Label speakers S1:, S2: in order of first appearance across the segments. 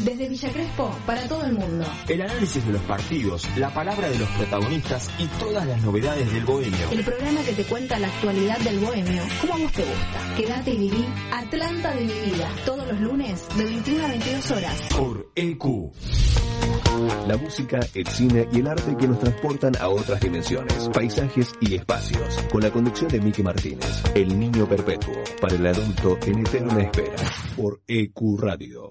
S1: Desde Villa Crespo para todo el mundo.
S2: El análisis de los partidos, la palabra de los protagonistas y todas las novedades del bohemio.
S1: El programa que te cuenta la actualidad del bohemio, como a vos te gusta. Quédate y viví Atlanta de mi vida. Todos los lunes de 21 a 22 horas.
S2: Por EQ.
S3: La música, el cine y el arte que nos transportan a otras dimensiones, paisajes y espacios. Con la conducción de Miki Martínez, El Niño Perpetuo, para el adulto en eterna espera, por EQ Radio.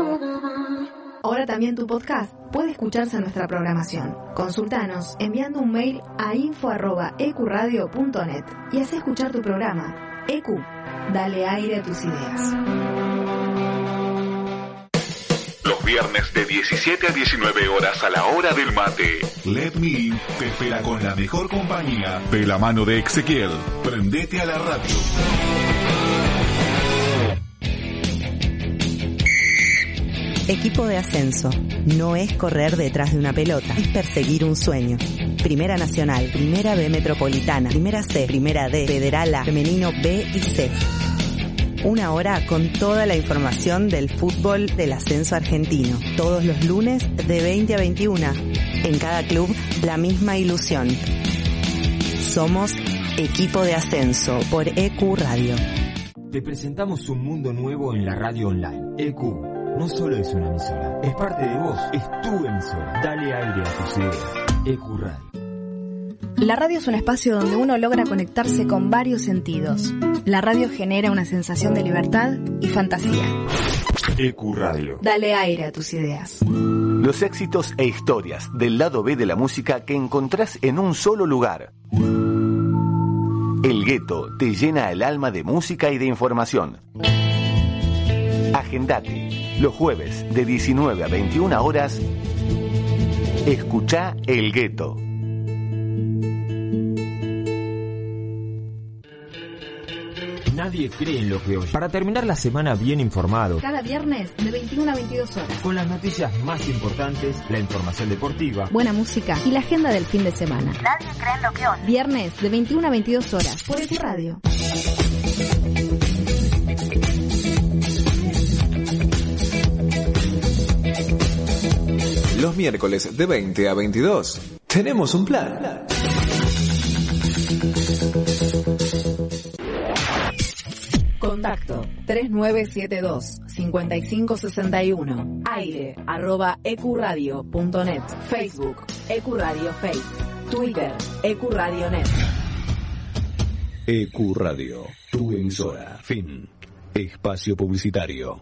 S1: Ahora también tu podcast puede escucharse en nuestra programación. Consultanos enviando un mail a info.ecuradio.net y haz escuchar tu programa. EQ, dale aire a tus ideas.
S4: Los viernes de 17 a 19 horas a la hora del mate. Let Me In te espera con la mejor compañía de la mano de Ezequiel. Prendete a la radio.
S5: Equipo de ascenso. No es correr detrás de una pelota, es perseguir un sueño. Primera Nacional, Primera B Metropolitana, Primera C, Primera D, Federal A, Femenino B y C. Una hora con toda la información del fútbol del ascenso argentino. Todos los lunes de 20 a 21. En cada club, la misma ilusión. Somos Equipo de Ascenso por EQ Radio.
S2: Te presentamos un mundo nuevo en la radio online. EQ no solo es una emisora, es parte de vos, es tu emisora. Dale aire a tus ideas. EQ Radio.
S1: La radio es un espacio donde uno logra conectarse con varios sentidos. La radio genera una sensación de libertad y fantasía.
S2: EQ Radio.
S1: Dale aire a tus ideas.
S3: Los éxitos e historias del lado B de la música que encontrás en un solo lugar. El gueto te llena el alma de música y de información. Agendate. Los jueves de 19 a 21 horas. Escucha El Gueto.
S2: Nadie cree en lo que oye. Para terminar la semana bien informado,
S1: Cada viernes de 21 a 22 horas.
S2: con las noticias más importantes, la información deportiva,
S1: Buena música y la agenda del fin de semana.
S6: Nadie cree en lo que oye.
S1: Viernes de 21 a 22 horas. Por tu radio.
S7: Los miércoles de 20 a 22. Tenemos un plan.
S1: Contacto 3972-5561. Aire arroba ecuradio.net. Facebook Ecuradio Face. Twitter Ecuradio.net.
S3: EQ E Radio, tu emisora. Fin. Espacio publicitario.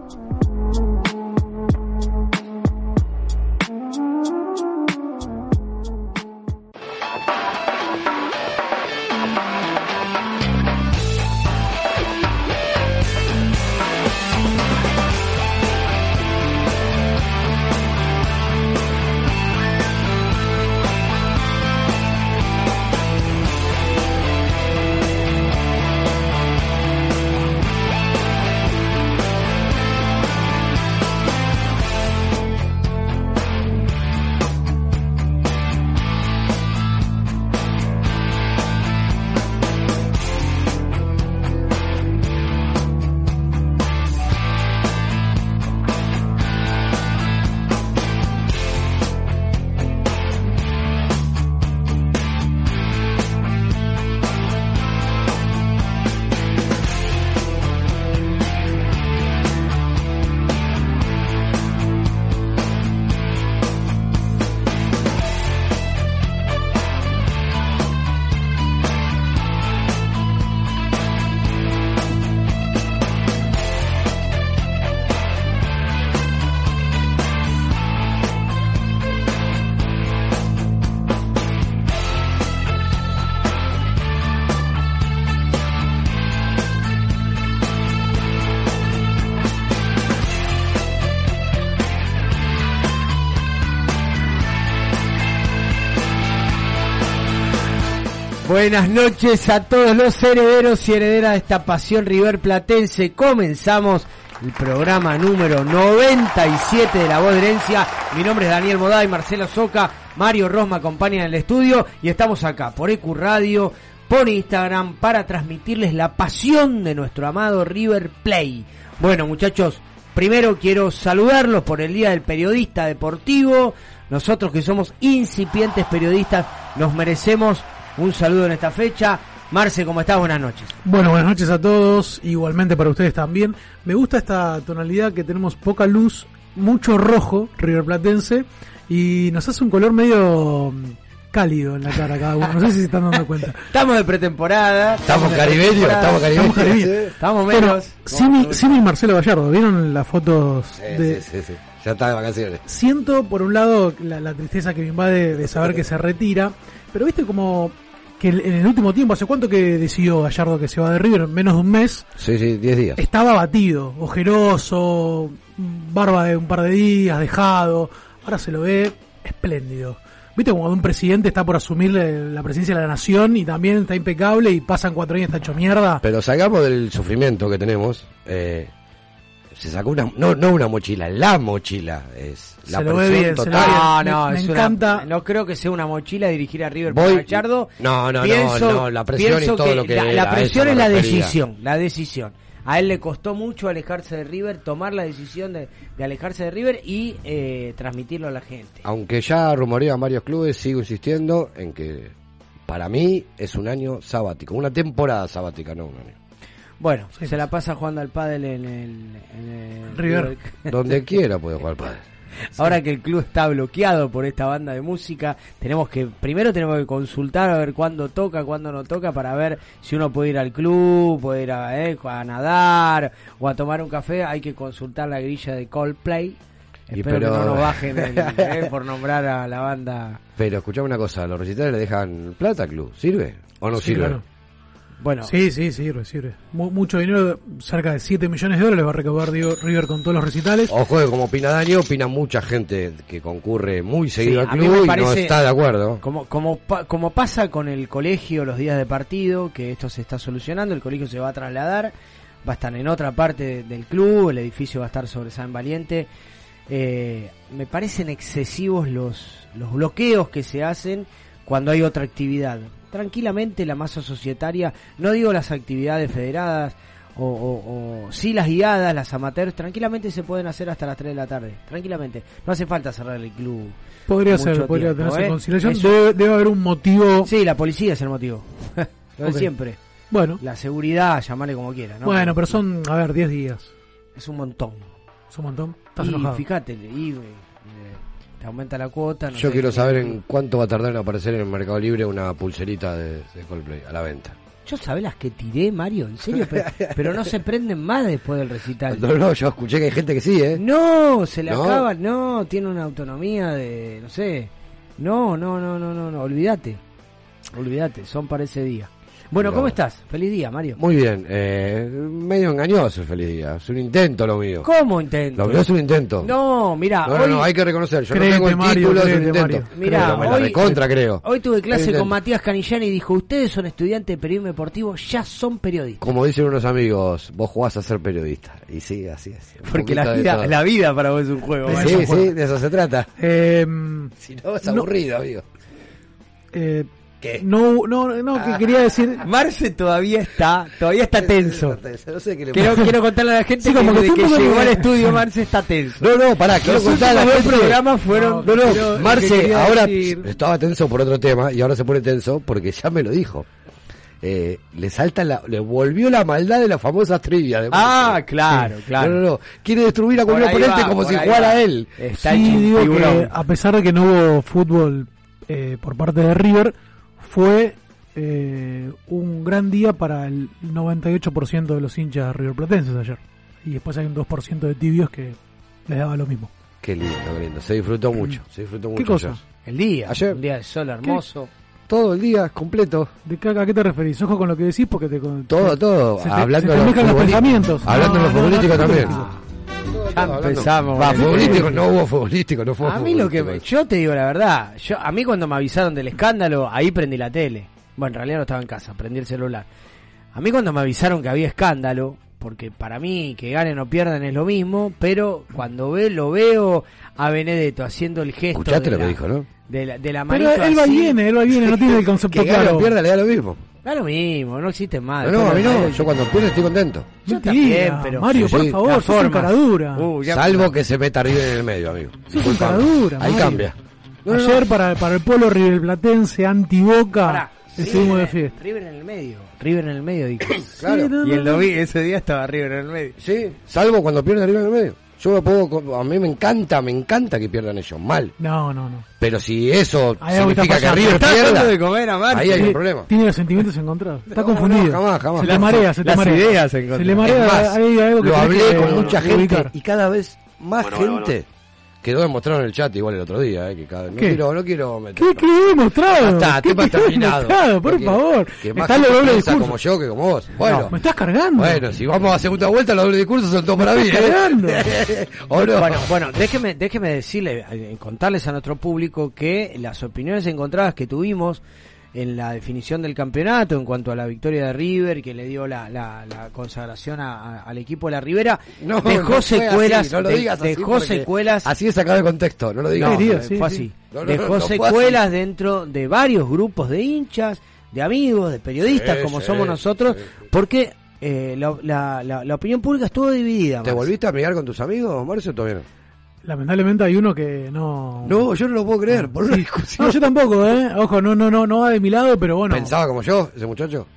S6: Buenas noches a todos los herederos y herederas de esta pasión River Platense. Comenzamos el programa número 97 de La Voz de Herencia. Mi nombre es Daniel Moday, Marcelo Soca, Mario Rosma acompaña en el estudio y estamos acá por EQ Radio, por Instagram, para transmitirles la pasión de nuestro amado River Play. Bueno muchachos, primero quiero saludarlos por el Día del Periodista Deportivo. Nosotros que somos incipientes periodistas nos merecemos un saludo en esta fecha. Marce, ¿cómo estás? Buenas noches.
S8: Bueno, buenas noches a todos, igualmente para ustedes también. Me gusta esta tonalidad que tenemos poca luz, mucho rojo, River Platense, y nos hace un color medio mm, cálido en la cara cada uno. No sé si se están dando cuenta.
S6: Estamos de pretemporada.
S9: Estamos caribeños, estamos
S8: Estamos
S9: caribeños.
S6: Estamos
S8: Bueno,
S6: menos.
S8: Simi, Simi y Marcelo Gallardo, ¿vieron las fotos
S9: Sí,
S8: de...
S9: sí, sí, sí. Ya está de vacaciones.
S8: Siento, por un lado, la, la tristeza que me invade de saber que se retira, pero viste como que en el último tiempo, ¿hace cuánto que decidió Gallardo que se va de River? En menos de un mes.
S9: Sí, sí, 10 días.
S8: Estaba batido, ojeroso, barba de un par de días, dejado. Ahora se lo ve espléndido. Viste como un presidente está por asumir la presidencia de la nación y también está impecable y pasan cuatro años está hecho mierda.
S9: Pero salgamos del sufrimiento que tenemos. Eh, se sacó una, no, no una mochila, la mochila. Es la
S8: Se lo ve
S9: presión
S8: bien, se lo
S9: total.
S8: ve bien.
S6: No,
S8: Me-
S6: no,
S8: me
S6: es una-
S8: encanta.
S6: no creo que sea una mochila dirigir a River
S9: Voy-
S6: por Gallardo.
S9: No, no,
S6: Pienso-
S9: no, no, la presión
S6: pienso
S9: todo lo que
S6: la,
S9: era,
S6: la presión es la
S9: refería.
S6: decisión, la decisión. A él le costó mucho alejarse de River, tomar la decisión de, de alejarse de River y eh, transmitirlo a la gente.
S9: Aunque ya rumorean varios clubes, sigo insistiendo en que para mí es un año sabático. Una temporada sabática, no un año.
S6: Bueno,
S8: Sí,
S6: se la pasa jugando al pádel en el, en el
S8: River.
S9: Donde quiera puede jugar padre.
S6: Ahora que el club está bloqueado por esta banda de música, tenemos que primero tenemos que consultar a ver cuándo toca, cuándo no toca para ver si uno puede ir al club, puede ir a, eh, a nadar o a tomar un café. Hay que consultar la grilla de Coldplay.
S9: Y
S6: Espero
S9: pero-
S6: que no nos bajen el- eh, por nombrar a la banda.
S9: Pero escuchame una cosa, ¿los recitales le dejan plata al club? ¿Sirve? ¿O no
S8: Sí,
S9: sirve?
S8: claro.
S6: Bueno,
S8: Sí, sí, sirve, sirve. Mu- mucho dinero, cerca de 7 millones de dólares va a recaudar Diego River con todos los recitales.
S9: Ojo que como opina Dani, opina mucha gente que concurre muy seguido
S6: Sí,
S9: al club y no está de acuerdo.
S6: Como, como, como pasa con el colegio los días de partido, que esto se está solucionando, el colegio se va a trasladar, va a estar en otra parte del club, el edificio va a estar sobre San Valiente. Eh, me parecen excesivos los, los bloqueos que se hacen cuando hay otra actividad. Tranquilamente la masa societaria, no digo las actividades federadas, o, o, o sí las guiadas, las amateurs, tranquilamente se pueden hacer hasta las 3 de la tarde, tranquilamente. No hace falta cerrar el club.
S8: Podría ser, podría
S6: tiempo,
S8: tenerse
S6: ¿eh? Eso-
S8: Debe, debe haber un motivo.
S6: Sí, la policía es el motivo. Lo de siempre.
S8: Bueno,
S6: La seguridad, llamarle como quiera, ¿no?
S8: bueno, pero son, a ver, 10 días.
S6: Es un montón.
S8: Es un montón. Estás
S6: y
S8: enojado.
S6: fíjate, y, te aumenta la cuota. no
S9: Yo quiero saber en cuánto va a tardar en aparecer en el Mercado Libre una pulserita de, de Coldplay a la venta.
S6: Yo sabés las que tiré, Mario, en serio, pero, pero no se prenden más después del recital.
S9: No, no, yo escuché que hay gente que sí, ¿eh?
S6: No, se le
S9: ¿No?
S6: acaba, no, tiene una autonomía de, no sé. No, no, no, no, no, no, olvídate. Olvídate, son para ese día. Bueno,
S9: No.
S6: ¿cómo estás? Feliz día, Mario.
S9: Muy bien, eh, medio engañoso el feliz día. Es un intento lo mío.
S6: ¿Cómo intento?
S9: Lo mío es un intento.
S6: No, mira,
S9: no, no,
S6: hoy,
S9: no, hay que reconocer. Yo
S8: Créete,
S9: no tengo el
S8: Mario,
S9: título, es un intento.
S8: Mario.
S6: Mirá,
S9: me la
S6: hoy-
S9: recontra creo.
S6: Hoy tuve clase con Matías Canillani y dijo, ustedes son estudiantes de periodismo deportivo, ya son periodistas.
S9: Como dicen unos amigos, vos jugás a ser periodista. Y sí, así es.
S6: Porque la vida, la vida para vos es un juego.
S8: Sí.
S9: Sí,
S8: juego.
S9: de eso se trata.
S8: Eh,
S9: Si no, es
S8: No.
S9: aburrido, amigo.
S8: eh,
S9: ¿Qué?
S8: no, no, no, que quería decir.
S6: Marce todavía está, todavía está tenso.
S9: No sé qué le
S6: Quiero, quiero contarle a la gente
S8: Sí, como
S6: que
S8: que
S6: que llegó al estudio Marce está tenso.
S9: No, no, pará, quiero
S6: Los
S9: contar a la gente.
S6: programas fueron...
S9: No, no,
S8: Pero, ¿qué
S9: Marce ahora
S8: decir?
S9: estaba tenso por otro tema y ahora se pone tenso porque ya me lo dijo. Eh, le salta la, le volvió la maldad de las famosas trivias.
S6: Ah, claro, claro.
S9: No, no, no. Quiere destruir a cualquier oponente
S6: va,
S9: como si jugara
S6: va.
S9: él.
S6: Está
S8: sí, digo que a pesar de que no hubo fútbol eh, por parte de River, fue eh, un gran día para el 98% de los hinchas River Platenses ayer. Y después hay un 2% de tibios que les daba lo mismo.
S9: Qué lindo, qué lindo. Se disfrutó mucho, se disfrutó mucho.
S8: ¿Qué cosa?
S9: ayer.
S6: El día,
S9: Ayer.
S6: un día de sol hermoso.
S9: Todo el día, completo.
S8: ¿De qué, ¿A qué te referís? Ojo con lo que decís porque te...
S9: Todo, todo.
S8: Se
S9: hablando
S8: se te
S9: de los
S8: los pensamientos.
S9: Hablando de
S8: No,
S9: los
S8: no, no,
S9: futbolísticos
S8: no,
S9: también.
S8: No,
S6: Ya empezamos.
S9: Va, futbolístico, no hubo futbolístico, no fue
S6: A mí lo que
S9: futbolístico.
S6: yo te digo la verdad, yo a mí cuando me avisaron del escándalo, ahí prendí la tele. Bueno, en realidad no estaba en casa, prendí el celular. A mí cuando me avisaron que había escándalo, porque para mí que ganen o pierdan es lo mismo, pero cuando ve, lo veo a Benedetto haciendo el gesto.
S9: Escuchaste que dijo, ¿no?
S6: De la, de la
S8: Pero él va y viene, él va y viene, no tiene el concepto
S9: Que gane
S8: claro.
S9: o pierda le da lo mismo.
S6: Da lo mismo, no existe más.
S9: No, no, a mí no. Yo cuando pierdo estoy contento.
S6: Yo
S8: Mentira,
S6: también, pero-
S8: Mario,
S9: Sí,
S8: por
S9: sí,
S8: favor, sos un caradura.
S6: Uh,
S9: Salvo que se meta River en el medio, amigo.
S8: Sos un caradura,
S9: Ahí
S8: Mario.
S9: cambia. No, no, no.
S8: Ayer para, para el polo riverplatense anti-boca estuvimos de
S6: River-
S8: fiesta.
S6: River en el medio. River en el medio, dijo.
S9: Claro.
S8: Sí, no,
S6: y
S8: no,
S6: el
S8: no.
S6: domingo, ese día estaba River en el medio.
S9: Sí, salvo cuando pierde River en el medio. Yo me puedo, a mí me encanta, me encanta que pierdan ellos mal.
S8: No, no, no.
S9: Pero si eso
S8: que
S9: significa que River
S6: dando de
S9: pierda,
S6: comer a
S9: ahí hay un problema.
S8: Tiene los sentimientos encontrados. Está
S9: No,
S8: confundido.
S9: no, jamás, jamás.
S8: Se le marea, se te
S6: las
S8: marea.
S6: ideas se
S8: le marea,
S9: más,
S8: hay algo que
S9: lo hablé
S8: que
S9: con mucha gente
S8: ubicar.
S9: y cada vez más
S10: Bueno, bueno,
S9: gente quedó demostrado en el chat igual el otro día, eh, que cada no quiero, no quiero meter.
S8: ¿Qué, qué he demostrado?
S9: Está,
S8: ¿Qué,
S9: tema
S8: qué he
S9: terminado.
S8: demostrado? Por favor.
S9: Que más gente
S8: doble discurso.
S9: como yo que como vos. Bueno,
S8: Me estás cargando.
S9: bueno, si vamos a segunda vuelta, los dobles discursos son todos para mí. ¿eh? ¿O no?
S6: Bueno, bueno, déjeme, déjeme decirle, eh, contarles a nuestro público que las opiniones encontradas que tuvimos en la definición del campeonato en cuanto a la victoria de River que le dio la, la, la consagración a- a- al equipo de la Ribera
S9: No,
S6: dejó
S9: no
S6: secuelas
S9: así, no lo
S6: de-
S9: digas así
S6: dejó secuelas
S9: Así es sacado de contexto, no lo digas.
S6: no,
S8: sí,
S6: fue
S8: sí.
S6: así dejó
S9: no, no fue
S6: secuelas
S9: así.
S6: dentro de varios grupos de hinchas de amigos de periodistas
S9: Sí,
S6: como
S9: sí,
S6: somos nosotros porque eh, la, la, la, la opinión pública estuvo dividida
S9: ¿Te
S6: Marce.
S9: volviste a amigar con tus amigos, Marcio, todavía no?
S8: Lamentablemente hay uno que no.
S9: No, yo no lo puedo creer, por una
S8: Sí.
S9: discusión.
S8: No, yo tampoco, ¿eh? Ojo, no, no, no, no va de mi lado, pero bueno.
S9: ¿Pensaba como yo, ese muchacho?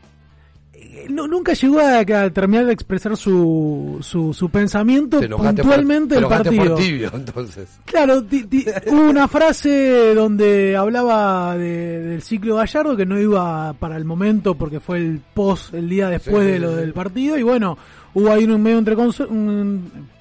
S8: Eh, no- nunca llegó a, a terminar de expresar su, su, su pensamiento puntualmente
S9: por,
S8: del partido.
S9: por tibio, entonces.
S8: Claro, ti- ti- hubo una frase donde hablaba de- del ciclo Gallardo que no iba para el momento porque fue el post, el día después
S9: Sí,
S8: de lo
S9: sí.
S8: del partido y bueno, hubo ahí un medio entre un-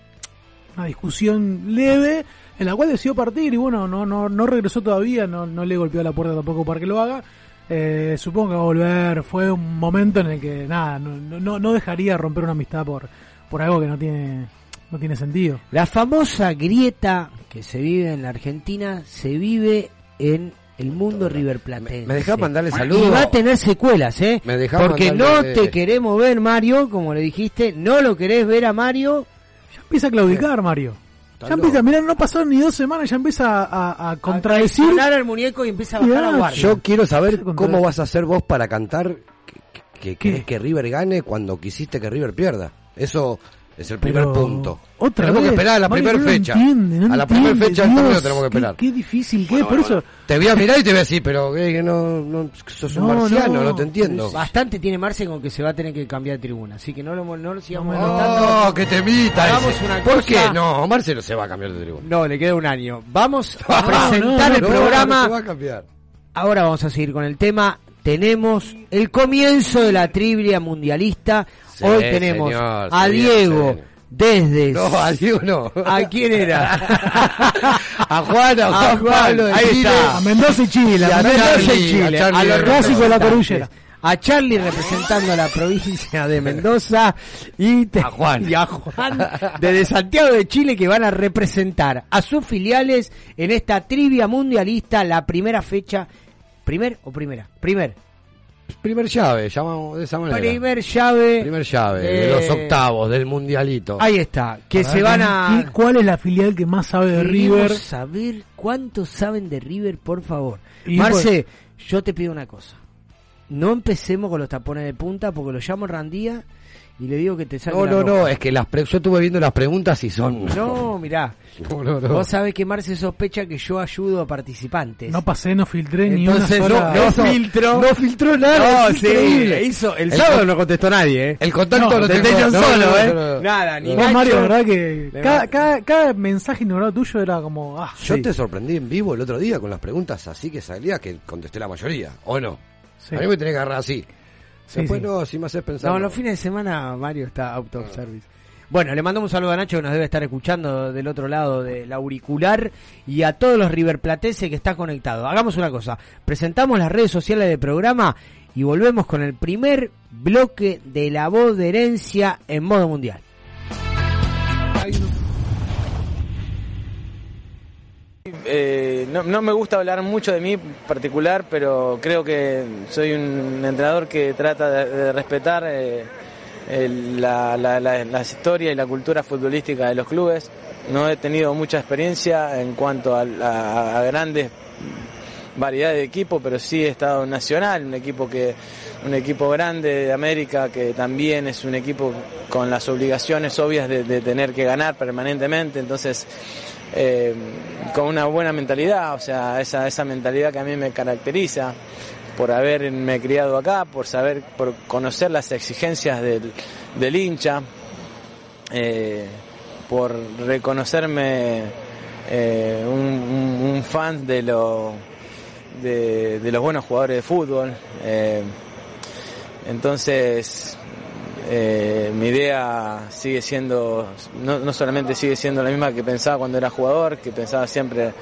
S8: una discusión leve en la cual decidió partir y bueno, no no no regresó todavía, no no le golpeó la puerta tampoco para que lo haga. Eh, supongo que va a volver. Fue un momento en el que nada, no, no, no dejaría romper una amistad por por algo que no tiene no tiene sentido.
S6: La famosa grieta que se vive en la Argentina se vive en el mundo riverplatense.
S9: ¿Me dejás mandarle
S6: Y
S9: saludos?
S6: va a tener secuelas, ¿eh?
S9: Me
S6: Porque no te queremos ver, Mario, como le dijiste, no lo querés ver a Mario.
S8: Ya empieza a claudicar, Mario. Ya empieza, mirá, no pasaron ni dos semanas, ya empieza a, a contradecir.
S6: A al muñeco y empieza a bajar la
S8: Ya,
S6: guardia.
S9: Yo quiero saber cómo vas a hacer vos para cantar que, que, que
S8: ¿Qué?
S9: querés que River gane cuando quisiste que River pierda. Eso es el primer
S8: Pero,
S9: punto.
S8: Otra
S9: tenemos
S8: vez,
S9: que esperar a la primera
S8: no
S9: fecha.
S8: entiende, no
S9: a la primera fecha del
S8: Dios,
S9: torneo tenemos que esperar.
S8: Qué, difícil que es,
S10: Bueno,
S8: por
S10: bueno,
S8: eso.
S9: Te voy a mirar y te voy a decir, pero eh, que no, no, sos un
S8: No,
S9: marciano, no,
S8: no,
S9: te entiendo.
S6: Bastante tiene Marce con que se va a tener que cambiar de tribuna. Así que no lo, no lo sigamos
S8: No.
S9: Oh, que te ese.
S6: una
S9: ¿Por
S6: cosa-
S9: qué? No, Marcelo se va a cambiar de tribuna.
S6: No, le queda un año. Vamos a
S8: No,
S6: presentar
S8: no,
S6: el
S9: No,
S6: programa.
S9: no se va a cambiar.
S6: Ahora vamos a seguir con el tema. Tenemos el comienzo de la trivia mundialista.
S9: Sí,
S6: Hoy tenemos
S9: señor,
S6: a Diego desde...
S9: No, a Diego no.
S6: ¿A quién era?
S9: a Juan, a Juan,
S6: A Juan,
S9: Pablo de
S6: ahí
S9: Chile.
S6: está.
S8: A Mendoza y Chile, a
S9: a
S8: Mendoza
S9: Charlie,
S8: y Chile,
S9: a Charlie
S8: a los clásicos de la. Corullera.
S6: A Charlie representando a la provincia de Mendoza y te-
S9: A Juan.
S6: y a Juan desde Santiago de Chile que van a representar a sus filiales en esta trivia mundialista la primera fecha. ¿Primer o primera? Primer.
S9: Primer llave, llamamos de esa manera.
S6: Primer llave.
S9: Primer llave, de los octavos, del mundialito.
S6: Ahí está. Que
S8: Para
S6: se
S8: ver
S6: van a.
S8: ¿Cuál es la filial que más sabe de River?
S6: saber cuántos saben de River, por favor.
S8: Y
S6: Marce, yo te pido una cosa. No empecemos con los tapones de punta porque lo llamo Randía y le digo que te saque
S9: No, no,
S6: roja.
S9: no, es que las pre- yo estuve viendo las preguntas y son...
S6: No, mirá.
S9: No, no, no.
S6: Vos sabés que Marce sospecha que yo ayudo a participantes.
S8: No pasé, no filtré ni
S6: Entonces,
S8: una sola.
S6: no, no filtró.
S9: No filtró nada,
S6: No,
S9: es
S6: sí, hizo, el,
S9: El
S6: sábado
S9: con-
S6: no contestó nadie, ¿eh?
S9: El contacto
S8: No,
S9: lo tengo
S6: solo,
S9: no,
S6: ¿eh?
S9: no, no.
S6: Nada, ni
S8: Vos,
S6: Nacho.
S8: Mario, la verdad que cada,
S6: va-
S8: cada, cada mensaje ignorado tuyo era como. Ah,
S9: Yo
S6: Sí.
S9: te sorprendí en vivo el otro día con las preguntas así que salía que contesté la mayoría, ¿o no?
S8: sí.
S9: A mí me tenés que agarrar así.
S8: Sí,
S9: Después
S8: sí.
S9: no, si me haces pensar.
S6: No, los fines de semana Mario está out of service. Bueno, le mandamos un saludo a Nacho que nos debe estar escuchando del otro lado del auricular y a todos los riverplatenses que están conectados. Hagamos una cosa, presentamos las redes sociales del programa y volvemos con el primer bloque de la voz de herencia en modo mundial.
S10: Eh, no, no me gusta hablar mucho de mí particular, pero creo que soy un entrenador que trata de, respetar eh, el- la, la, la- la historia y la cultura futbolística de los clubes. No he tenido mucha experiencia en cuanto a, a- grandes variedades de equipos, pero sí he estado Nacional, un equipo que un equipo grande de América que también es un equipo con las obligaciones obvias de, de tener que ganar permanentemente, entonces eh, con una buena mentalidad, o sea, esa, esa mentalidad que a mí me caracteriza por haberme criado acá, por saber, por conocer las exigencias del, del hincha, eh, por reconocerme eh, un, un- fan de, lo, de, de los buenos jugadores de fútbol. eh, entonces, eh, mi idea sigue siendo, no, no solamente sigue siendo la misma que pensaba cuando era jugador, que pensaba siempre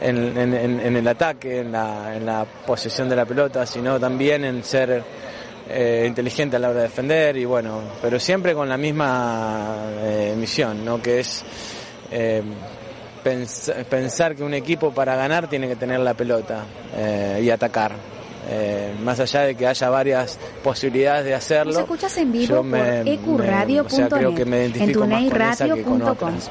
S10: en, el ataque, en la, posesión de la pelota, sino también en ser eh, inteligente a la hora de defender y bueno, pero siempre con la misma eh, misión, ¿no? Que es eh, pens- pensar que un equipo para ganar tiene que tener la pelota y atacar. Eh, más allá de que haya varias posibilidades de hacerlo.
S11: Nos escuchas en vivo
S10: yo
S11: por
S10: me- me-
S11: ecuradio.net,
S10: o sea,
S11: en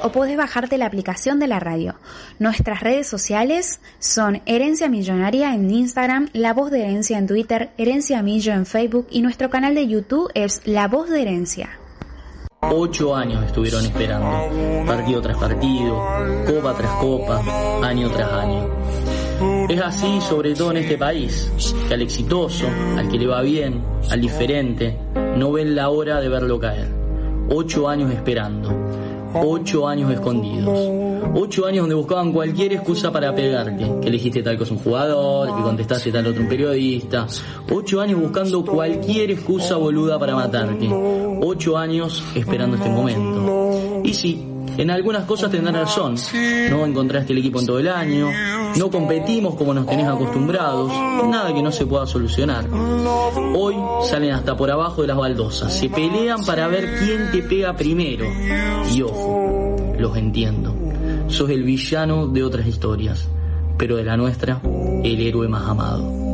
S11: o podés bajarte la aplicación de la radio. Nuestras redes sociales son Herencia Millonaria en Instagram, La Voz de Herencia en Twitter, Herencia Millo en Facebook y nuestro canal de YouTube es La Voz de Herencia.
S12: Ocho años estuvieron esperando, partido tras partido, copa tras copa, año tras año. Es así sobre todo en este país, que al exitoso, al que le va bien, al diferente, no ven la hora de verlo caer. Ocho años esperando, ocho años escondidos, ocho años donde buscaban cualquier excusa para pegarte, que elegiste tal cosa un jugador, que contestaste tal otro periodista, ocho años buscando cualquier excusa boluda para matarte, ocho años esperando este momento. Y sí, en algunas cosas tendrán razón, no encontraste el equipo en todo el año, no competimos como nos tenés acostumbrados, nada que no se pueda solucionar. Hoy salen hasta por abajo de las baldosas, se pelean para ver quién te pega primero. Y ojo, los entiendo. Sos el villano de otras historias, pero de la nuestra, el héroe más amado.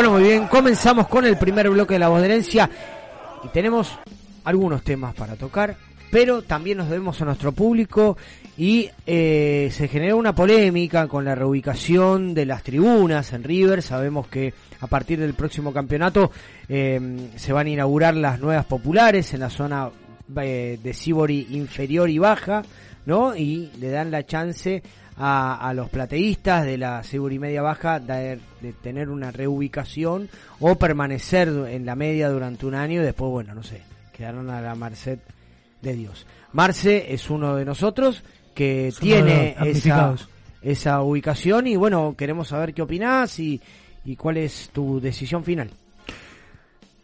S6: Bueno, muy bien, comenzamos con el primer bloque de la voz de herencia y tenemos algunos temas para tocar, pero también nos debemos a nuestro público y eh, se generó una polémica con la reubicación de las tribunas en River. Sabemos que a partir del próximo campeonato eh, se van a inaugurar las nuevas populares en la zona eh, de Sibori inferior y baja, ¿no? Y le dan la chance a, a los plateístas de la Sibori media baja de, de tener una reubicación o permanecer en la media durante un año y después, bueno, no sé, quedaron a la merced de Dios. Marce es uno de nosotros que tiene esa, esa ubicación y bueno, queremos saber qué opinás y, y cuál es tu decisión final.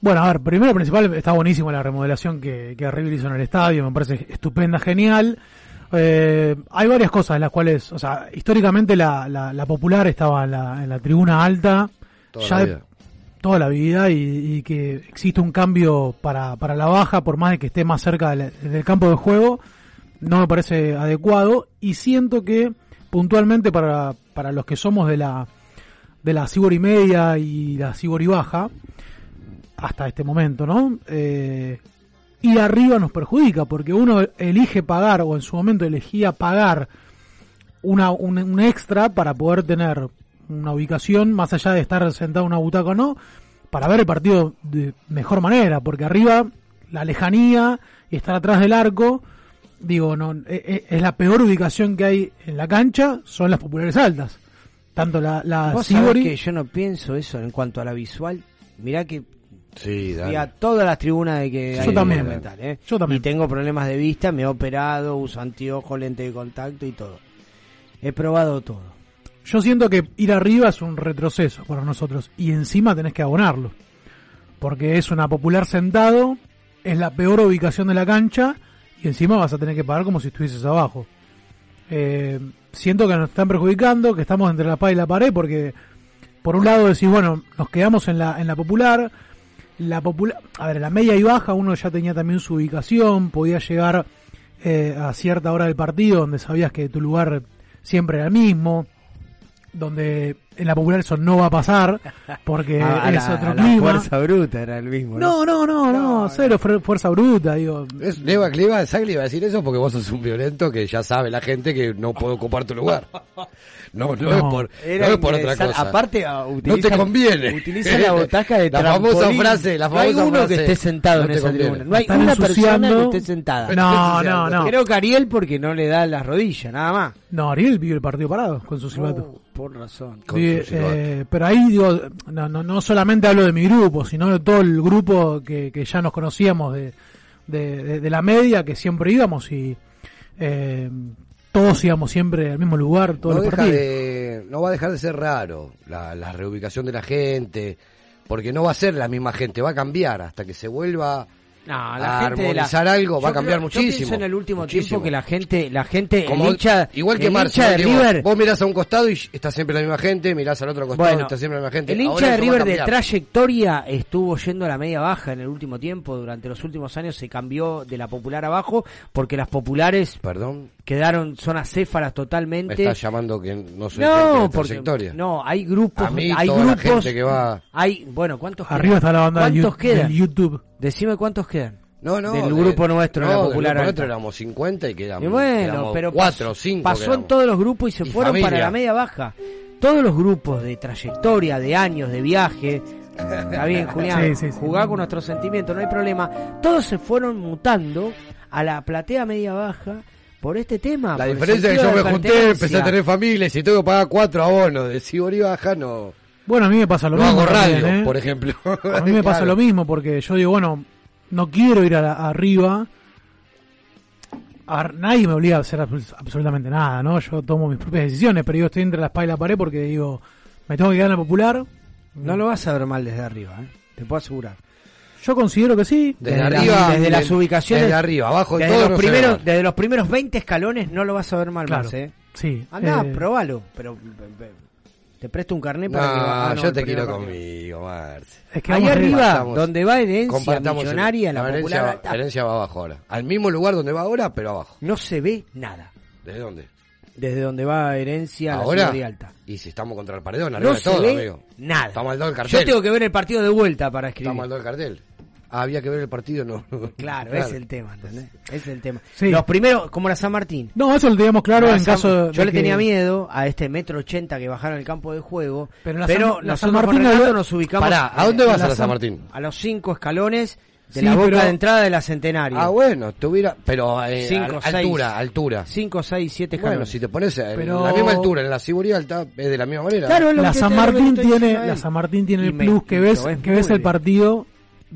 S8: Bueno, a ver, primero y principal, está buenísimo la remodelación que, que River hizo en el estadio, me parece estupenda, genial. Eh, hay varias cosas en las cuales, o sea, históricamente la, la, la popular estaba en la, en la tribuna alta,
S9: Toda
S8: ya
S9: la vida.
S8: toda la vida, y, y que existe un cambio para, para la baja, por más de que esté más cerca del, del campo de juego, no me parece adecuado, y siento que puntualmente para, para los que somos de la, de la Sibori media y la Sibori baja, hasta este momento, ¿no? Eh, ir arriba nos perjudica porque uno elige pagar o en su momento elegía pagar una, un, un extra para poder tener una ubicación más allá de estar sentado en una butaca o no, para ver el partido de mejor manera, porque arriba la lejanía y estar atrás del arco, digo, no e- e- es la peor ubicación que hay en la cancha, son las populares altas. Tanto la, la
S6: Vos
S8: Sibori-
S6: que yo no pienso eso en cuanto a la visual. Mirá que
S9: Sí, dale.
S6: a todas las tribunas de que
S8: Yo
S6: hay
S8: también.
S6: Monumental, ¿eh?
S8: Yo también.
S6: Y tengo problemas de vista, me he operado, uso anteojo, lente de contacto y todo. He probado todo.
S8: Yo siento que ir arriba es un retroceso para nosotros y encima tenés que abonarlo. porque es una popular sentado, es la peor ubicación de la cancha y encima vas a tener que pagar como si estuvieses abajo. Eh, siento que nos están perjudicando, que estamos entre la espada y la pared porque por un lado decís, bueno, nos quedamos en la, en la popular, la popular, a ver, la media y baja uno ya tenía también su ubicación, podía llegar eh, a cierta hora del partido donde sabías que tu lugar siempre era el mismo, donde en la popular eso no va a pasar porque
S6: Ah,
S8: es
S6: la-
S8: otro
S6: la
S8: clima.
S6: fuerza bruta era el mismo.
S8: No, no, no, no, cero fue- fuerza bruta, digo.
S9: Es, le iba, le iba- ¿sabes que le iba a decir eso? Porque vos sos un violento que ya sabe la gente que no puede ocupar tu lugar. No, no, es por,
S6: Era
S9: no es por otra cosa.
S6: Aparte, ah,
S9: no te conviene.
S6: Utiliza la botaca de
S9: La famosa frase, la
S6: No hay uno
S9: frase.
S6: que esté sentado
S9: No
S6: en esa tribuna. No hay
S8: Están
S6: una persona que esté sentada.
S8: No, no, no.
S6: Creo que Ariel porque no le da las rodillas, nada más.
S8: No, Ariel vive el partido parado con su silbato.
S6: Por razón.
S8: Vive, eh, pero ahí digo, no, no, no solamente hablo de mi grupo, sino de todo el grupo que, que ya nos conocíamos de, de, de- de la media, que siempre íbamos y eh, todos íbamos siempre al mismo lugar, todos
S9: no,
S8: los
S9: deja de, no va a dejar de ser raro la, la reubicación de la gente, porque no va a ser la misma gente, va a cambiar hasta que se vuelva
S6: No,
S9: a
S6: la gente de la-
S9: armonizar algo, va a
S6: Yo
S9: cambiar
S6: creo- Yo
S9: muchísimo.
S6: pienso en el último
S9: muchísimo.
S6: tiempo que la gente, la gente, el hincha,
S9: igual que
S6: el
S9: Marcio,
S6: hincha de
S9: digo,
S6: River,
S9: vos mirás a un costado y está siempre la misma gente, mirás al otro costado y
S6: Bueno,
S9: está siempre la misma gente.
S6: el
S9: Ahora
S6: hincha de River de trayectoria estuvo yendo a la media baja en el último tiempo, durante los últimos años se cambió de la popular abajo porque las populares
S9: Perdón.
S6: quedaron son acéfalas
S9: Me
S6: totalmente.
S9: estás llamando que no soy gente
S6: no,
S9: de
S6: porque
S9: trayectoria.
S6: no, hay grupos,
S9: A mí,
S6: hay
S9: toda la
S6: grupos,
S9: gente que va-
S6: hay, bueno, ¿cuántos
S8: Arriba
S6: quedan?
S8: está la banda de YouTube.
S6: Decime cuántos quedan.
S9: No, no.
S6: del
S9: de-
S6: grupo nuestro,
S9: no,
S6: la popular
S9: nuestro éramos 50 y quedamos.
S6: Y bueno,
S9: quedamos
S6: pero
S9: cuatro
S6: pasó,
S9: o cinco.
S6: pasó en todos los grupos y se
S9: Y
S6: fueron
S9: familia.
S6: para la media baja. Todos los grupos de trayectoria, de años, de viaje. Está bien, Julián.
S8: Sí, sí, sí.
S6: Jugá con nuestros sentimientos, no hay problema. Todos se fueron mutando a la platea media baja por este tema.
S9: La diferencia es que yo me junté, empecé a tener familia y si tengo que pagar cuatro abonos de Sibori Baja, no.
S8: Bueno, a mí me pasa lo
S9: No
S8: mismo.
S9: hago
S8: también,
S9: radio,
S8: ¿eh?
S9: por ejemplo.
S8: A mí me pasa lo mismo porque yo digo, bueno, no quiero ir a la- arriba. A nadie me obliga a hacer abs- absolutamente nada, ¿no? Yo tomo mis propias decisiones, pero yo estoy entre la espalda y la pared porque digo, me tengo que quedar en la popular.
S6: No lo vas a ver mal desde arriba, ¿eh? te puedo asegurar.
S8: Yo considero que sí.
S9: Desde
S6: Desde,
S9: arriba,
S6: desde
S9: desde-
S6: las ubicaciones.
S9: desde arriba, abajo de
S6: desde
S9: todo
S6: los primeros. Desde los primeros 20 escalones no lo vas a ver mal,
S8: Claro,
S6: Marce, ¿eh?
S8: sí.
S6: Andá,
S8: Eh,
S6: probalo, pero pe- pe- te presto un carnet
S9: No,
S6: para que ah, no,
S9: yo te quiero conmigo, Marce.
S8: Es que
S6: Ahí arriba,
S9: Compartamos-
S6: donde va herencia millonaria, la,
S9: la
S6: popular,
S9: herencia, va, herencia va abajo ahora. Al mismo lugar donde va ahora, pero abajo.
S6: no se ve nada.
S9: ¿Desde dónde?
S6: Desde donde va herencia la
S9: ¿Ahora?
S6: ciudad de alta.
S9: Y si estamos contra el paredón, arriba
S6: No
S9: de
S6: se
S9: todo,
S6: ve
S9: amigo.
S6: nada.
S9: Estamos al lado del cartel.
S6: Yo tengo que ver el partido de vuelta para escribir.
S9: Estamos al lado del cartel. Había que ver el partido, no.
S6: Claro, es el tema, ¿entendés? Es el tema.
S8: Sí.
S6: Los primeros, como la San Martín.
S8: No, eso lo teníamos claro
S6: La
S8: en
S6: San-
S8: caso
S6: Yo
S8: de
S6: le
S8: que-
S6: tenía miedo a este metro ochenta que bajaron el campo de juego.
S8: Pero
S6: Pero,
S8: la San- la
S6: nosotros
S8: San
S6: con
S8: Martín
S6: Renato
S8: no-
S6: nos ubicamos
S9: Pará, ¿a dónde vas
S8: la
S9: a la
S8: San-
S9: San Martín?
S6: a los cinco escalones de
S8: Sí,
S6: la boca
S8: pero-
S6: de entrada de la Centenario.
S9: Ah, bueno, tuviera. Pero eh,
S6: Cinco,
S9: al- altura, altura.
S6: 5, 6, 7 escalones.
S9: Bueno, si te pones en
S8: Pero-
S9: la misma altura, en la Siguría alta, es de la misma manera.
S6: Claro, lo
S8: la San
S6: te- lo que
S8: Martín tiene la. San Martín tiene el plus que ves
S6: lo es
S8: que ves el partido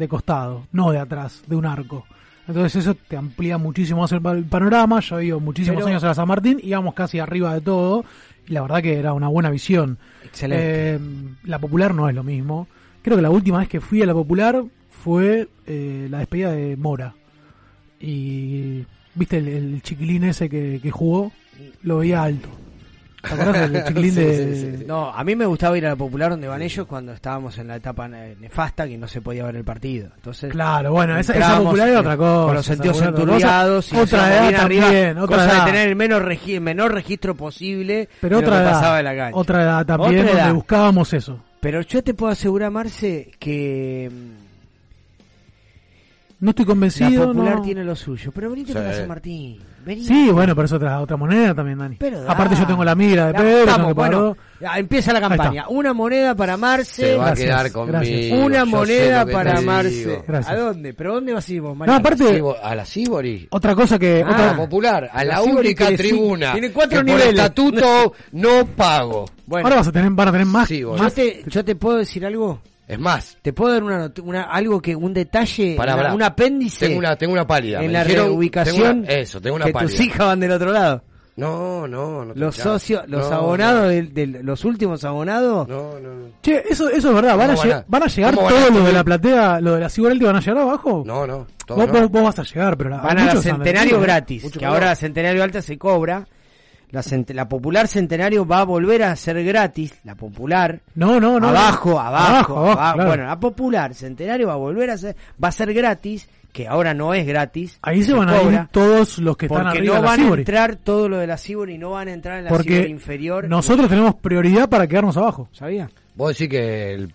S8: de costado no de atrás de un arco. Entonces eso te amplía muchísimo más el, pa- el panorama. Yo vivo muchísimos
S6: Pero-
S8: años en la San Martín íbamos casi arriba de todo. Y la verdad que era una buena visión.
S6: Excelente.
S8: Eh, la popular no es lo mismo. Creo que la última vez que fui a la popular fue eh, la despedida de Mora. Y viste el, el chiquilín ese que, que jugó lo veía alto ¿Te acordás del chiquilín
S9: Sí,
S8: de,
S9: sí, sí.
S6: No, a mí me gustaba ir a la popular donde van ellos cuando estábamos en la etapa ne- nefasta que no se podía ver el partido. Entonces,
S8: Claro, bueno, esa, esa popular es
S6: eh,
S8: otra cosa.
S6: Con los sentidos
S8: otra
S6: enturbiados
S8: Otra edad
S6: bien arriba,
S8: también, otra
S6: cosa
S8: edad.
S6: de tener el menor, regi- menor registro posible
S8: Pero
S6: de lo
S8: otra
S6: que
S8: edad,
S6: pasaba en la cancha.
S8: otra edad también
S6: Otra
S8: donde
S6: edad.
S8: buscábamos eso.
S6: Pero yo te puedo asegurar, Marce, que
S8: No estoy
S6: mm,
S8: convencido.
S6: la popular
S8: no.
S6: tiene lo suyo. Pero venite
S9: Sí.
S6: para San Martín.
S8: Sí, bueno, pero es otra, otra moneda también, Dani.
S6: Pero
S8: Aparte
S6: da.
S8: yo tengo la mira de Pedro,
S6: estamos, bueno, empieza la campaña. Una moneda para Marce.
S9: Se va
S8: Gracias,
S9: a quedar conmigo.
S8: gracias.
S6: Una
S9: yo
S6: moneda para Marce.
S8: Gracias.
S6: ¿A dónde? ¿Pero dónde vas a ir vos,
S8: No, aparte,
S9: a la Sibori.
S8: otra cosa que...
S6: Ah.
S9: A
S8: otra,
S9: la popular, a la, única
S6: tiene
S9: tribuna
S6: tiene cuatro
S9: que
S6: niveles.
S9: por estatuto no pago.
S6: Bueno,
S8: ahora vas a tener, van a tener más...
S9: Sí,
S6: te, yo te puedo decir algo.
S9: Es más,
S6: Te puedo dar una, una algo que un detalle, una- un apéndice
S9: tengo una, tengo una pálida.
S6: en
S9: Me
S6: la
S9: dijeron-
S6: reubicación
S9: tengo una- eso, tengo una
S6: que
S9: pálida.
S6: tus hijas van del otro lado.
S9: No, no, no. te
S6: Los socios, los
S9: No,
S6: abonados, del- del- los últimos abonados.
S9: No, no, no.
S8: Che, eso, eso es verdad. ¿Van a,
S9: ¿Cómo
S8: lleg-
S9: van a-
S8: van a llegar
S9: cómo van a
S8: todos los de la platea, lo de la Ciberalti van a llegar abajo?
S9: No, no.
S8: Vos,
S9: no.
S8: vos- vos vas a llegar, pero la-
S6: Van a la Centenario gratis,
S9: Mucho
S6: que ahora la Centenario Alta se cobra. La, la Popular Centenario va a volver a ser gratis, la Popular.
S8: No, no, no.
S6: abajo,
S8: no.
S6: abajo,
S8: Abajo, abajo,
S6: abajo.
S8: claro.
S6: Bueno, la Popular Centenario va a volver a ser, va a ser gratis, que ahora no es gratis.
S8: Ahí se van a ir todos los que están
S6: porque
S8: arriba
S6: no
S8: de la
S6: van a entrar todo lo de la Cibori y no van a entrar en la
S8: Porque
S6: Cibori inferior.
S8: nosotros tenemos prioridad para quedarnos abajo.
S6: ¿Sabía?
S9: Vos decís que el-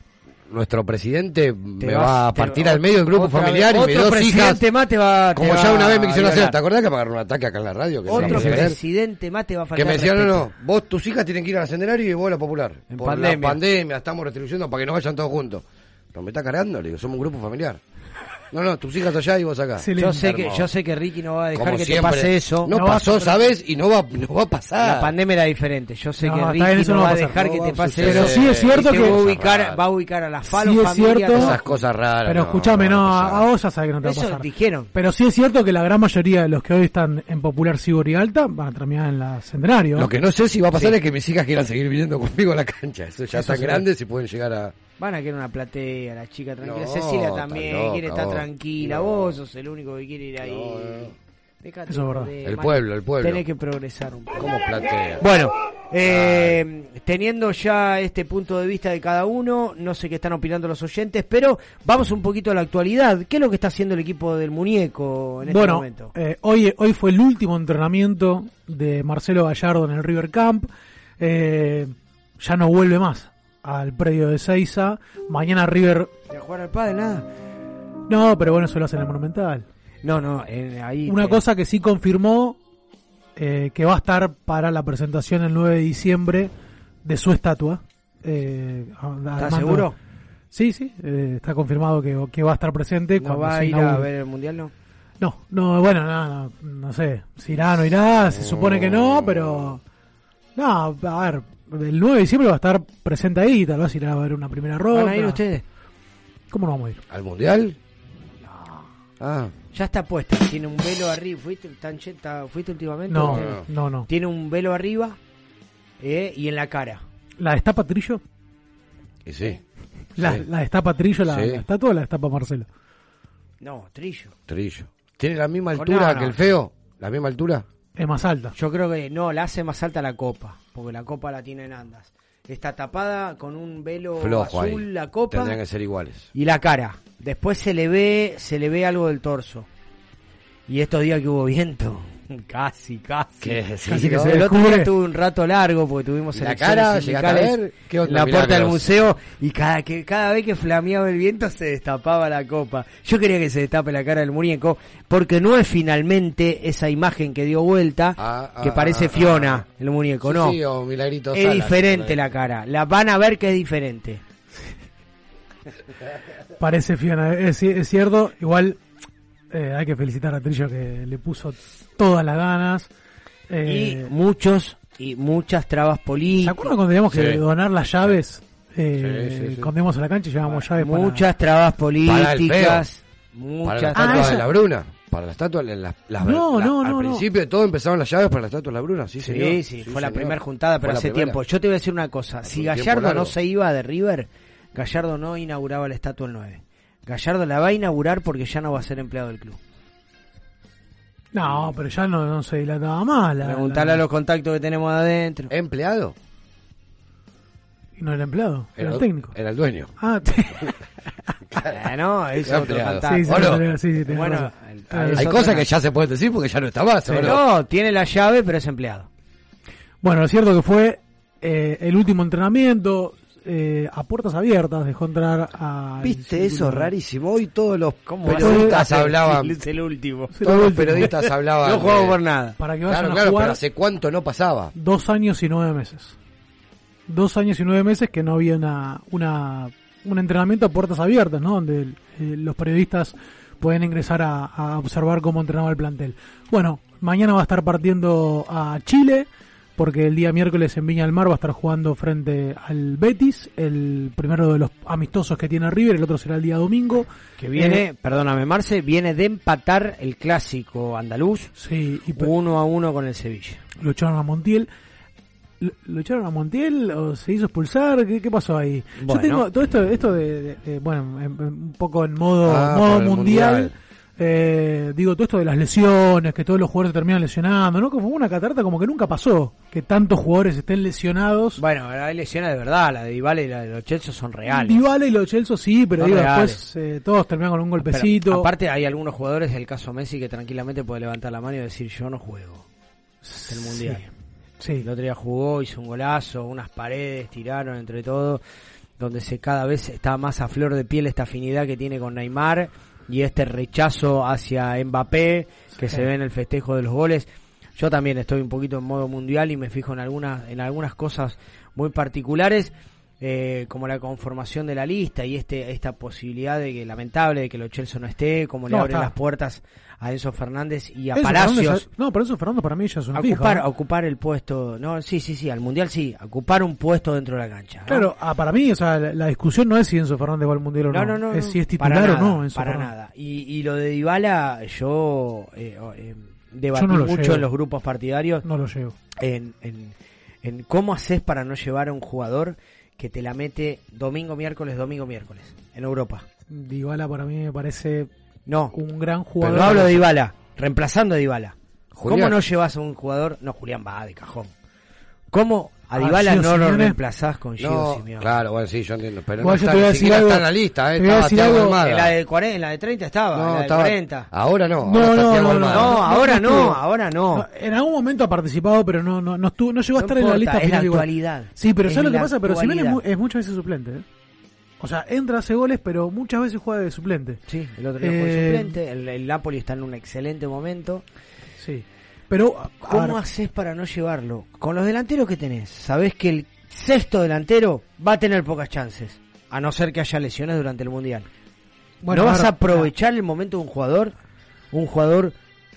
S9: nuestro presidente me
S6: vas-
S9: va a partir al medio del grupo familiar
S6: vez-
S9: y
S6: otro
S9: dos hijas.
S6: presidente más te va- te
S9: Como
S6: va
S9: ya una vez me quisieron hacer. ¿Te acordás que me agarró un ataque acá en la radio? Que
S6: Otro
S9: no
S6: presidente más te va a faltar
S9: Que me decían, no, no, vos, tus hijas tienen que ir a la Centenario y vos a la Popular.
S6: En
S9: Por
S6: pandemia.
S9: la pandemia, estamos restringiendo para que no vayan todos juntos. Pero me está cargando, le digo, somos un grupo familiar. No, no, tus hijas allá y vos acá.
S6: Yo sé que yo sé que Ricky no va a dejar
S9: Como
S6: que
S9: siempre.
S6: te pase eso.
S9: No, pasó, ¿sabes? Y no va, no va a pasar.
S6: La pandemia era diferente. Yo sé
S8: No,
S6: que Ricky no
S8: no
S6: va a dejar
S9: No
S6: que te pase
S9: suceder.
S6: eso.
S8: Pero sí es cierto que-
S6: va a ubicar, va a ubicar a la Falo
S8: Sí es cierto-
S9: Esas cosas raras.
S8: Pero
S9: no,
S8: escúchame, no,
S9: a
S8: vos ya sabes que no te va a
S6: Eso dijeron.
S8: Pero sí es cierto que la gran mayoría de los que hoy están en Popular Cibori Alta van a terminar en la Centenario.
S9: Lo que no sé si va a pasar
S6: Sí.
S9: es que mis hijas quieran seguir viniendo conmigo a la cancha. Eso ya están grandes y pueden llegar a.
S6: Van a querer una platea, la chica tranquila.
S9: No,
S6: Cecilia
S9: está
S6: también
S9: loca,
S6: quiere estar
S9: vos.
S6: tranquila.
S9: No.
S6: Vos sos el único que quiere ir ahí.
S9: No, no.
S6: Dejate
S8: Eso es verdad.
S9: El
S6: man.
S9: pueblo, el pueblo.
S6: Tenés que progresar un poco.
S9: ¿Cómo platea?
S6: Bueno, eh, teniendo ya este punto de vista de cada uno, no sé qué están opinando los oyentes, pero vamos un poquito a la actualidad. ¿Qué es lo que está haciendo el equipo del muñeco en este
S8: bueno,
S6: momento?
S8: eh, hoy, hoy fue el último entrenamiento de Marcelo Gallardo en el River Camp. Eh, ya no vuelve más al predio de Seiza. Mañana River...
S6: ¿De jugar al padre nada?
S8: No, pero bueno, eso lo hace en el Monumental.
S6: No, no, eh, ahí.
S8: Una cosa que sí confirmó eh, que va a estar para la presentación el 9 de diciembre de su estatua. Eh,
S6: ¿Estás seguro?
S8: Sí, sí, eh, está confirmado que, que va a estar presente.
S6: ¿No va a ir a ver el mundial, no?
S8: No, no, bueno, no, no, no sé, si irá no irá, se supone que no, pero... No, a ver, el 9 de diciembre va a estar presente ahí, tal vez irá a ver una primera ronda.
S6: ¿Van a ir ustedes?
S8: ¿Cómo no vamos a ir?
S9: ¿Al mundial? Ah,
S6: Ya está puesta, tiene un velo arriba. ¿Fuiste, tan cheta- ¿fuiste últimamente?
S8: No, no, no.
S6: Tiene un velo arriba eh, y en la cara.
S8: ¿La destapa Trillo?
S9: y sí.
S8: ¿La,
S9: Sí.
S8: la destapa Trillo la,
S9: Sí.
S8: la estatua o la destapa Marcelo?
S6: No, Trillo.
S9: Trillo. ¿Tiene la misma
S6: No,
S9: altura
S6: no.
S9: que el feo? ¿La misma altura?
S8: Es más alta.
S6: Yo creo que no, la hace más alta la copa, porque la copa la tiene en andas. Está tapada con un velo
S9: Flojo
S6: azul
S9: ahí.
S6: la copa
S9: Tendrían que ser iguales.
S6: y la cara. Después se le ve, se le ve algo del torso. Y estos días que hubo viento, casi, casi.
S9: Que sí,
S6: Casi que
S9: ¿no?
S6: se- el otro día
S8: descubre.
S6: tuve un rato largo porque tuvimos
S9: ¿Y la cara? ¿Llegaste a ver? ¿Qué
S6: la puerta del museo y cada que cada vez que flameaba el viento se destapaba la copa. Yo quería que se destape la cara del muñeco porque no es finalmente esa imagen que dio vuelta
S9: Ah, ah,
S6: que parece
S9: ah,
S6: Fiona,
S9: ah.
S6: el muñeco,
S9: Sí,
S6: no.
S9: sí, o Milagrito
S6: es
S9: Salas,
S6: diferente la cara. La van a ver que es diferente.
S8: Parece Fiona, es, es cierto. Igual eh, hay que felicitar a Trillo que le puso todas las ganas. Eh,
S6: y muchos y muchas trabas
S8: ¿Se
S6: políticas.
S8: acuerdan cuando teníamos que
S9: Sí.
S8: donar las llaves? Eh,
S9: Sí, sí, sí.
S8: Cuando íbamos a la cancha y llevábamos llaves para-
S6: Muchas trabas
S9: Para
S6: políticas.
S9: Para
S6: Muchas
S9: la estatua
S8: Ah,
S9: de
S8: esa-
S9: la Bruna. Para la estatua, la- la- las-
S8: No,
S9: la-
S8: no,
S9: al
S8: no, no.
S9: principio de todo empezaron las llaves para la estatua de la Bruna, sí,
S6: Sí,
S9: señor.
S6: sí, fue la primera juntada, pero
S9: Fue la
S6: hace tiempo. Yo te voy a decir una cosa. Si Gallardo no se iba de River, Gallardo no inauguraba la estatua el 9. Gallardo la va a inaugurar porque ya no va a ser empleado del club.
S8: No, pero ya no, no se dilataba más. La,
S6: Preguntarle
S8: la-
S6: a los contactos que tenemos adentro.
S9: ¿Empleado?
S8: Y no era empleado, era, el técnico.
S9: Era el dueño.
S8: Ah,
S6: es
S9: Era
S6: otro
S9: empleado.
S6: cantante.
S8: sí, sí,
S9: ¿O no?
S8: sí, sí, sí, tenés
S6: Bueno, es
S9: Hay cosas que ya se pueden decir porque ya no está más. No,
S6: tiene la llave, pero es empleado.
S8: Bueno, lo cierto que fue eh, el último entrenamiento eh, a puertas abiertas, dejó entrar a...
S9: ¿Viste eso? Rarísimo. Hoy todos los
S6: ¿Cómo va a
S9: periodistas hablaban.
S6: Es el último.
S9: Todos los periodistas hablaban.
S6: No jugamos por nada.
S8: Para que vayan
S9: Claro,
S8: a
S9: claro,
S8: jugar
S9: pero ¿hace cuánto no pasaba?
S8: dos años y nueve meses. Dos años y nueve meses que no había una, una, un entrenamiento a puertas abiertas, ¿no? Donde eh, los periodistas pueden ingresar a, a observar cómo entrenaba el plantel. Bueno, mañana va a estar partiendo a Chile, porque el día miércoles en Viña del Mar va a estar jugando frente al Betis, el primero de los amistosos que tiene River, el otro será el día domingo.
S6: Que viene,
S8: Eh,
S6: perdóname Marce, viene de empatar el clásico andaluz
S8: sí, y
S6: uno a uno con el Sevilla.
S8: lo echaron a Montiel. ¿Lo, lo echaron a Montiel o se hizo expulsar? ¿Qué, qué pasó ahí?
S6: Bueno.
S8: Yo tengo todo esto, esto de, de- de- bueno, en- en- un poco en modo,
S9: Ah,
S8: modo. Mundial. Eh, digo, todo esto de las lesiones, que todos los jugadores se terminan lesionando, ¿no? Como una catarata como que nunca pasó, que tantos jugadores estén lesionados.
S6: Bueno, hay lesiones de verdad, la de Dybala y la de los Chelsea son reales.
S8: Dybala y los Chelsea sí, pero digo, después eh, todos terminan con un
S6: Pero,
S8: golpecito.
S6: aparte hay algunos jugadores, el caso Messi, que tranquilamente puede levantar la mano y decir yo no juego. El mundial.
S8: Sí.
S6: El otro día jugó, hizo un golazo, unas paredes, tiraron entre todo, donde se cada vez está más a flor de piel esta afinidad que tiene con Neymar y este rechazo hacia Mbappé que
S8: Sí.
S6: se ve en el festejo de los goles. Yo también estoy un poquito en modo mundial y me fijo en algunas en algunas cosas muy particulares. eh, como la conformación de la lista y este esta posibilidad de que lamentable de que lo Chelsea no esté, como le abren
S8: está.
S6: las puertas a Enzo Fernández y a
S8: Enzo
S6: Palacios
S8: Fernández no, pero eso Fernando para mí ya es una fija,
S6: ocupar,
S8: ¿no?
S6: ocupar el puesto, no, sí, sí, sí, al mundial sí, ocupar un puesto dentro de la cancha. ¿no?
S8: Claro, ah, para mí, o sea, la, la discusión no es si Enzo Fernández va al Mundial o no,
S6: no, no,
S8: es si es titular o no Enzo
S6: para
S8: Fernández.
S6: nada. Y, y lo de Dybala, yo eh, eh, debatí
S8: Yo no lo
S6: mucho
S8: llevo.
S6: en los grupos partidarios
S8: No lo llevo.
S6: en, en, en cómo haces para no llevar a un jugador que te la mete domingo, miércoles, domingo, miércoles, en Europa.
S8: Dybala para mí me parece
S6: No,
S8: un gran
S6: pero
S8: jugador.
S6: no hablo de Dybala, reemplazando a Dybala. ¿Cómo
S9: Julián.
S6: no llevas a un jugador? No, Julián va de cajón. ¿Cómo a
S8: Ah,
S6: Dybala no lo
S8: Simeone.
S6: reemplazás con Gio
S9: No,
S6: Simeone?
S9: claro, bueno, sí, yo entiendo. Pero
S8: Igual
S9: no
S8: yo
S9: está,
S8: te voy a
S9: ni siquiera
S8: algo-
S9: está en la lista, ¿eh?
S8: te voy a
S9: Estaba
S8: decir algo-.
S6: En la de 40, en la de 30 estaba, en
S9: No,
S6: la de
S9: estaba-
S6: 40.
S9: Ahora no.
S8: No,
S9: ahora
S8: no, no.
S6: No,
S8: no,
S6: ahora no, ahora no.
S8: En algún momento ha participado, pero no no no, estuvo, no llegó a estar en la lista
S6: es la actualidad.
S8: Sí, pero
S6: Es
S8: ¿sabes lo que pasa? Pero Simeone es muchas veces suplente. ¿eh? O sea, entra, hace goles, pero muchas veces juega de suplente.
S6: Sí, el otro día fue
S8: Eh,
S6: suplente, el, el Napoli está en un excelente momento.
S8: Sí. Pero,
S6: ¿Cómo haces para no llevarlo? Con los delanteros que tenés, sabés que el sexto delantero va a tener pocas chances, a no ser que haya lesiones durante el Mundial.
S8: bueno,
S6: ¿No vas
S8: ahora-
S6: a aprovechar el momento de un jugador? Un jugador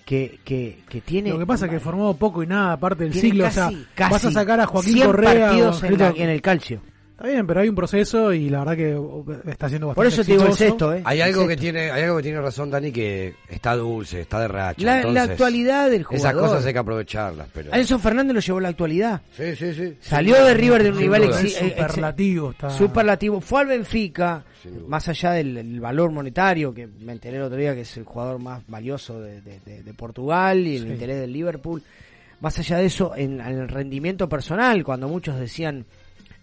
S6: que, que, que tiene...
S8: Lo que pasa es que formó poco y nada, aparte del siglo.
S6: casi-
S8: o sea,
S6: casi
S8: vas a sacar a Joaquín
S6: 100
S8: Correa.
S6: partidos
S8: o
S6: en, la-
S8: Angelito-
S6: en el calcio.
S8: Está bien, pero hay un proceso y la verdad que uh, está siendo bastante
S6: Por eso te digo el
S8: exitoso.
S6: sexto, ¿eh?
S9: Hay algo que tiene, hay algo que tiene razón Dani que está dulce, está de racha.
S6: La, actualidad del jugador.
S9: Esas cosas hay que aprovecharlas, pero.
S6: A Enzo Fernández lo llevó la actualidad.
S9: Sí, sí, sí.
S6: Salió de River de un exi-
S8: Es
S6: eh,
S8: superlativo. Está...
S6: superlativo. Fue al Benfica, más allá del, del valor monetario, que me enteré el otro día que es el jugador más valioso de, de- de- de Portugal y el
S8: Sí.
S6: interés del Liverpool. Más allá de eso, en, en el rendimiento personal, cuando muchos decían,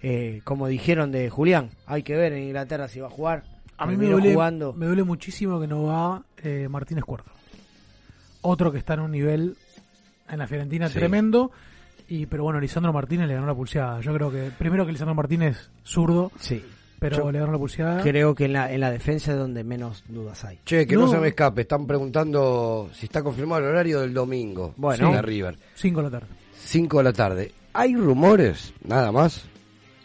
S6: eh, como dijeron de Julián, hay que ver en Inglaterra si va a jugar.
S8: A mí me duele,
S6: jugando.
S8: me duele muchísimo que no va eh, Martínez Cuarto. Otro que está en un nivel en la Fiorentina
S9: Sí.
S8: tremendo. Y, pero bueno, Lisandro Martínez le ganó la pulseada. Yo creo que, primero que Lisandro Martínez zurdo,
S6: Sí.
S8: pero
S6: Yo
S8: le ganó la pulseada.
S6: Creo que en la, en la defensa es donde menos dudas hay.
S9: Che, que no.
S8: No.
S9: se me escape. Están preguntando si está confirmado el horario del domingo.
S6: Bueno.
S9: River.
S8: 5 de la tarde.
S9: 5 de la tarde. Hay rumores, nada más,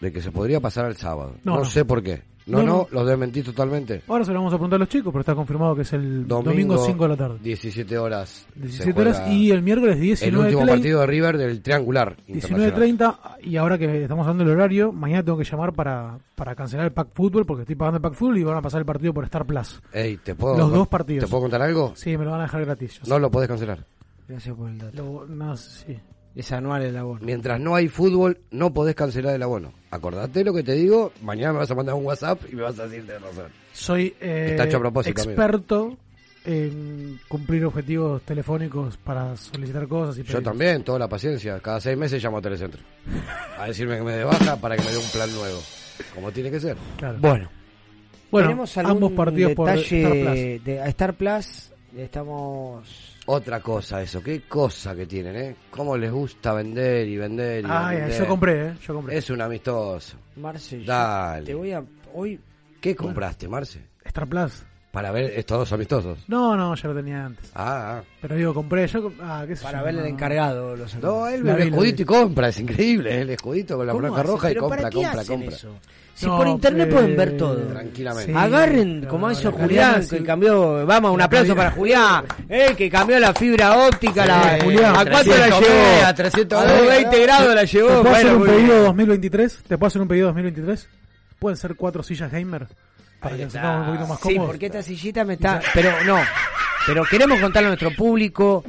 S9: de que se podría pasar al sábado.
S8: No,
S9: No,
S8: no.
S9: sé por qué. No,
S8: No,
S9: los desmentí totalmente.
S8: Ahora se lo vamos a preguntar a los chicos, pero está confirmado que es el domingo,
S9: Domingo,
S8: 5 de la tarde.
S9: 17 horas. se
S8: 17 horas y el miércoles
S9: el
S8: 19
S9: último partido de River del triangular. internacional.
S8: 19.30 y ahora que estamos dando el horario, mañana tengo que llamar para, para cancelar el pack fútbol porque estoy pagando el pack fútbol y van a pasar el partido por Star Plus.
S9: Ey, ¿te puedo,
S8: Los dos partidos.
S9: ¿Te puedo contar algo?
S8: Sí, me lo van a dejar gratis. sé.
S9: No lo podés cancelar.
S6: Gracias por el dato.
S8: Lo- no, sí.
S6: Es anual el abono.
S9: Mientras no hay fútbol, no podés cancelar el abono. Acordate lo que te digo. Mañana me vas a mandar un WhatsApp y me vas a decir de razón.
S8: Soy eh,
S9: Está hecho a propósito, amigo.
S8: experto en cumplir objetivos telefónicos para solicitar cosas y
S9: Yo también, toda la paciencia. Cada seis meses llamo a Telecentro. A decirme que me dé baja para que me dé un plan nuevo. Como tiene que ser.
S8: Claro.
S6: Bueno,
S8: Bueno,
S6: tenemos algún
S8: ambos partidos por
S6: detalle
S8: Star Plus.
S6: de a Star Plus. Estamos
S9: Otra cosa eso. Qué cosa que tienen, ¿eh? Cómo les gusta vender y vender y
S8: Ah, ya,
S9: vender.
S8: yo compré, ¿eh? Yo compré.
S9: Es un amistoso.
S6: Marce. yo
S9: Dale.
S6: Te voy a hoy
S9: ¿Qué compraste, Marce?
S8: Star Plus.
S9: Para ver estos dos amistosos.
S8: No, no, ya lo tenía antes.
S9: Ah, ah.
S8: Pero digo, compré yo. Ah, qué sé
S6: Para ver el
S8: no.
S6: encargado. Los
S9: No, él ve el escudito y compra, es increíble. El escudito con la
S6: ¿Cómo
S9: franja roja y
S6: ¿Pero
S9: compra,
S6: para qué
S9: compra,
S6: hacen
S9: compra.
S6: eso? Si
S8: No,
S6: por internet
S8: eh,
S6: pueden ver todo.
S9: Tranquilamente.
S8: Sí,
S6: Agarren,
S8: pero
S6: como hizo Julián, que
S8: sí.
S6: cambió, vamos, un aplauso para Julián, eh, que cambió la fibra óptica, la,
S8: Julián.
S6: ¿a cuánto la
S9: 300
S6: llevó?
S9: a 300
S6: a los 20 grados la
S8: ¿Te
S6: llevó,
S8: puedo hacer un pedido 2023? ¿Te puedo hacer un pedido 2023? ¿Pueden ser cuatro sillas gamer? Para que nos sentamos un poquito más
S6: Sí,
S8: cómodos.
S6: porque esta sillita me está, pero no, pero queremos contarle a nuestro público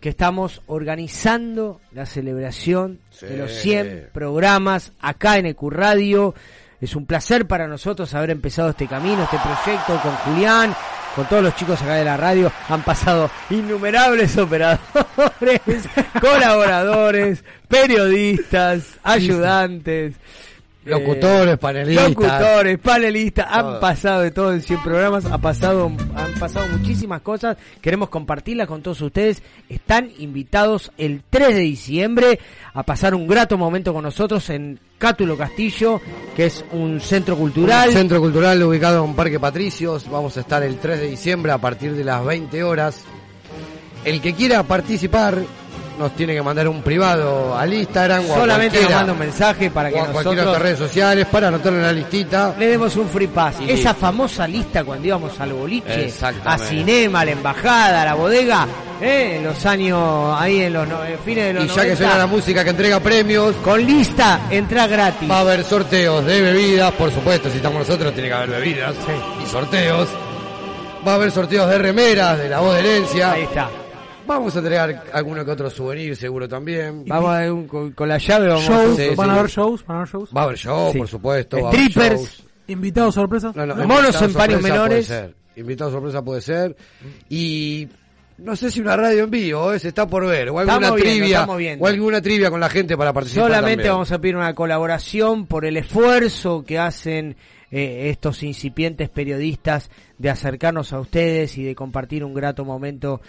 S6: que estamos organizando la celebración de los 100 programas acá en EQ Radio. Es un placer para nosotros haber empezado este camino, este proyecto con Julián, con todos los chicos acá de la radio. Han pasado innumerables operadores, colaboradores, periodistas, ayudantes.
S9: Locutores, panelistas.
S6: Locutores, panelistas, han pasado de todo en 100 programas, ha pasado, han pasado muchísimas cosas, queremos compartirlas con todos ustedes, están invitados el 3 de diciembre a pasar un grato momento con nosotros en Cátulo Castillo, que es un centro cultural.
S9: Un centro cultural ubicado en Parque Patricios. Vamos a estar el 3 de diciembre a partir de las 20 horas. El que quiera participar nos tiene que mandar un privado al Instagram o
S6: Solamente nos manda un mensaje para que
S9: o a cualquiera de
S6: nosotros
S9: las redes sociales para anotarlo en la listita.
S6: le demos un free pass. Esa famosa lista cuando íbamos al boliche, a cinema, a la embajada, a la bodega, eh, en los años, ahí en los no- en fines de los
S9: Y ya
S6: 90,
S9: que suena la música que entrega premios,
S6: con lista, entra gratis.
S9: va a haber sorteos de bebidas, por supuesto, si estamos nosotros tiene que haber bebidas y sorteos. Va a haber sorteos de remeras, de la voz de herencia.
S6: Ahí está.
S9: Vamos a entregar alguno que otro souvenir seguro también.
S6: Vamos a un- con, con la llave vamos
S8: Shows,
S9: Sí,
S8: van
S9: sí.
S8: a haber shows, van a haber shows.
S9: Va a haber show,
S6: Sí.
S9: por supuesto. va a haber
S6: Strippers.
S9: shows.
S8: Invitados sorpresa.
S9: No, no,
S6: Monos en paños menores.
S9: Puede ser. Invitado sorpresa puede ser. Y no sé si una radio en vivo, ¿eh? se está por ver. O alguna
S6: Estamos
S9: trivia.
S6: viendo.
S9: O alguna trivia con la gente para participar.
S6: Solamente
S9: también.
S6: vamos a pedir una colaboración por el esfuerzo que hacen eh, estos incipientes periodistas de acercarnos a ustedes y de compartir un grato momento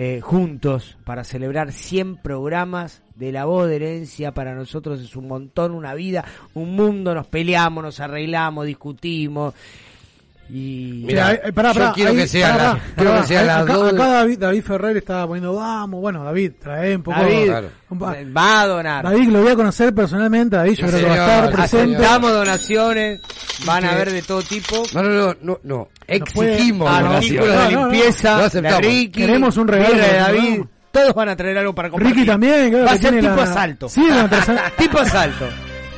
S6: eh, juntos para celebrar 100 programas de la voz de herencia. Para nosotros es un montón, una vida, un mundo. Nos peleamos, nos arreglamos, discutimos. Y
S9: Mira,
S8: eh, pará,
S9: yo
S8: pará,
S9: quiero
S8: ahí,
S9: que
S8: pará,
S9: las-
S8: pará,
S9: quiero que sean las
S8: acá,
S9: dos-
S8: acá David, David Ferrer estaba poniendo, vamos, bueno, David, trae un poco.
S6: David
S9: Claro.
S8: un pa-
S6: va a donar.
S8: David lo voy a conocer personalmente, David, yo
S9: Sí,
S8: creo que va a
S9: señor,
S8: estar presente.
S6: Aceptamos donaciones, van a ver de todo tipo.
S9: No, no, no, no, no. Exigimos
S6: Artículos de
S8: No, no, no.
S6: limpieza, de. Ricky,
S8: Queremos un regalo
S6: de David. Todos van a traer algo para compartir.
S8: Ricky también, creo
S6: Va a ser tipo
S8: la-
S6: asalto.
S8: Sí, van a traer-
S6: tipo asalto.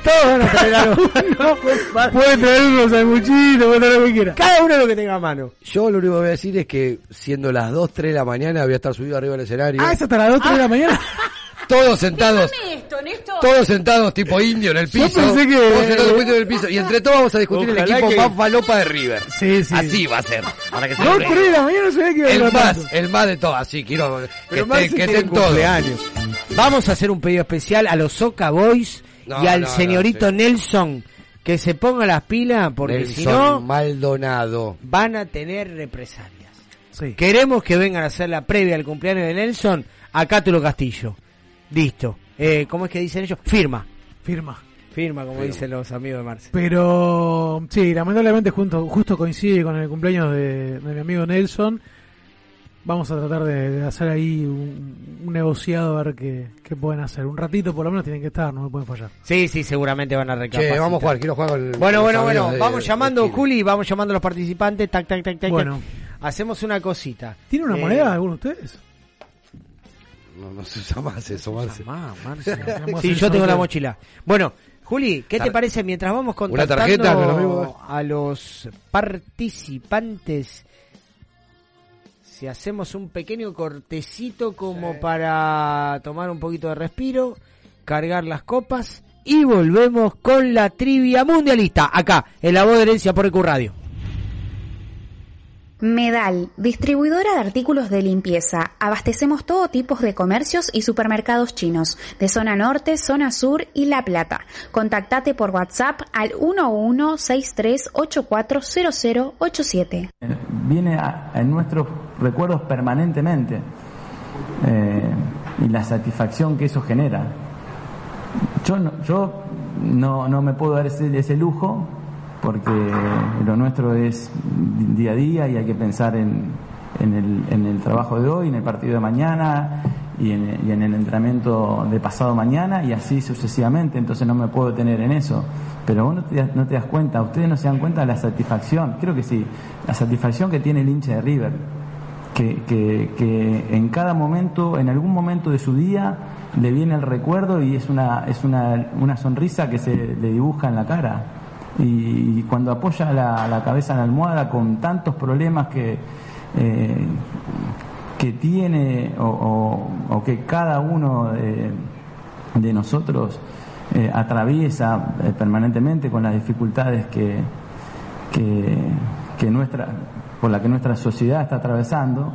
S6: Todos van a traer algo.
S8: Puede traer unos sanguchitos, puede traer lo que quiera.
S6: Cada uno lo que tenga a mano.
S9: Yo lo único que voy a decir es que siendo las 2, 3 de la mañana voy a estar subido arriba del escenario.
S8: Ah, es hasta las 2, 3 de la mañana.
S9: Todos sentados.
S13: esto, Néstor?
S9: Todos sentados tipo indio en el piso.
S8: pensé que-
S9: Todos sentados tipo en el piso. Y entre todos vamos a discutir el
S6: Ojalá
S9: equipo
S6: que-
S9: más falopa de River.
S8: Sí, sí.
S9: Así va a ser. Para que se
S8: 2,
S9: lo
S8: 3 de la mañana se ve que
S9: El más,
S8: tanto.
S9: el más de todos. Así quiero que,
S6: Pero
S9: que estén todos.
S6: Vamos a hacer un pedido especial a los Soca Boys
S9: No,
S6: y al
S9: no, no,
S6: señorito
S9: sí.
S6: Nelson que se ponga las pilas porque si no
S9: Maldonado.
S6: van a tener represalias.
S8: Sí.
S6: Queremos que vengan a hacer la previa al cumpleaños de Nelson a Cátulo Castillo. Listo. Eh, ¿Cómo es que dicen ellos? Firma.
S8: Firma.
S6: Firma, como dicen los amigos de Marce.
S8: Pero sí, lamentablemente junto, justo coincide con el cumpleaños de, de mi amigo Nelson. Vamos a tratar de, de hacer ahí un, un negociado a ver qué, qué pueden hacer. Un ratito por lo menos tienen que estar, no me pueden fallar.
S6: Sí, sí, seguramente van a recapacitar.
S9: Che, vamos a jugar. Quiero jugar con el-
S6: Bueno,
S9: con
S6: bueno, bueno.
S9: de-
S6: vamos llamando. Juli, vamos llamando a los participantes. Tac, tac, tac, tac.
S8: Bueno.
S6: Hacemos una cosita.
S8: ¿Tiene una
S6: Eh,
S8: moneda alguno de ustedes?
S9: No, no se usa más eso, Marce.
S8: Tenemos que
S6: Sí, yo tengo la mochila. Bueno, Juli, ¿qué te parece mientras vamos
S9: Una
S6: contactando
S9: tarjeta, amigos.
S6: a los participantes? Si hacemos un pequeño cortecito como para tomar un poquito de respiro, cargar las copas y volvemos con la trivia mundialista acá en la voz de herencia por EQ Radio.
S11: Medal, distribuidora de artículos de limpieza. Abastecemos todo tipo de comercios y supermercados chinos, de zona norte, zona sur y La Plata. Contactate por WhatsApp al 1163840087.
S14: viene a- en nuestros recuerdos permanentemente eh, y la satisfacción que eso genera. Yo no, yo no, no me puedo dar ese, ese lujo porque lo nuestro es día a día y hay que pensar en, en, el, en el trabajo de hoy, en el partido de mañana y en, y en, el entrenamiento de pasado mañana y así sucesivamente, entonces no me puedo tener en eso. Pero vos no te, no te das cuenta, ustedes no se dan cuenta de la satisfacción, creo que sí, la satisfacción que tiene el hincha de River, que, que, en cada momento, en algún momento de su día, le viene el recuerdo y es una, es una, una sonrisa que se le dibuja en la cara. Y, cuando apoya la, la, cabeza en la almohada con tantos problemas que, eh, que tiene o, o, que cada uno de, de nosotros eh, atraviesa eh, permanentemente con las dificultades que, que, nuestra, por la que nuestra sociedad está atravesando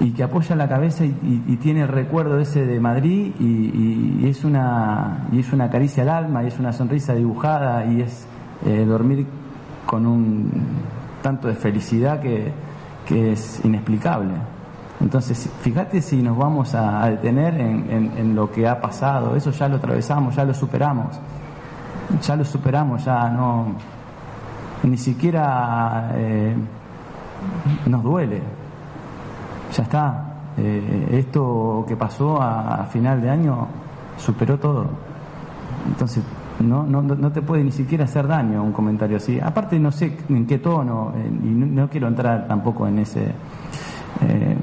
S14: y que apoya la cabeza y, tiene el recuerdo ese de Madrid y, es una es una caricia al alma y es una sonrisa dibujada y es eh, dormir con un tanto de felicidad que, que es inexplicable. Entonces, fíjate si nos vamos a, detener en, en, en, lo que ha pasado, eso ya lo atravesamos, ya lo superamos, ya lo superamos, ya no, ni siquiera eh, nos duele, ya está. Eh, esto que pasó a, final de año superó todo. Entonces, no, no, no te puede ni siquiera hacer daño un comentario así. Aparte, no sé en qué tono, eh, y no, no, quiero entrar tampoco en ese eh,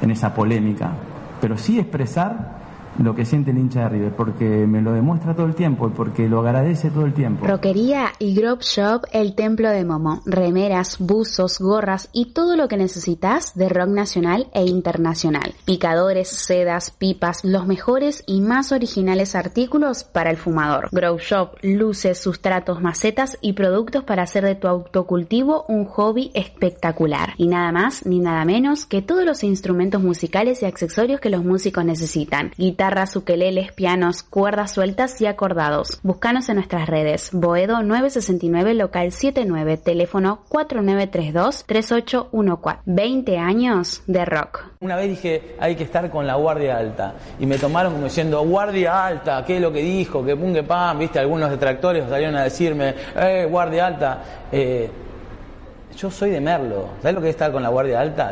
S14: en esa polémica, pero sí expresar lo que siente el hincha de River, porque me lo demuestra todo el tiempo y porque lo agradece todo el tiempo.
S11: Roquería y Grove Shop, el templo de Momo. Remeras, buzos, gorras y todo lo que necesitas de rock nacional e internacional. Picadores, sedas, pipas, los mejores y más originales artículos para el fumador. Grove Shop, luces, sustratos, macetas y productos para hacer de tu autocultivo un hobby espectacular. Y nada más ni nada menos que todos los instrumentos musicales y accesorios que los músicos necesitan. Guitarra guitarras, ukeleles, pianos, cuerdas sueltas y acordados. Búscanos en nuestras redes. Boedo 969 local 79, teléfono 4932-3814. 20 años de rock.
S10: Una vez dije, hay que estar con la guardia alta. Y me tomaron como diciendo, guardia alta, ¿qué es lo que dijo? Que pum, que pam, viste, algunos detractores salieron a decirme, eh, guardia alta. Eh, yo soy de Merlo. ¿Sabes lo que es estar con la guardia alta?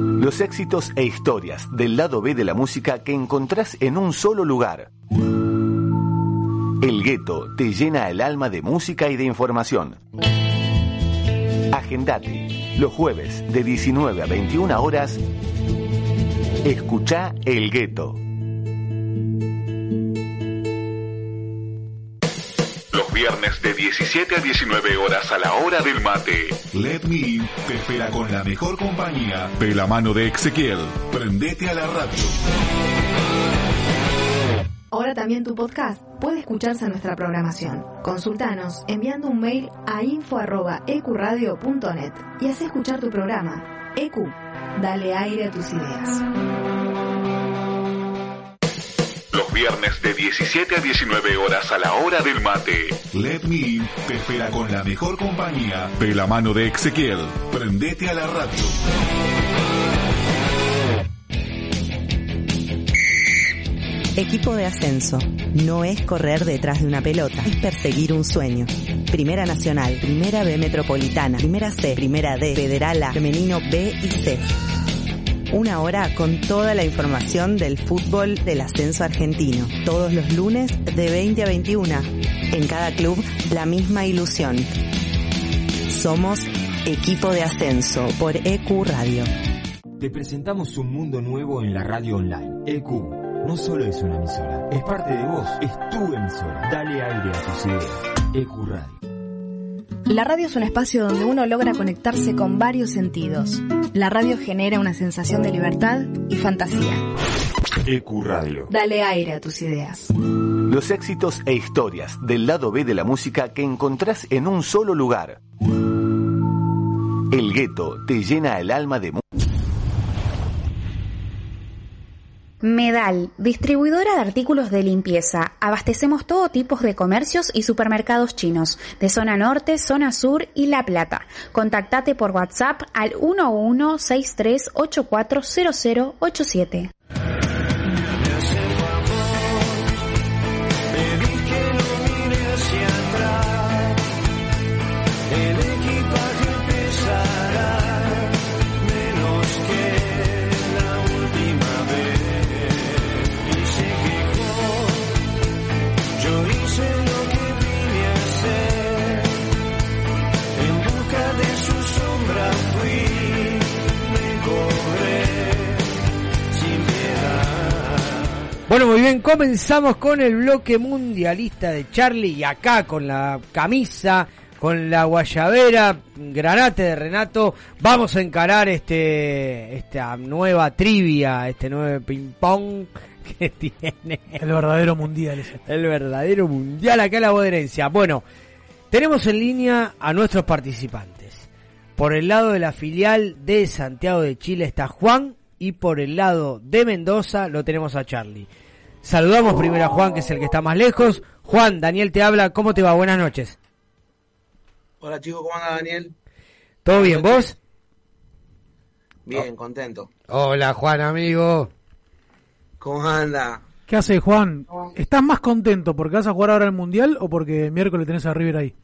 S3: Los éxitos e historias del lado B de la música que encontrás en un solo lugar. El gueto te llena el alma de música y de información. Agendate. Los jueves de 19 a 21 horas. Escucha El Gueto.
S4: Los viernes de 17 a 19 horas a la hora del mate. Let Me In te espera con la mejor compañía de la mano de Ezequiel. Prendete a la radio.
S1: Ahora también tu podcast puede escucharse en nuestra programación. Consultanos enviando un mail a info.ecuradio.net y haz escuchar tu programa. EQ, dale aire a tus ideas.
S4: Los viernes de 17 a 19 horas a la hora del mate. Let Me In te espera con la mejor compañía de la mano de Ezequiel. Prendete a la radio.
S5: Equipo de ascenso. No es correr detrás de una pelota, es perseguir un sueño. Primera Nacional, Primera B Metropolitana, Primera C, Primera D, Federal A, Femenino B y C. Una hora con toda la información del fútbol del ascenso argentino. Todos los lunes de 20 a 21. En cada club, la misma ilusión. Somos Equipo de Ascenso por EQ Radio.
S2: Te presentamos un mundo nuevo en la radio online. EQ no solo es una emisora, es parte de vos, es tu emisora. Dale aire a tus ideas. EQ Radio.
S1: La radio es un espacio donde uno logra conectarse con varios sentidos. La radio genera una sensación de libertad y fantasía.
S4: EQ Radio.
S1: Dale aire a tus ideas.
S3: Los éxitos e historias del lado B de la música que encontrás en un solo lugar. El gueto te llena el alma de música.
S11: Medal, distribuidora de artículos de limpieza. Abastecemos todo tipo de comercios y supermercados chinos, de zona norte, zona sur y La Plata. Contactate por WhatsApp al 1163840087.
S6: Bueno, muy bien, comenzamos con el bloque mundialista de Charlie y acá con la camisa, con la guayabera, granate de Renato, vamos a encarar este esta nueva trivia, este nuevo ping pong que tiene
S8: El verdadero mundial ese.
S6: el verdadero mundial acá en la boderencia. Bueno, tenemos en línea a nuestros participantes. Por el lado de la filial de Santiago de Chile está Juan y por el lado de Mendoza lo tenemos a Charlie. Saludamos primero a Juan, que es el que está más lejos. Juan, Daniel te habla, ¿cómo te va? Buenas noches.
S15: Hola chicos, ¿cómo anda Daniel?
S6: ¿Todo bien, vos?
S15: Bien, contento.
S9: Hola Juan, amigo.
S15: ¿Cómo anda?
S8: ¿Qué hace Juan? ¿Estás más contento porque vas a jugar ahora el mundial o porque el miércoles tenés a River ahí?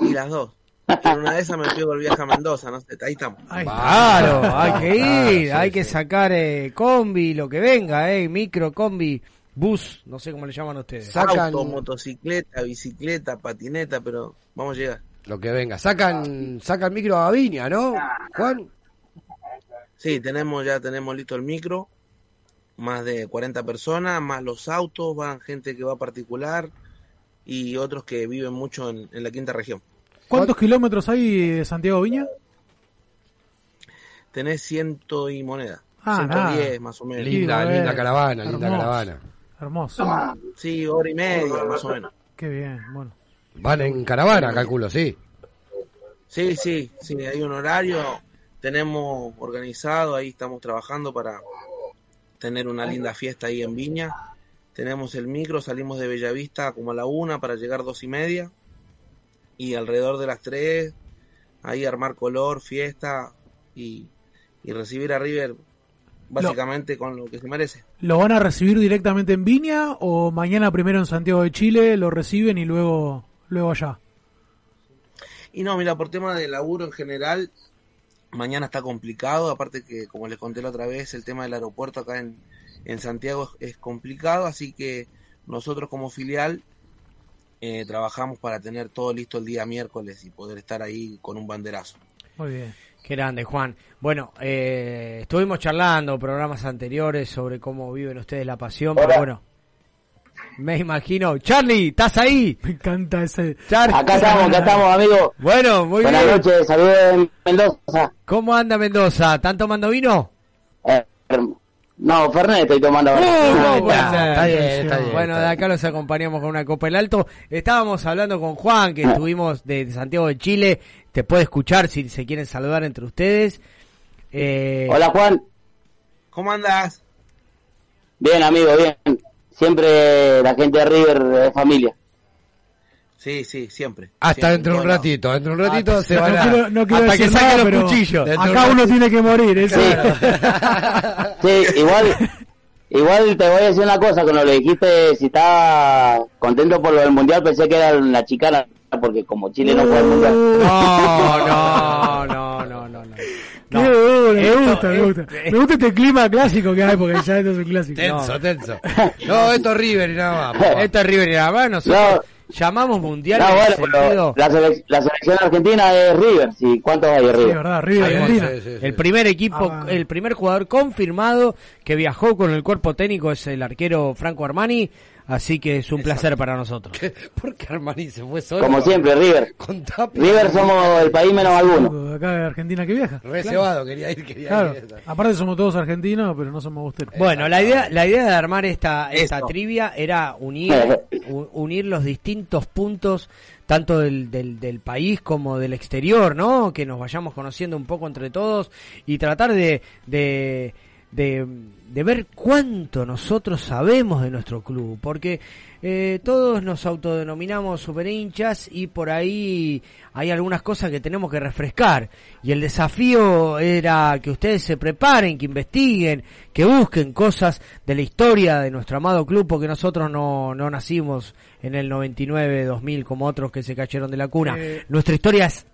S15: Y las dos. En una de esas me pego el viaje a Mendoza, no sé, ahí estamos.
S6: Claro, hay que
S9: Ah,
S6: ir,
S9: sí,
S6: hay que
S9: sí.
S6: sacar eh, combi, lo que venga, eh, micro, combi, bus, no sé cómo le llaman ustedes.
S9: Sacan-
S15: Auto, motocicleta, bicicleta, patineta, pero vamos a llegar.
S9: Lo que venga. Sacan, sacan micro a Viña, ¿no? Juan.
S15: Sí, tenemos ya tenemos listo el micro, más de 40 personas, más los autos, van gente que va particular y otros que viven mucho en, en la quinta región.
S8: ¿Cuántos kilómetros hay de Santiago Viña?
S15: Tenés ciento y moneda.
S8: Ah,
S15: 110
S8: nada.
S15: más o menos.
S9: Linda,
S8: Sí,
S9: linda
S8: eh,
S9: caravana, linda caravana.
S8: Hermoso.
S15: Sí, hora y media más o menos.
S8: Qué bien, bueno.
S9: Van en caravana, calculo, sí.
S15: Sí, sí, sí, hay un horario, tenemos organizado, ahí estamos trabajando para tener una linda fiesta ahí en Viña. Tenemos el micro, salimos de Bellavista como a la una para llegar dos y media y alrededor de las tres ahí armar color, fiesta y, y recibir a River básicamente con lo que se merece.
S8: ¿Lo van a recibir directamente en Viña o mañana primero en Santiago de Chile lo reciben y luego luego allá?
S15: Y no, mira, por tema de laburo en general, mañana está complicado, aparte que como les conté la otra vez, el tema del aeropuerto acá en, en Santiago es, es complicado, así que nosotros como filial eh, trabajamos para tener todo listo el día miércoles y poder estar ahí con un banderazo.
S6: Muy bien. Qué grande, Juan. Bueno, eh, estuvimos charlando programas anteriores sobre cómo viven ustedes la pasión, pero bueno, me imagino. Charlie, ¿estás ahí?
S8: Me encanta ese.
S16: Acá estamos, acá estamos, amigo.
S6: Bueno, muy
S16: Buenas
S6: bien.
S16: noches, saludos de Mendoza.
S6: ¿Cómo anda Mendoza? ¿Están tomando vino?
S16: Eh, no, Fernet estoy tomando.
S6: Uh, puede ser.
S9: está bien, está bien,
S6: Bueno,
S9: está
S6: de acá los acompañamos con una copa el alto. Estábamos hablando con Juan, que estuvimos de Santiago de Chile. Te puede escuchar si se quieren saludar entre ustedes. Eh,
S16: Hola, Juan.
S15: ¿Cómo andas?
S16: Bien, amigo, bien. Siempre la gente de River es familia.
S15: Sí, sí, siempre.
S9: Hasta
S15: Siempre,
S9: dentro de un ratito, dentro de un ratito
S15: Ah,
S9: se
S15: no
S9: van a...
S8: quiero- no quiero
S9: hasta que saquen los cuchillos.
S8: Acá uno tiene que morir. eso.
S16: Sí, igual, igual te voy a decir una cosa, cuando le dijiste si estaba contento por lo del mundial, pensé que era una chicana, porque como Chile no fue al mundial.
S6: No, no, no, no, no. no.
S8: Qué bueno, me
S6: esto-
S8: gusta, me gusta. Me gusta este clima clásico que hay, porque ya esto es un clásico.
S9: Tenso,
S8: No.
S9: tenso. No, esto es River y nada más.
S6: Esto es River y nada más. Nosotros llamamos mundial
S16: No,
S6: en
S16: bueno,
S6: el sentido-
S16: pero la, selec- la selección argentina es River, sí. ¿Cuántos hay de River?
S6: El primer equipo,
S8: Ah.
S6: el primer jugador confirmado que viajó con el cuerpo técnico es el arquero Franco Armani, así que es un placer para nosotros.
S9: ¿Por qué Armani se fue solo?
S16: Como siempre, River.
S9: Con.
S16: River somos el país menos alguno.
S8: Acá de Argentina que viaja.
S9: Re
S8: Claro.
S9: cebado, quería ir, quería
S8: Claro.
S9: ir.
S8: Aparte somos todos argentinos, pero no somos ustedes.
S6: Bueno, la idea, la idea de armar esta, esta trivia era unir, unir los distintos puntos, tanto del, del, del país como del exterior, ¿no? Que nos vayamos conociendo un poco entre todos y tratar de, de, de, de ver cuánto nosotros sabemos de nuestro club, porque eh, todos nos autodenominamos super hinchas y por ahí hay algunas cosas que tenemos que refrescar. Y el desafío era que ustedes se preparen, que investiguen, que busquen cosas de la historia de nuestro amado club, porque nosotros no, no nacimos en el 99, 2000 como otros que se cayeron de la cuna.
S8: Eh.
S6: Nuestra historia es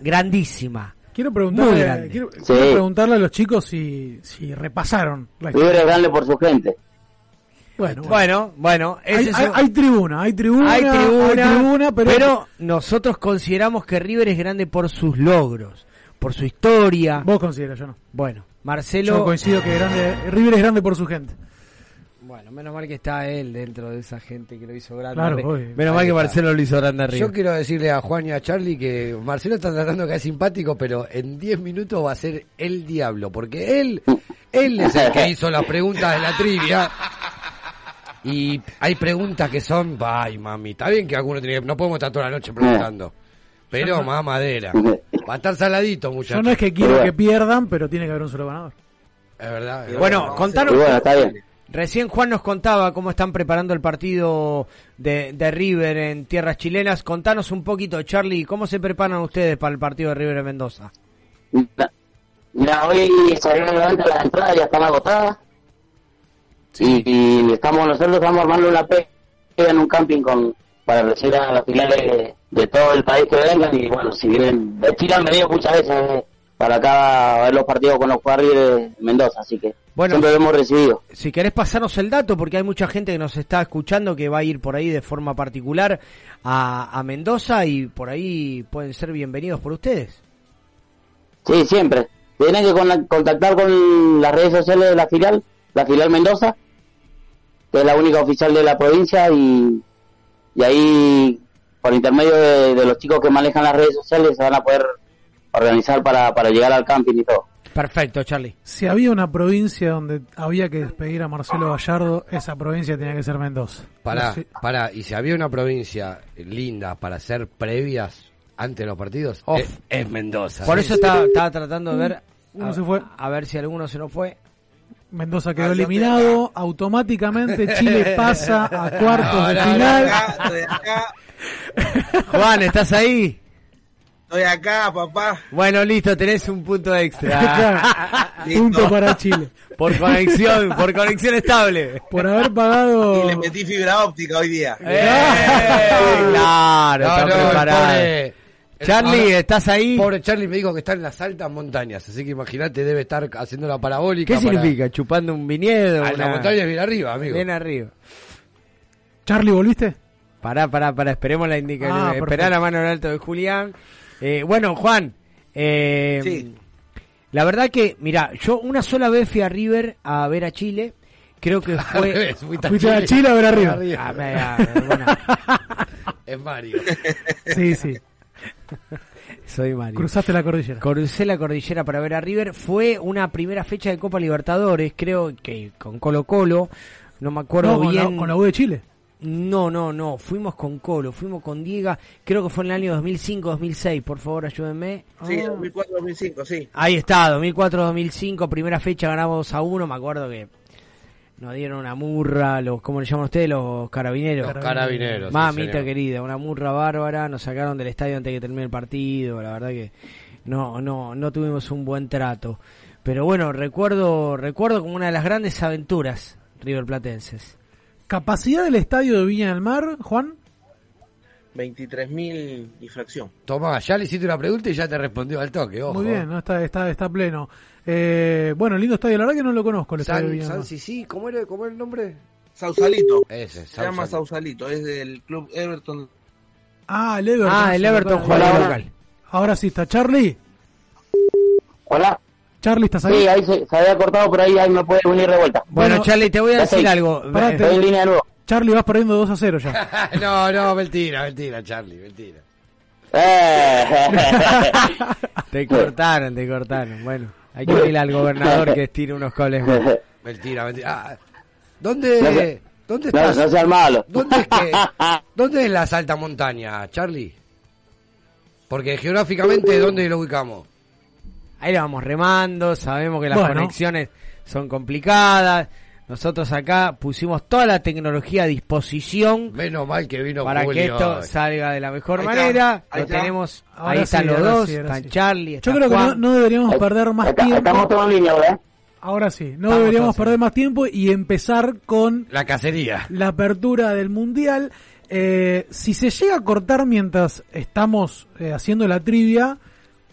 S6: grandísima.
S8: Quiero preguntarle, quiero,
S16: Sí.
S8: quiero preguntarle a los chicos si, si repasaron la
S16: River es grande por su gente.
S8: Bueno,
S6: Bueno, bueno,
S8: hay,
S6: es
S8: hay-
S6: un-
S8: hay tribuna, hay tribuna,
S6: hay tribuna,
S8: hay tribuna, pero,
S6: nosotros consideramos que River es grande por sus logros, por su historia.
S8: vos consideras, yo no.
S6: Bueno, Marcelo.
S8: Yo coincido que grande, River es grande por su gente.
S6: Bueno, menos mal que está él dentro de esa gente que lo hizo grande.
S8: Claro,
S6: menos mal que
S9: está.
S6: Marcelo lo hizo grande arriba.
S9: Yo quiero decirle a Juan y a Charlie que Marcelo está tratando de caer simpático, pero en 10 minutos va a ser el diablo, porque él, él es el que hizo las preguntas de la trivia. Y hay preguntas que son, ay mami, está bien que alguno tiene que- no podemos estar toda la noche preguntando. Pero más madera. Va a estar saladito, muchachos.
S8: Yo no es que quiero que pierdan, pero tiene que haber un solo ganador.
S9: Es verdad. es
S6: Bueno,
S9: verdad.
S6: contanos.
S16: Bueno, está bien.
S6: Recién Juan nos contaba cómo están preparando el partido de, de River en tierras chilenas. Contanos un poquito, Charlie, ¿cómo se preparan ustedes para el partido de River en Mendoza?
S16: Mira, hoy salieron la venta las entradas, ya están agotadas. Y, y estamos nosotros estamos armando una pega en un camping con para recibir a las filiales de, de todo el país que vengan. Y bueno, si vienen de Chile han venido muchas veces eh, para acá a ver los partidos con los River de Mendoza, así que
S6: Bueno.
S16: siempre lo hemos recibido.
S6: Si querés pasarnos el dato, porque hay mucha gente que nos está escuchando que va a ir por ahí de forma particular a, a Mendoza y por ahí pueden ser bienvenidos por ustedes.
S16: Sí, siempre. Tienen que con- contactar con las redes sociales de la filial, la filial Mendoza, que es la única oficial de la provincia y, y ahí, por intermedio de, de los chicos que manejan las redes sociales, se van a poder organizar para, para llegar al camping y todo.
S6: Perfecto, Charlie.
S8: Si había una provincia donde había que despedir a Marcelo Gallardo, esa provincia tenía que ser Mendoza.
S9: Pará,
S8: No sé-
S9: pará, y si había una provincia linda para hacer previas antes de los partidos,
S6: Off.
S9: es, es Mendoza.
S6: Por eso estaba, estaba tratando de ver
S8: Uno
S6: a,
S8: se fue.
S6: a ver si alguno se nos fue.
S8: Mendoza quedó eliminado, automáticamente Chile pasa a cuartos de
S9: No, no,
S8: final.
S15: Acá,
S6: Juan, ¿estás ahí?
S15: Estoy acá, papá.
S6: Bueno, listo, tenés un punto extra.
S8: Punto para Chile.
S6: por conexión, por conexión estable.
S8: Por haber pagado...
S15: Y le metí fibra óptica hoy día.
S6: ¡Eh! Claro,
S9: No,
S6: está
S9: no,
S6: preparado.
S9: pobre
S6: Charlie,
S9: Ahora,
S6: ¿estás ahí?
S9: Pobre Charlie me dijo que está en las altas montañas, así que imagínate, debe estar haciendo la parabólica.
S6: ¿Qué
S9: para-
S6: significa? ¿Chupando un viñedo?
S9: Ah, la
S6: Una-
S9: montaña es bien arriba, amigo.
S6: Bien arriba.
S8: Charlie, ¿volviste?
S6: Pará, pará, pará, esperemos la indicación.
S8: Ah,
S6: Esperá la mano en alto de Julián. Eh, bueno, Juan, eh, la verdad que, mira, yo una sola vez fui a River a ver a Chile. Creo que fue.
S9: fuiste a
S8: Chile a ver a River.
S6: Ah, me- ah, bueno,
S9: Es Mario.
S8: Sí, sí.
S6: soy Mario.
S8: Cruzaste la cordillera.
S6: Crucé la cordillera para ver a River. Fue una primera fecha de Copa Libertadores, creo que con Colo Colo. No me acuerdo
S8: No, con la-
S6: bien.
S8: con la U de Chile.
S6: No, no, no. Fuimos con Colo, fuimos con Diega. Creo que fue en el año 2005-2006. Por favor, ayúdenme.
S15: Sí,
S8: Ah.
S15: 2004-2005, sí.
S6: Ahí está, 2004-2005, primera fecha ganamos 2 a 1. Me acuerdo que nos dieron una murra, los ¿cómo le llaman ustedes? Los carabineros.
S9: Los carabineros, sí,
S6: Mamita querida, una murra bárbara. Nos sacaron del estadio antes de que termine el partido. La verdad que no, no, no tuvimos un buen trato. Pero bueno, recuerdo, recuerdo como una de las grandes aventuras River Platenses.
S8: ¿Capacidad del estadio de Viña del Mar, Juan?
S15: 23.000 y fracción.
S9: Tomá, ya le hiciste una pregunta y ya te respondió al toque, ojo.
S8: Muy bien, ¿no? está, está, está pleno. Eh, bueno, lindo estadio, la verdad que no lo conozco el estadio de
S9: San,
S8: Viña del
S9: San
S8: Mar.
S9: Sisi, ¿cómo era, ¿cómo era el nombre?
S15: Sausalito.
S9: Ese,
S15: Se llama
S9: Sausalito.
S15: Sausalito, es del club Everton.
S8: Ah, el Everton.
S6: Ah, el
S8: sí,
S6: Everton de local.
S8: Ahora sí está. Charlie.
S16: Hola.
S8: Charlie, ¿estás ahí?
S16: Sí, ahí se, se había cortado por ahí, ahí me puede unir de vuelta.
S6: Bueno, Charlie, te voy a decir
S16: estoy.
S6: algo.
S8: Pará,
S6: Eh,
S16: Estoy en línea de nuevo.
S8: Charlie, vas perdiendo 2 a 0 ya.
S9: no, no, mentira, mentira, Charlie, mentira.
S16: Eh.
S6: Te cortaron, te cortaron. Bueno, hay que pedirle al gobernador que estire unos cables más.
S9: Mentira, mentira. Ah, ¿Dónde,
S16: No
S9: dónde
S16: no,
S9: estás?
S16: no seas malo.
S9: ¿Dónde es, que, ¿Dónde es la alta montaña, Charlie? Porque geográficamente, ¿dónde lo ubicamos?
S6: Ahí la vamos remando, sabemos que las
S9: Bueno.
S6: conexiones son complicadas. Nosotros acá pusimos toda la tecnología a disposición
S9: Menos mal que vino
S6: para que esto salga de la mejor
S15: Ahí está,
S6: manera.
S15: ahí
S6: Lo
S15: está.
S6: tenemos,
S8: Ahora
S6: ahí
S8: sí,
S6: están los
S8: ahora
S6: dos,
S8: sí, ahora
S6: están
S8: sí.
S6: Charlie, está
S8: Yo creo que no, deberíamos perder más tiempo.
S16: estamos todos en línea, ¿verdad?
S8: Ahora sí, no
S9: Estamos
S8: deberíamos perder más tiempo y empezar con
S9: La cacería.
S8: la apertura del mundial. Eh, si se llega a cortar mientras estamos eh, haciendo la trivia,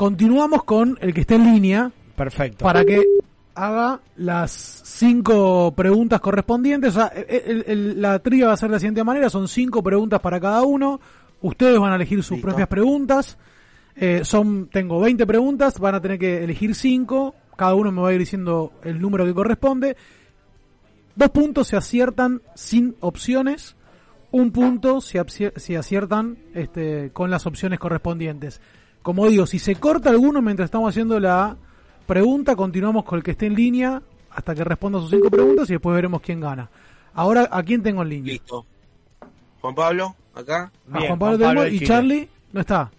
S8: continuamos con el que está en línea
S6: Perfecto.
S8: para que haga las cinco preguntas correspondientes. O sea, el- el- el- la trivia va a ser de la siguiente manera: son cinco preguntas para cada uno. Ustedes van a elegir sus
S15: Listo.
S8: propias preguntas. Eh, son, tengo 20 preguntas, van a tener que elegir 5. Cada uno me va a ir diciendo el número que corresponde. Dos puntos se aciertan sin opciones. Un punto apci- si aciertan este, con las opciones correspondientes. Como digo, si se corta alguno mientras estamos haciendo la pregunta, continuamos con el que esté en línea hasta que responda sus cinco preguntas y después veremos quién gana. Ahora, ¿a quién tengo en línea?
S15: Listo. Juan Pablo, acá.
S8: A
S6: Bien,
S8: Juan Pablo
S6: Juan Pablo
S8: tenemos
S6: de
S8: y. Charlie no está.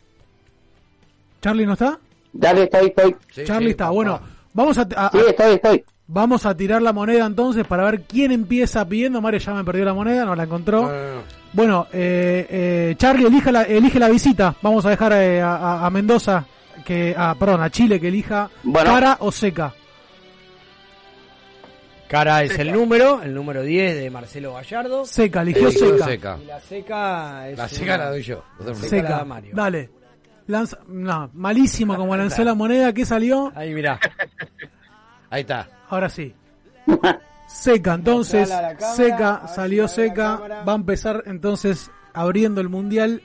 S8: ¿Charlie no está?
S16: Dale, estoy, estoy.
S9: Sí,
S8: Charlie
S9: sí,
S8: está.
S9: papá.
S8: Bueno, vamos a, a-
S16: Sí, estoy, estoy.
S8: vamos a tirar la moneda entonces para ver quién empieza pidiendo. Mario ya me perdió la moneda, no la encontró.
S9: No, no, no.
S8: Bueno, eh, eh, Charlie elige la, elige la visita. Vamos a dejar eh, a, a- a Mendoza, que, a, perdón, a Chile que elija
S16: Bueno.
S8: cara o seca.
S6: Cara es el número, el número 10 de Marcelo Gallardo.
S8: Seca, eligió seca.
S9: seca.
S6: Y la seca es
S9: La
S6: una-
S9: seca la doy yo. No.
S6: Seca la
S8: Seca.
S6: da Mario.
S8: Dale. Lanza, no, malísimo como lanzó la moneda. ¿Qué salió?
S6: Ahí mirá.
S9: Ahí está.
S8: Ahora sí. Seca, entonces,
S6: cámara,
S8: seca,
S6: si
S8: salió seca. Va a empezar entonces abriendo el mundial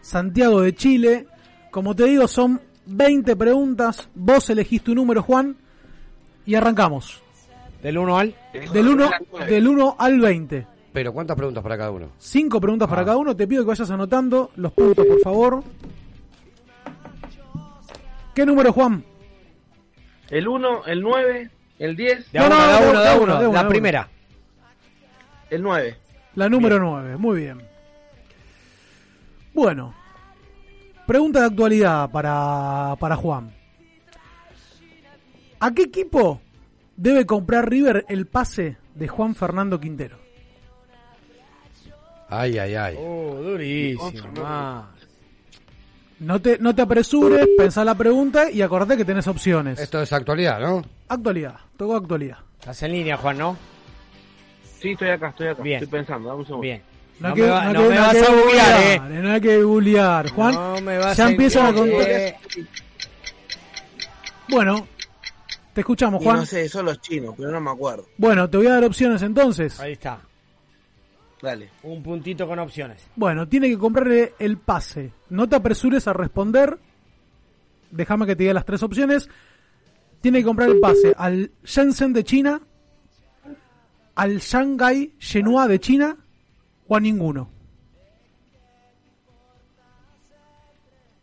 S8: Santiago de Chile. Como te digo, son 20 preguntas. Vos elegís tu número, Juan, y arrancamos.
S6: Del 1 al.
S8: Del 1 del 1 al 20.
S9: Pero ¿cuántas preguntas para cada uno?
S8: Cinco preguntas para
S9: Ah.
S8: cada uno. Te pido que vayas anotando los puntos, por favor. ¿Qué número, Juan?
S15: El 1, el 9, el 10,
S6: De
S8: No,
S6: uno,
S8: no,
S6: de uno,
S8: de uno,
S6: uno.
S8: de uno, de
S6: La primera.
S15: el 9.
S8: La número 9, muy bien. Bueno, pregunta de actualidad para, para Juan. ¿A qué equipo debe comprar River el pase de Juan Fernando Quintero?
S9: Ay, ay, ay.
S6: Oh, durísimo.
S8: No te, no te apresures, pensá la pregunta y acordate que tenés opciones.
S9: Esto es actualidad, ¿no?
S8: Actualidad, tocó actualidad.
S6: Estás en línea, Juan, ¿no?
S15: Sí, estoy acá, estoy acá.
S6: Bien.
S15: Estoy pensando, dame un segundo.
S6: Bien. No
S8: hay
S6: me
S8: que-
S6: va-
S8: no
S6: no
S8: que-
S6: me vas
S8: que
S6: a googlear, eh.
S8: googlear, No hay que googlear. Juan,
S6: No me vas
S8: ya
S6: a
S8: empiezan a
S6: googlear.
S8: contar. Bueno, te escuchamos,
S15: Y
S8: Juan.
S15: no sé, son los chinos, pero no me acuerdo.
S8: Bueno, te voy a dar opciones entonces.
S6: Ahí está.
S15: Dale.
S6: Un puntito con opciones.
S8: Bueno, tiene que comprarle el pase. No te apresures a responder. Déjame que te diga las tres opciones. Tiene que comprar el pase al Shenzhen de China, al Shanghai Shenhua de China o a ninguno.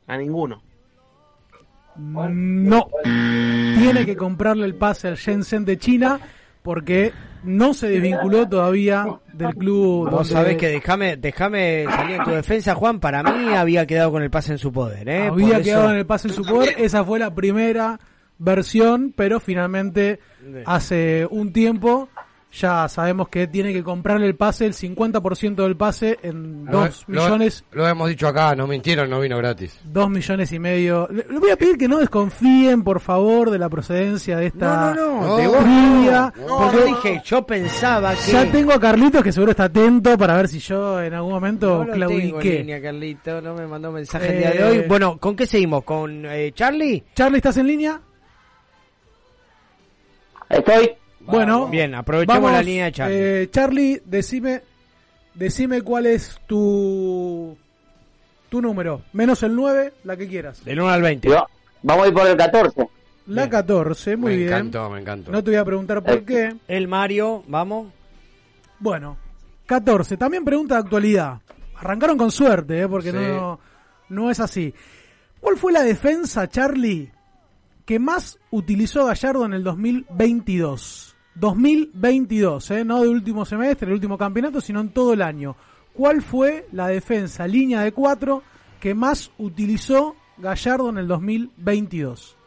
S15: A ninguno.
S8: No. Tiene que comprarle el pase al Shenzhen de China porque no se desvinculó todavía del club.
S6: Vos
S8: donde-
S6: sabés que déjame déjame salir en tu defensa, Juan. Para mí había quedado con el pase en su poder. ¿eh?
S8: había
S6: Por
S8: quedado
S6: eso-
S8: en el pase en su poder. Esa fue la primera versión, pero finalmente hace un tiempo ya sabemos que tiene que comprarle el pase, el 50% del pase en
S9: Lo-
S8: dos
S9: lo-
S8: millones,
S9: Lo, hemos dicho acá, no mintieron, no vino gratis.
S8: dos millones y medio. Le, le voy a pedir que no desconfíen, por favor, de la procedencia de esta
S6: No, no,
S9: No,
S6: de vos
S8: trivia,
S6: no.
S8: porque
S6: dije, yo pensaba que.
S8: ya tengo a Carlitos que seguro está atento para ver si yo en algún momento
S6: No tengo
S8: claudiqué.
S6: línea, Carlito, no me mandó mensaje el
S8: Eh,
S6: día de hoy. Bueno, ¿con qué seguimos? ¿Con eh, Charlie?
S8: Charlie, ¿estás en línea?
S16: Estoy.
S8: Bueno,
S6: Bien, aprovechemos
S8: vamos,
S6: la línea de Charlie.
S8: eh, Charlie, decime, decime cuál es tu tu número. Menos el 9, la que quieras.
S6: Del 1 al 20.
S16: Yo- vamos a ir por el 14.
S8: La 14, muy
S9: me
S8: bien.
S9: encantó, me encantó.
S8: No te voy a preguntar por qué.
S6: El Mario, vamos.
S8: Bueno, 14. También pregunta de actualidad. Arrancaron con suerte, ¿eh? porque
S9: Sí.
S8: no, no es así. ¿Cuál fue la defensa, Charlie, que más utilizó Gallardo en el 2022? 2022, ¿eh? no de último semestre, el último campeonato, sino en todo el año. ¿Cuál fue la defensa, línea de cuatro, que más utilizó Gallardo en el 2022?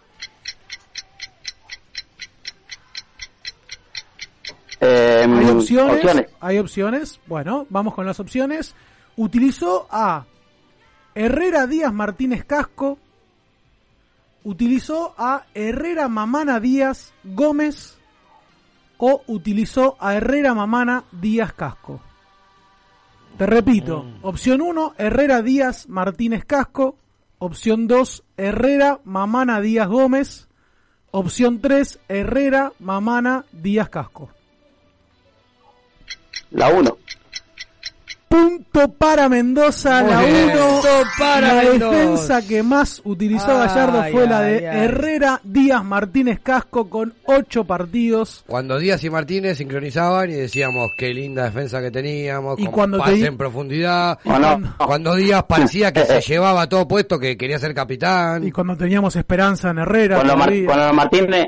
S16: Eh,
S8: Hay opciones,
S16: opciones.
S8: Hay opciones. Bueno, vamos con las opciones. Utilizó a Herrera Díaz Martínez Casco. Utilizó a Herrera Mamana Díaz Gómez. O utilizó a Herrera Mamana Díaz Casco. Te repito. Opción 1, Herrera Díaz Martínez Casco. Opción 2, Herrera Mamana Díaz Gómez. Opción 3, Herrera Mamana Díaz Casco.
S16: La 1.
S8: Punto para Mendoza,
S9: Muy
S8: la
S9: bien.
S8: 1.
S6: Punto para
S8: La
S6: Mendoza.
S8: defensa que más utilizó
S6: Ay,
S8: Gallardo fue la de. Herrera Díaz Martínez Casco con 8 partidos.
S9: Cuando Díaz y Martínez sincronizaban y decíamos qué linda defensa que teníamos,
S8: Y
S9: con
S8: cuando te
S9: pase
S8: di-
S9: en profundidad. Cuando Díaz parecía que se llevaba todo puesto, que quería ser capitán.
S8: Y cuando teníamos esperanza en Herrera.
S16: Cuando, Mar-
S8: todavía.
S16: cuando Martínez,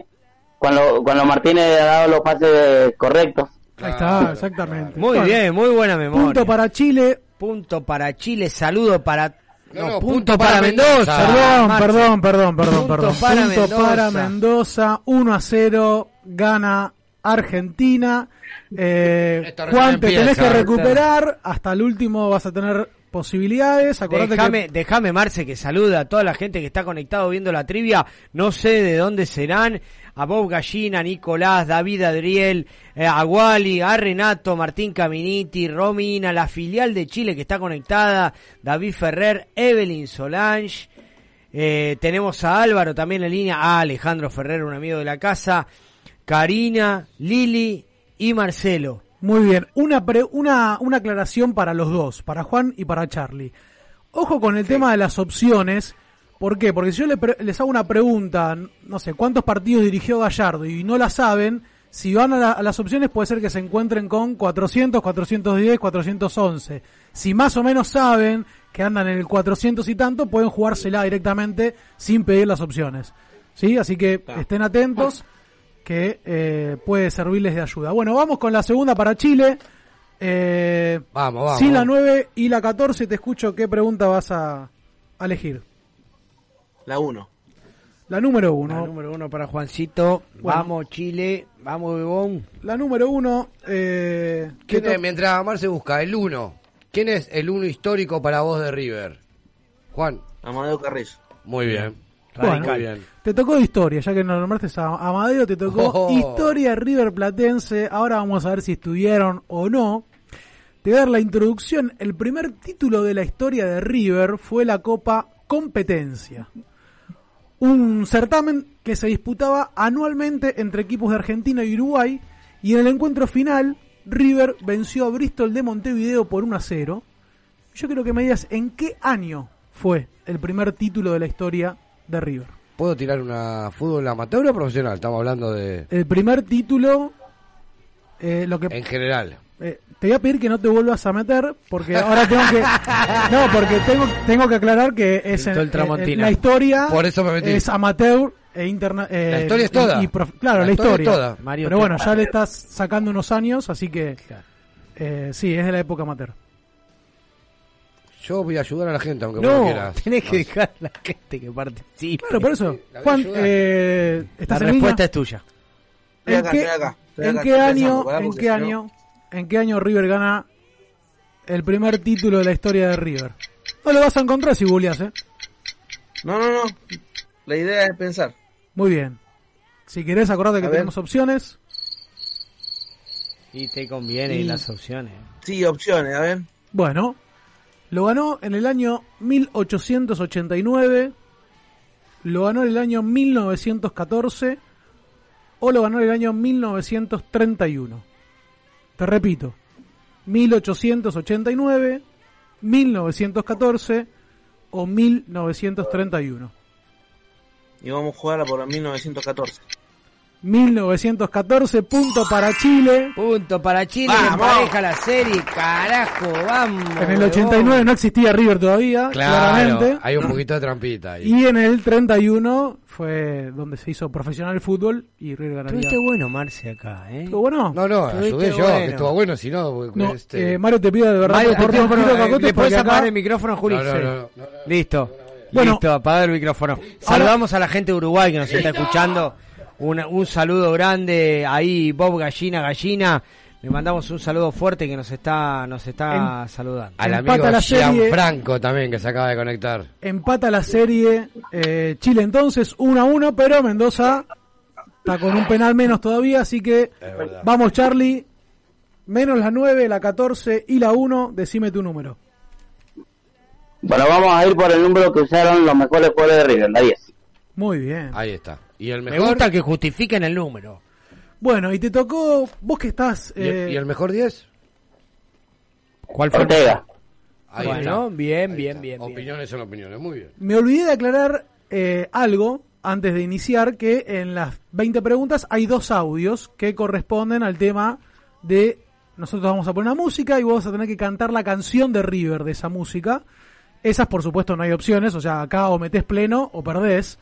S16: cuando, cuando Martínez ha dado los pases correctos.
S8: Ahí está, exactamente.
S6: Muy
S8: Bueno,
S6: bien, muy buena memoria.
S8: Punto para Chile.
S6: Punto para Chile, saludo para...
S9: No,
S6: no, punto, para, Mendoza.
S8: Perdón, perdón, perdón, perdón,
S6: Punto
S8: perdón.
S6: para
S8: Punto
S6: Mendoza.
S8: para Mendoza. 1 a 0. Gana Argentina. Eh, Juan, te tenés que recuperar. Hasta el último vas a tener posibilidades. Acordate
S6: Déjame,
S8: que
S6: déjame, Marce, que salude a toda la gente que está conectado viendo la trivia. No sé de dónde serán. A Bob Gallina, a Nicolás, David Adriel, eh, a Wally, a Renato, Martín Caminiti, Romina, la filial de Chile que está conectada, David Ferrer, Evelyn Solange. Eh, tenemos a Álvaro también en línea, a Alejandro Ferrer, un amigo de la casa, Karina, Lili y Marcelo.
S8: Muy bien, una, pre- una, una aclaración para los dos, para Juan y para Charlie. Ojo con el tema de las opciones. ¿Por qué? Porque si yo les hago una pregunta, no sé, ¿cuántos partidos dirigió Gallardo? Y no la saben, si van a, la- a las opciones puede ser que se encuentren con 400, 410, 411. Si más o menos saben que andan en el 400 y tanto, pueden jugársela directamente sin pedir las opciones. ¿Sí? Así que estén atentos que eh, puede servirles de ayuda. Bueno, vamos con la segunda para Chile. Eh,
S9: Vamos, vamos.
S8: Sin la 9 y la 14 te escucho qué pregunta vas a, a elegir.
S15: La 1.
S8: La número
S6: La
S8: 1.
S6: número uno para Juancito.
S8: Bueno.
S6: Vamos, Chile. Vamos, Bebón.
S8: La número 1. Eh,
S9: ¿Quién
S8: que
S9: es,
S8: to-
S9: mientras Mar se busca, el uno. ¿Quién es el uno histórico para vos de River? Juan.
S15: Amadeo Carrillo.
S9: Muy bien.
S8: Bueno,
S9: Muy bien.
S8: te tocó historia, ya que nos nombraste a Amadeo, te tocó
S9: Oh.
S8: historia River Platense. Ahora vamos a ver si estuvieron o no. Te voy a dar la introducción. El primer título de la historia de River fue la Copa Competencia. Un certamen que se disputaba anualmente entre equipos de Argentina y Uruguay. Y en el encuentro final, River venció a Bristol de Montevideo por 1 a 0. Yo quiero que me digas en qué año fue el primer título de la historia de River.
S9: ¿Puedo tirar una fútbol amateur o profesional? Estamos hablando de...
S8: El primer título, eh, lo que
S9: En general.
S8: Eh, te voy a pedir que no te vuelvas a meter porque ahora tengo que no porque tengo tengo que aclarar que es en-
S9: el
S8: en-
S9: Tramontina.
S8: la historia
S9: Por eso me metí.
S8: es amateur e interna eh,
S9: La historia es
S8: y-
S9: toda.
S8: y prof- claro
S9: La
S8: la,
S9: historia
S8: historia,
S9: es toda. Mario
S8: pero bueno ya le estás sacando unos años así que eh, sí es de la época amateur
S9: Yo voy a ayudar a la gente, aunque no
S6: No,
S9: quieras.
S6: tenés que dejar a la gente que participe.
S8: claro por eso
S9: La
S8: Juan eh,
S6: La
S8: estás en
S6: respuesta
S8: línea?
S6: es tuya.
S8: ¿En qué,
S15: acá,
S8: en qué año en qué año en qué año River gana el primer título de la historia de River no lo vas a encontrar si googleás eh
S15: No, no, no. La idea es pensar.
S8: Muy bien. Si querés, acordate que
S15: A ver.
S8: tenemos opciones.
S6: Y te conviene
S15: Y-
S6: las opciones.
S15: Sí, opciones, a ver.
S8: Bueno, lo ganó en el año 1889, lo ganó en el año 1914 o lo ganó en el año 1931. Te repito, 1889, 1914 o 1931.
S15: Y vamos a jugar por la 1914.
S8: 1914, punto para Chile.
S6: Punto para Chile,
S15: Vamos.
S6: empareja la serie, carajo, vamos.
S8: En el 89 no existía River todavía,
S9: Claro,
S8: claramente.
S9: hay un poquito de trampita ahí.
S8: Y en el 31 fue donde se hizo profesional el fútbol y River ganaría.
S6: Estuviste bueno, Marce, acá, ¿eh?
S8: ¿Estuvo bueno?
S9: No, no, ayudé yo,
S6: bueno.
S9: que estuvo bueno, si no...
S8: No,
S9: este-
S8: eh, Mario te pido de verdad
S6: Mario,
S8: por
S6: eh, ¿Le puedes
S8: acá-
S6: apagar el micrófono, Juli?
S9: No, no,
S6: Sí.
S9: no, no, no.
S6: Listo.
S8: Bueno.
S6: Listo, apagar el micrófono. Saludamos a la gente de Uruguay que nos está escuchando. Una- un saludo grande ahí, Bob Gallina Gallina. Le mandamos un saludo fuerte que nos está nos está saludando.
S9: Al
S8: Empata
S9: amigo
S8: la serie.
S9: Gianfranco también, que se acaba de conectar.
S8: empata la serie eh, Chile entonces 1 a 1, pero Mendoza está con un penal menos todavía, así que vamos Charlie, menos la 9, la 14 y la 1, decime tu número.
S16: Bueno, vamos a ir por el número que usaron los mejores jugadores de River, la 10.
S8: Muy bien.
S9: Ahí está. ¿Y el
S6: Me gusta que justifiquen el número.
S8: Bueno, y te tocó, vos que estás...
S9: ¿Y el,
S8: eh,
S9: y el mejor 10?
S6: ¿Cuál fue? el
S16: Ortega.
S9: Ahí
S6: Bueno,
S9: está.
S6: bien,
S9: Ahí
S6: bien,
S9: está.
S6: bien, bien.
S9: Opiniones son opiniones, muy bien.
S8: Me olvidé de aclarar eh, algo antes de iniciar, que en las 20 preguntas hay dos audios que corresponden al tema de... Nosotros vamos a poner una música y vos vas a tener que cantar la canción de River de esa música. Esas, por supuesto, no hay opciones, o sea, acá o metés pleno o perdés.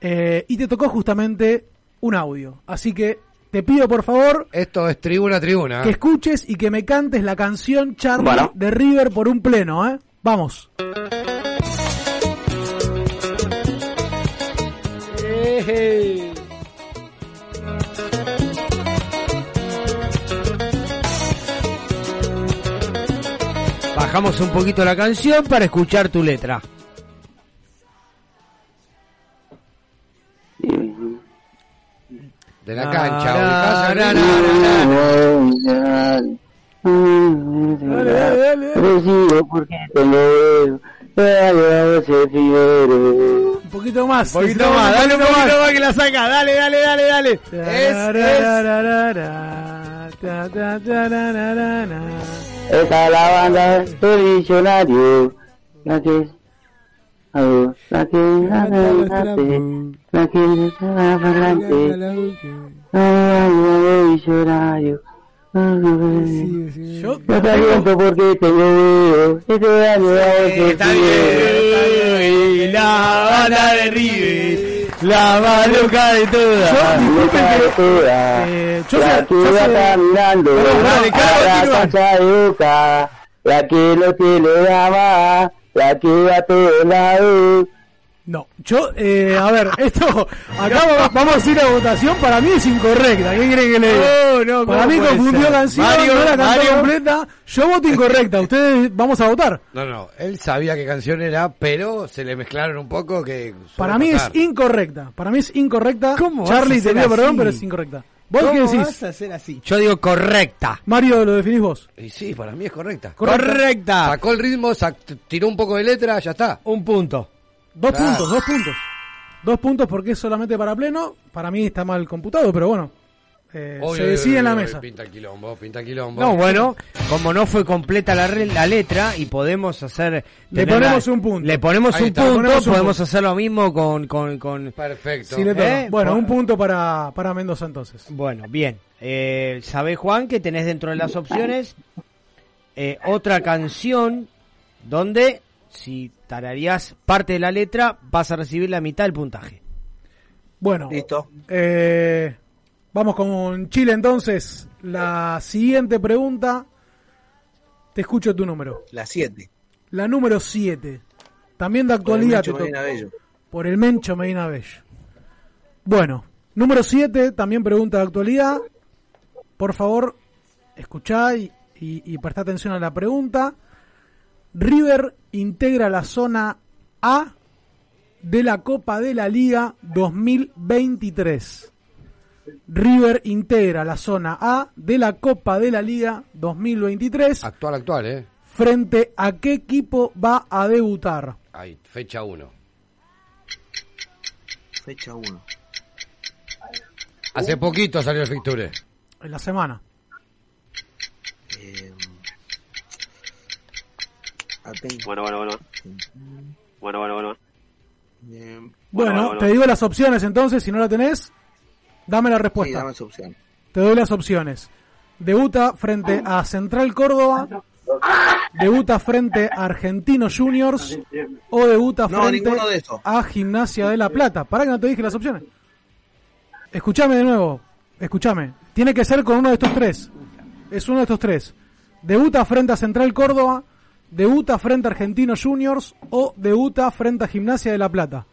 S8: Eh, y te tocó justamente un audio. Así que te pido, por favor,
S9: Esto es tribuna, tribuna.
S8: que escuches y que me cantes la canción Charlie
S16: Bueno.
S8: de River por un pleno, ¿eh? Vamos.
S6: Bajamos un poquito la canción para escuchar tu letra.
S9: De la cancha,
S16: porque.
S8: Un poquito más.
S6: Un poquito más, dale un
S8: poquito
S6: más que la saca. Dale, dale, dale, dale. Es, es.
S16: Esta es la banda del diccionario. La que a ver, la que está.
S8: Yo
S16: No te. Este
S6: Está. La banda de River. La más de todas.
S8: eh, yo
S16: La que
S8: yo
S16: va
S8: sé-
S16: caminando
S8: Perdón, dale,
S16: a
S8: Carlos,
S16: la la que no tiene ama, la que va a todos lados.
S8: No, yo, eh, a ver, esto, acá va- vamos a ir a votación, para mí es incorrecta, ¿qué quieren que le diga?
S6: No, no,
S8: para
S6: ¿cómo
S8: mí confundió
S6: ser?
S8: canción,
S6: Mario,
S8: no la cantó completa, yo voto incorrecta, ustedes vamos a votar.
S9: No, no, él sabía qué canción era, pero se le mezclaron un poco que...
S8: Para mí
S9: pasar.
S8: es incorrecta, para mí es incorrecta,
S6: ¿Cómo
S8: Charlie te perdón, pero es incorrecta. ¿Vos qué
S6: ¿Cómo
S8: decís?
S6: vas a hacer así? Yo digo correcta.
S8: Mario, ¿lo definís vos?
S9: Y sí, para mí es correcta.
S6: Correcta.
S9: Sacó el ritmo, sac- tiró un poco de letra, ya está.
S6: Un punto.
S8: Dos
S9: Claro.
S8: puntos, dos puntos. Dos puntos porque es solamente para pleno. Para mí está mal computado, pero bueno. Eh,
S9: Oy,
S8: se decide
S9: oy,
S8: en la
S9: oy,
S8: mesa.
S9: Pinta el quilombo, pinta el quilombo.
S6: No, bueno, como no fue completa la, re- la letra y podemos hacer...
S8: Le ponemos
S6: la-
S8: un punto.
S6: Le ponemos
S8: Ahí
S6: un
S8: está,
S6: punto,
S8: ponemos un
S6: podemos
S8: punto.
S6: hacer lo mismo con... con, con
S9: Perfecto.
S6: ¿Eh?
S8: Bueno, un punto para, para Mendoza entonces.
S6: Bueno, bien. Eh, Sabés, Juan, que tenés dentro de las opciones eh, otra canción donde si tararías parte de la letra vas a recibir la mitad del puntaje.
S8: Bueno,
S15: Listo.
S8: eh, vamos con Chile entonces. La siguiente pregunta. Te escucho tu número.
S15: La 7.
S8: La número 7. También de actualidad.
S15: Medina. Bello.
S8: Por el Mencho Medina Bello. Bueno, número 7, también pregunta de actualidad. Por favor, escuchá y, y, y prestá atención a la pregunta. River integra la zona A de la Copa de la Liga 2023. River integra la zona A de la Copa de la Liga 2023.
S9: Actual, actual, ¿eh?
S8: ¿Frente a qué equipo va a debutar?
S9: Ahí, fecha 1.
S15: Fecha 1.
S9: Hace poquito salió el Fixture.
S8: En la semana.
S15: Eh,
S17: Bueno, bueno, bueno. Bueno, bueno, bueno.
S15: Bien.
S8: Bueno, te digo las opciones entonces, si no la tenés, dame la
S15: Sí,
S8: respuesta.
S15: dame.
S8: Te doy las opciones. Debuta frente a Central Córdoba, debuta frente a Argentinos Juniors o debuta frente
S15: de
S8: a Gimnasia de la Plata. Para que no te dije las opciones. Escúchame de nuevo, escúchame. Tiene que ser con uno de estos tres. Es uno de estos tres. Debuta frente a Central Córdoba, debuta frente a Argentinos Juniors o debuta frente a Gimnasia de la Plata.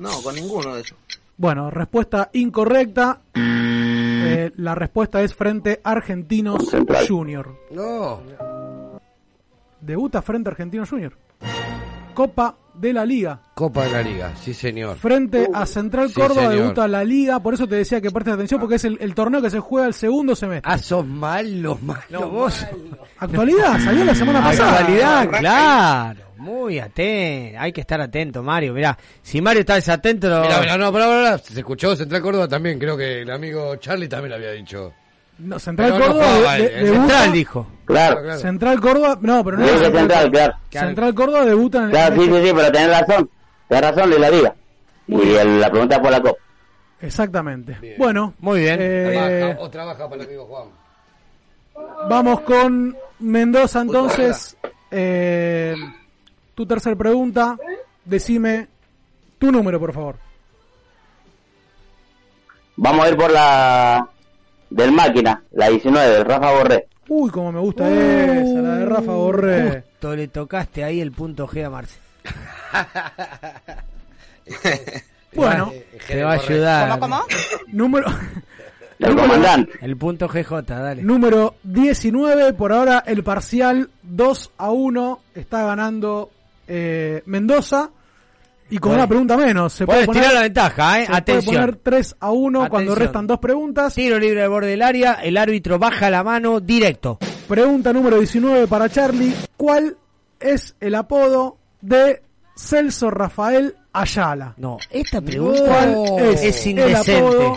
S15: No, con ninguno de esos.
S8: Bueno, respuesta incorrecta. Eh, la respuesta es frente a Argentinos Junior.
S9: No.
S8: Debuta frente a Argentinos Junior. Copa de la Liga.
S9: Copa de la Liga, sí señor.
S8: Frente a Central
S9: Sí,
S8: Córdoba
S9: señor.
S8: debuta la Liga. Por eso te decía que prestes atención porque es el, el torneo que se juega el segundo semestre.
S9: Ah, sos malo, malo.
S6: vos.
S8: Actualidad, salió la semana pasada.
S6: Actualidad, claro. Muy atento. Hay que estar atento, Mario. Mirá, si Mario está desatento... lo-
S9: Mirá, mirá, no, pará, pará. Se escuchó Central Córdoba también, creo que el amigo Charlie también lo había dicho.
S8: No, Central
S9: Pero no
S8: Córdoba de- de-
S9: el
S8: debuta-
S6: Central dijo.
S16: Claro.
S8: Central Córdoba, no, pero no es
S16: Central, claro.
S8: Central Córdoba debuta en el
S16: Claro, sí, sí, sí, pero tenés razón. Tenés razón de la liga. Y el- la pregunta es por la copa.
S8: Exactamente. Bueno,
S6: Muy bien.
S8: eh,
S9: Trabaja, otra baja para el amigo Juan.
S8: Vamos con Mendoza entonces. Eh, tu tercer pregunta. Decime tu número, por favor.
S16: Vamos a ir por la del máquina, la 19, del Rafa Borré.
S8: Uy, como me gusta esa, la de Rafa Borré.
S6: Justo le tocaste ahí el punto G a Marce.
S8: Bueno,
S6: Te va a ayudar.
S8: número,
S16: El comandante.
S6: El punto GJ, dale.
S8: número 19. Por ahora el parcial 2 a 1 está ganando eh, Mendoza. Y con
S6: Bueno.
S8: una pregunta menos. Se
S6: Puedes
S8: puede
S6: tirar
S8: poner,
S6: la ventaja, ¿eh?
S8: se puede
S6: Atención.
S8: poner 3 a 1 cuando
S6: Atención.
S8: restan dos preguntas.
S6: Tiro libre al borde del área, el árbitro baja la mano directo.
S8: Pregunta número 19 para Charlie. ¿Cuál es el apodo de Celso Rafael Ayala?
S6: No, esta pregunta
S8: ¿Cuál es,
S6: es
S8: el
S6: indecente.
S8: apodo?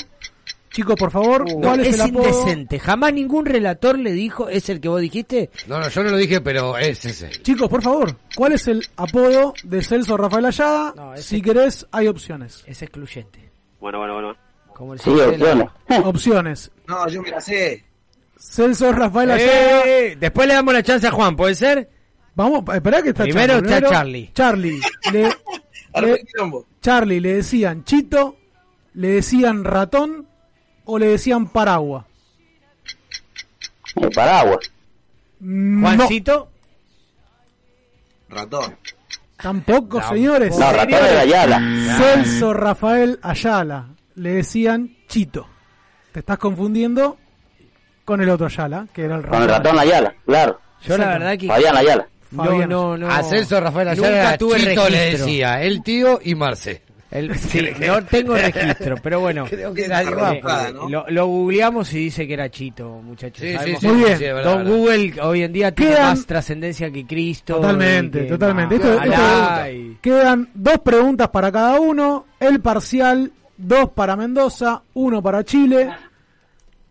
S8: Chicos, por favor,
S6: No,
S8: ¿cuál es,
S6: es
S8: el apodo?
S6: indecente. Jamás ningún relator le dijo, ¿es el que vos dijiste?
S9: No, no, yo no lo dije, pero es ese.
S8: Chicos, por favor, ¿cuál es el apodo de Celso Rafael Ayala?
S6: No,
S8: si querés, hay opciones.
S6: Es excluyente.
S17: Bueno, bueno, bueno.
S6: Como el
S16: Sí,
S6: de la-
S16: opciones.
S8: opciones.
S15: No, yo me la sé.
S8: Celso Rafael Ayala.
S6: Eh, después le damos la chance a Juan, ¿puede ser?
S8: Vamos, esperá que está
S6: Primero
S8: Charlie.
S6: está Charlie.
S8: Charlie. Le, le-. Charlie, ¿le decían chito? ¿Le decían ratón? ¿O le decían paraguas?
S16: El paraguas.
S8: No,
S6: Juancito,
S15: Ratón.
S8: tampoco,
S6: Tampoco.
S8: señores.
S16: No, ratón de Ayala.
S8: Celso Rafael Ayala. Le decían Chito. Te estás confundiendo con el otro Ayala, que era el
S16: Con el ratón Ayala, claro.
S6: yo la verdad que...
S16: Fabián Ayala.
S6: No,
S8: Fabián.
S6: no, no.
S9: A Celso Rafael
S6: Nunca
S9: Ayala
S6: tuve
S9: Chito le
S6: registro.
S9: decía, el tío y Marce.
S6: El- sí, no tengo registro, pero bueno.
S9: Creo que era
S6: Eh, eh, lo, lo googleamos y dice que era Chito, muchachos.
S9: Sí,
S6: Sabemos
S9: sí,
S6: que-
S8: sí, Muy bien.
S9: sí, es verdad,
S6: Don
S9: verdad.
S6: Google hoy en día tiene más trascendencia que Cristo.
S8: Totalmente,
S6: que-
S8: totalmente. Esto- esto- Quedan dos preguntas para cada uno. El parcial, dos para Mendoza, uno para Chile.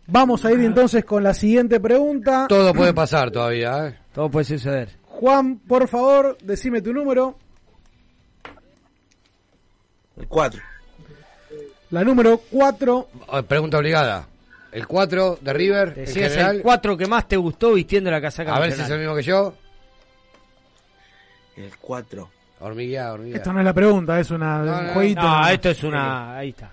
S8: Vamos a ir entonces con la siguiente pregunta.
S9: Todo puede pasar todavía, ¿eh?
S6: Todo puede suceder.
S8: Juan, por favor, decime tu número.
S15: El 4.
S8: La número 4.
S9: Oh, Pregunta obligada. El 4 de River, en
S6: Decías
S9: general.
S6: el 4 que más te gustó vistiendo la casaca
S9: A ver si es el mismo que yo.
S15: El 4.
S9: Hormiguea, hormiguea.
S8: Esto no es la pregunta, es una,
S9: No,
S8: un
S9: no,
S8: jueguito.
S6: No, esto es una... Ahí está.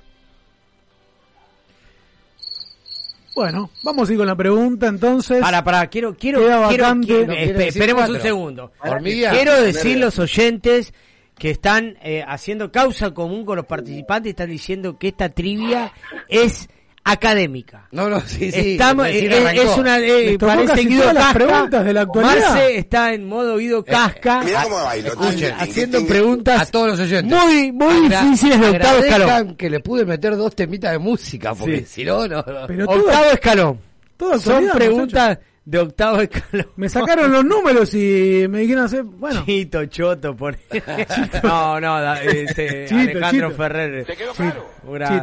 S8: Bueno, vamos a ir con la pregunta entonces.
S6: Para, para, quiero, quiero, quiero, quiero-
S8: No,
S6: esperemos un segundo.
S9: Hormiguea.
S6: Quiero decir los oyentes que están eh, haciendo causa común con los participantes, están diciendo que esta trivia es académica.
S9: No, no, sí, sí.
S6: Estamos, eh, eh,
S9: arrancó.
S6: es una eh, parece Guido Casca.
S8: preguntas de la actualidad.
S6: Marce está en modo Guido Casca.
S18: Mirá cómo bailo.
S9: Escuchen,
S6: haciendo preguntas
S9: a todos los oyentes.
S6: muy, muy
S9: Agra-
S6: difíciles de octavo escalón.
S9: que le pude meter dos temitas de música, porque
S6: Sí.
S9: si no, no. no.
S8: Pero todo-
S6: Octavo escalón.
S8: todo
S6: Son preguntas de octavo escalón.
S8: Me sacaron los números y me dijeron hacer. Bueno,
S6: Chito, Choto, por No, no, da- este,
S8: Chito,
S6: Alejandro
S8: Chito.
S6: Ferrer.
S18: ¿Te quedó claro?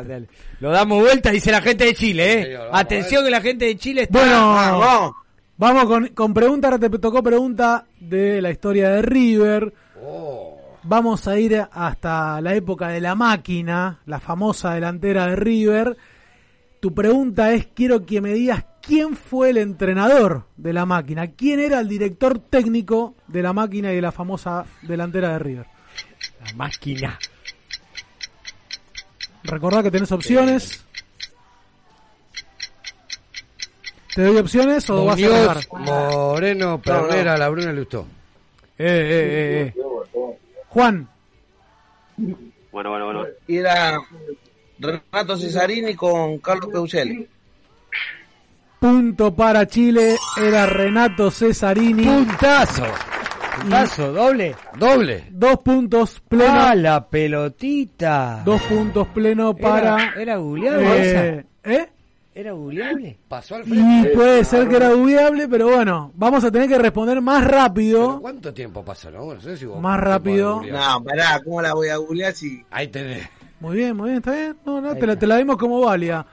S6: Dale. Lo damos vuelta, dice la gente de Chile, ¿eh?
S9: Señor,
S6: Atención que la gente de Chile está...
S8: bueno,
S15: Vamos.
S8: vamos con, con pregunta. Ahora te tocó pregunta de la historia de River. Vamos a ir hasta la época de la máquina, la famosa delantera de River. Tu pregunta es, quiero que me digas quién fue el entrenador de la máquina, quién era el director técnico de la máquina y de la famosa delantera de River.
S6: La máquina.
S8: Recordá que tenés opciones. ¿Te doy opciones o vas a dejar?
S9: Moreno, Pernera, La Bruna, Lustó.
S6: Eh, eh, eh, eh.
S8: Juan,
S17: Bueno, bueno, bueno.
S15: Y era Renato Cesarini con Carlos Peucelli.
S8: Punto para Chile, era Renato Cesarini.
S9: Puntazo.
S6: Puntazo, doble.
S9: Doble.
S8: Dos puntos
S6: Ah,
S8: pleno.
S6: la pelotita.
S8: Dos puntos pleno para.
S6: Era, era googleable
S8: eh, ¿eh?
S6: Era googleable.
S9: Pasó al
S8: Y
S9: frente.
S8: puede ser que era dubiable, pero bueno, vamos a tener que responder más
S9: Pero
S8: rápido.
S9: ¿Cuánto tiempo pasó, no? No sé si vos-
S8: Más rápido.
S15: No, pará, ¿cómo la voy a googlear si
S9: Ahí tenés.
S8: Muy bien, muy bien, está bien. No, no, te la, te la dimos como válida.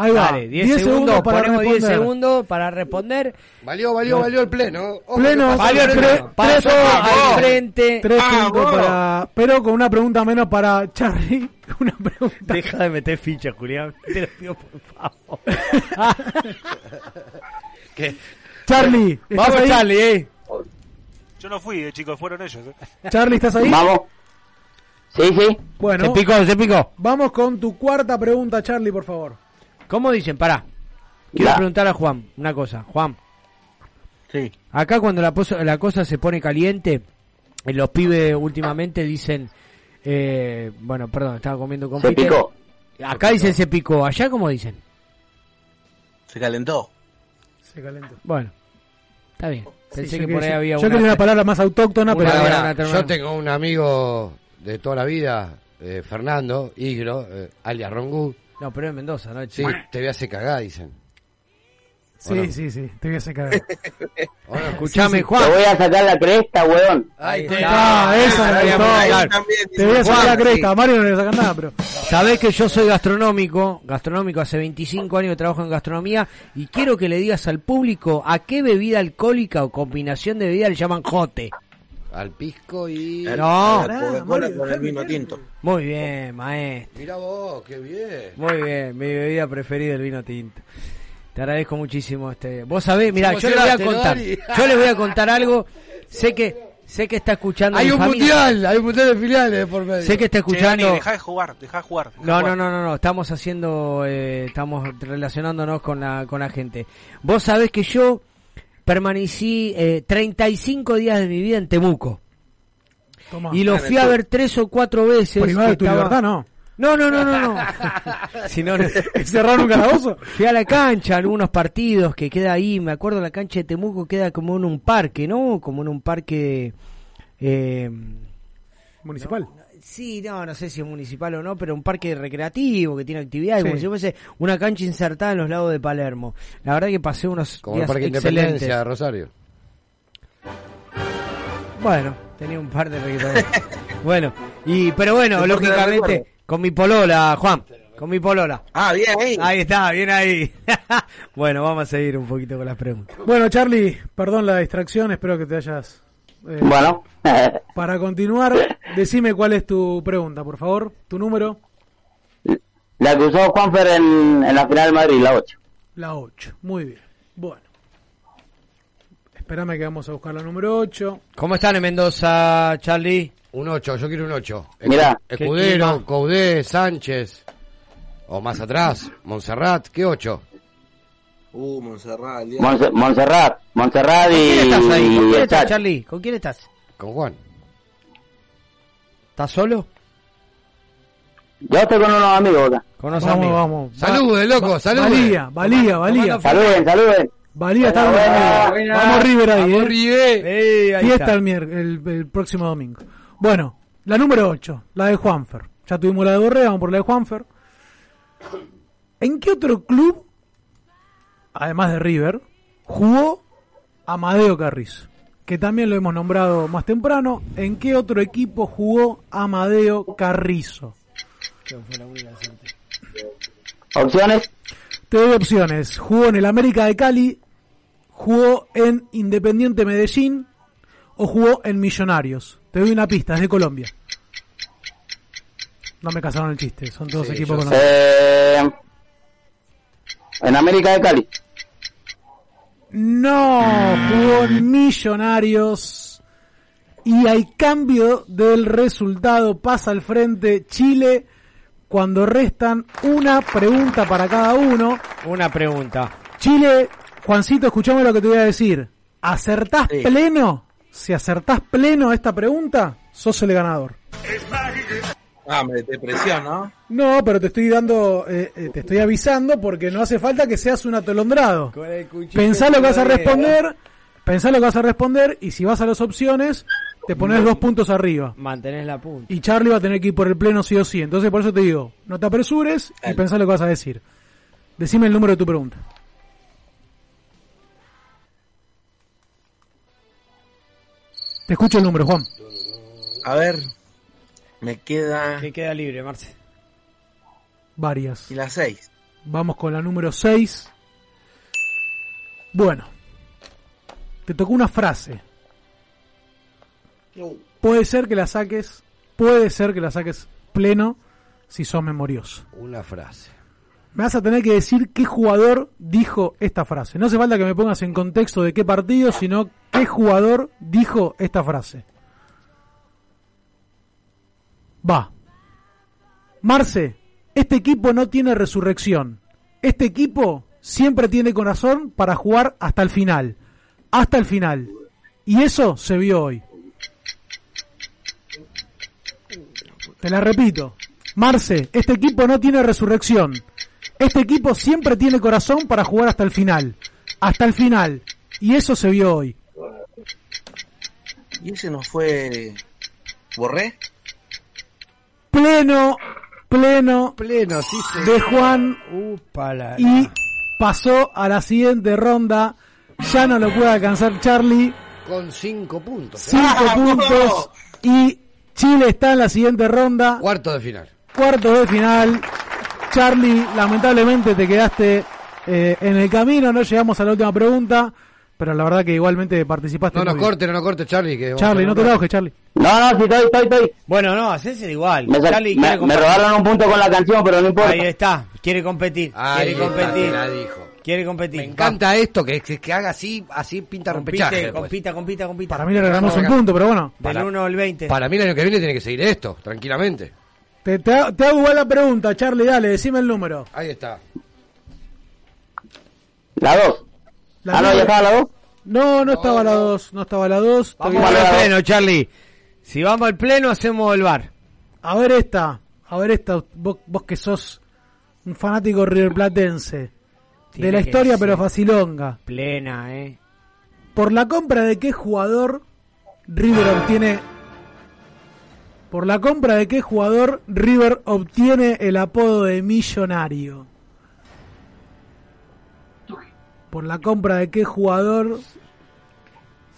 S8: Ahí va.
S6: Dale, 10 segundos,
S8: para
S6: ponemos 10
S8: responder.
S6: segundos para responder.
S9: Valió, valió, valió el pleno. Ojo
S8: Pleno, valió
S9: el pleno.
S6: Pasó
S8: Tres-
S6: al frente.
S8: Tres
S15: Ah,
S8: puntos para. Pero con una pregunta menos para Charlie. Una pregunta.
S6: Deja de meter ficha, Julián. Te lo pido por favor.
S9: ¿Qué?
S8: Charlie, ¿estás
S6: Vamos,
S8: ahí?
S6: Charlie, eh.
S18: Yo no fui, eh, chicos, fueron ellos. eh.
S8: Charlie, ¿estás ahí?
S16: Vamos. Sí, sí.
S8: Bueno,
S6: Se picó, se picó.
S8: vamos con tu cuarta pregunta, Charlie, por favor.
S6: ¿Cómo dicen? Pará. Quiero
S16: Ya.
S6: preguntar a Juan una cosa. Juan,
S15: Sí.
S6: acá cuando la, poso- la cosa se pone caliente, eh, los pibes últimamente dicen... Eh, bueno, perdón, estaba comiendo con
S16: Se
S6: Peter.
S16: picó.
S6: Acá dicen se picó. ¿Allá cómo dicen?
S15: Se calentó.
S8: Se calentó.
S6: Bueno, está bien. Pensé
S8: Sí,
S6: que
S8: yo
S6: por ahí
S8: quería-
S6: había
S8: Yo
S6: una...
S8: quería una palabra más autóctona,
S6: Una
S8: pero.
S9: Ahora,
S6: terminamos.
S9: yo tengo un amigo de toda la vida, eh, Fernando Igro, eh, alias Rongu.
S6: No, pero es Mendoza, ¿no?
S9: Sí, te voy a hacer cagar, dicen.
S8: Sí, sí, sí, te voy a sacar.
S9: Ahora,
S6: Escuchame,
S16: Te
S6: Juan.
S16: voy a sacar la cresta, weón.
S9: Ahí
S6: Ahí
S9: está.
S8: Ah, esa
S6: claro.
S15: también
S8: Te voy a sacar la cresta. Mario no le sacan nada, pero.
S6: Sabés que yo soy gastronómico, gastronómico hace 25 años que trabajo en gastronomía y quiero que le digas al público a qué bebida alcohólica o combinación de bebida le llaman jote.
S9: Al pisco y...
S6: No.
S15: Con el vino tinto.
S6: Muy bien, maestro.
S9: Mira vos, qué bien.
S6: Muy bien, mi bebida preferida el vino tinto. Te agradezco muchísimo este. Vos sabés, mira, yo le voy a
S9: emocionaste, ¿no,
S6: contar. Yo le voy a contar algo. Sé que sé que está escuchando
S9: Hay un
S6: familia.
S9: mundial, hay un mundial de filiales por medio.
S6: Sé que está
S18: Che, Dani,
S6: escuchando
S18: dejá de jugar, dejá de jugar. dejá
S6: No, no, no, no, no, estamos haciendo, eh, estamos relacionándonos con la, con la gente. Vos sabés que yo permanecí eh, 35 días de mi vida en Temuco.
S8: Toma.
S6: Y lo fui a ver tres o cuatro veces.
S8: Privado de tu
S6: estaba-
S8: libertad, no.
S6: No, no, no, no, no. si no, no.
S8: ¿Cerraron un calabozo?
S6: Fui a la cancha, algunos partidos que queda ahí, me acuerdo la cancha de Temuco queda como en un parque, ¿no? Como en un parque... Eh,
S8: Municipal.
S6: Sí, no, no sé si es municipal o no, pero un parque recreativo que tiene actividades,
S9: Sí.
S6: como si fuese una cancha insertada en los lados de Palermo. La verdad que pasé unos
S9: Como el
S6: días
S9: Parque
S6: excelentes.
S9: Independencia de Rosario.
S6: Bueno, tenía un par de bueno, y pero bueno, lógicamente con mi polola, Juan, con mi polola.
S15: Ah, bien ahí.
S6: Ahí está, bien ahí. bueno, vamos a seguir un poquito con las preguntas.
S8: Bueno, Charlie, perdón la distracción, espero que te hayas... eh,
S16: Bueno,
S8: Para continuar, decime cuál es tu pregunta, por favor, tu número,
S16: la que usó Juanfer en, en la final de Madrid, la 8.
S8: la 8. Muy bien. Bueno. Espérame que vamos a buscar la número 8.
S6: ¿Cómo están en Mendoza, Charlie?
S9: Un 8, yo quiero un 8.
S16: Mirá.
S9: Escudero, Coudé, Sánchez. O más atrás, Montserrat, ¿qué 8?
S15: Uh, Montserrat.
S16: Monse- Montserrat, Montserrat
S6: ¿Con
S16: y,
S6: quién estás ahí? ¿Con
S16: y
S6: quién estás. Charlie? ¿Con quién estás?
S9: Con Juan.
S6: ¿Estás solo?
S16: Yo estoy con unos amigos acá.
S6: Con unos
S8: Vamos,
S6: amigos.
S8: vamos.
S9: Salude, loco, salude.
S8: Valía, valía, valía.
S16: Saluden, saluden.
S8: Valía amigos.
S16: buena.
S8: Vamos River ahí,
S9: Vamos,
S8: eh.
S9: River.
S6: Eh, ahí
S8: Fiesta
S6: está.
S8: el, el, el próximo domingo. Bueno, la número 8, la de Juanfer. Ya tuvimos la de Borré, vamos por la de Juanfer. ¿En qué otro club, además de River, jugó Amadeo Carrizo? Que también lo hemos nombrado más temprano. ¿En qué otro equipo jugó Amadeo Carrizo?
S16: Opciones.
S8: Te doy opciones. Jugó en el América de Cali, jugó en Independiente Medellín o jugó en Millonarios. Te doy una pista, es de Colombia. No me casaron el chiste, son todos
S9: Sí,
S8: equipos conocidos.
S16: Eh, en América de Cali.
S8: No, jugó en Millonarios. Y hay cambio del resultado. Pasa al frente Chile cuando restan una pregunta para cada uno.
S6: Una pregunta.
S8: Chile, Juancito, escuchame lo que te voy a decir. ¿Acertás
S15: Sí.
S8: pleno? Si acertás pleno esta pregunta, sos el ganador.
S15: Ah, me te presión, ¿no?
S8: No, pero te estoy dando, eh, eh, te estoy avisando porque no hace falta que seas un atolondrado. Pensá lo que vas a responder, pensá lo que vas a responder y si vas a las opciones, te pones dos puntos arriba.
S6: Mantenés la punta.
S8: Y Charlie va a tener que ir por el pleno sí o sí. Entonces por eso te digo, no te apresures y pensá lo que vas a decir. Decime el número de tu pregunta. Te escucho el número, Juan.
S15: A ver, me queda...
S6: Que queda libre, Marce.
S8: Varias.
S15: Y la 6.
S8: Vamos con la número 6. Bueno, te tocó una frase. Puede ser que la saques, puede ser que la saques pleno si sos memorioso.
S9: Una frase.
S8: Me vas a tener que decir qué jugador dijo esta frase. No hace falta que me pongas en contexto de qué partido, sino qué jugador dijo esta frase. Va. Marce, este equipo no tiene resurrección. Este equipo siempre tiene corazón para jugar hasta el final. Hasta el final. Y eso se vio hoy. Te la repito. Marce, este equipo no tiene resurrección. Este equipo siempre tiene corazón para jugar hasta el final. Hasta el final. Y eso se vio hoy.
S15: ¿Y ese no fue... ¿Borré?
S8: Pleno, pleno,
S9: Pleno, sí, sí.
S8: de Juan
S6: Upala.
S8: y pasó a la siguiente ronda. Ya no lo puede alcanzar Charlie.
S9: Con cinco puntos.
S8: Cinco puntos. Y Chile está en la siguiente ronda.
S9: Cuarto de final.
S8: Cuarto de final. Charlie, lamentablemente te quedaste eh, en el camino. No llegamos a la última pregunta. Pero la verdad que igualmente participaste.
S9: No nos corte, no nos corte, Charlie. Que
S8: Charlie, no te enojes, Charlie.
S16: No, no, sí, estoy, estoy, estoy.
S6: Bueno, no, hacéselo igual.
S16: Me,
S6: Charlie
S16: me- me robaron un punto con la canción, pero no importa.
S6: Ahí está, quiere competir.
S9: Ahí
S6: quiere
S9: está,
S6: competir.
S9: te la dijo.
S6: Quiere competir.
S9: Me encanta esto, que, que, que haga así, así pinta
S6: Compite,
S9: después.
S6: compita, compita, compita.
S8: Para mí le regalamos un punto, pero bueno.
S6: Del 1 al 20.
S9: Para mí el año que viene tiene que seguir esto, tranquilamente.
S8: Te, te, te hago igual la pregunta, Charlie. Dale, decime el número.
S9: Ahí está.
S16: La dos.
S8: La
S16: ah, no, ya estaba la dos.
S8: No, no estaba la 2. No estaba la 2.
S6: Vamos al pleno, Charlie. Si vamos al pleno, hacemos el bar.
S8: A ver esta. A ver esta. Vos, vos que sos un fanático riverplatense. De la historia, pero facilonga.
S6: Plena, eh.
S8: ¿Por la compra de qué jugador River obtiene ¿Por la compra de qué jugador River obtiene el apodo de millonario? ¿Por la compra de qué jugador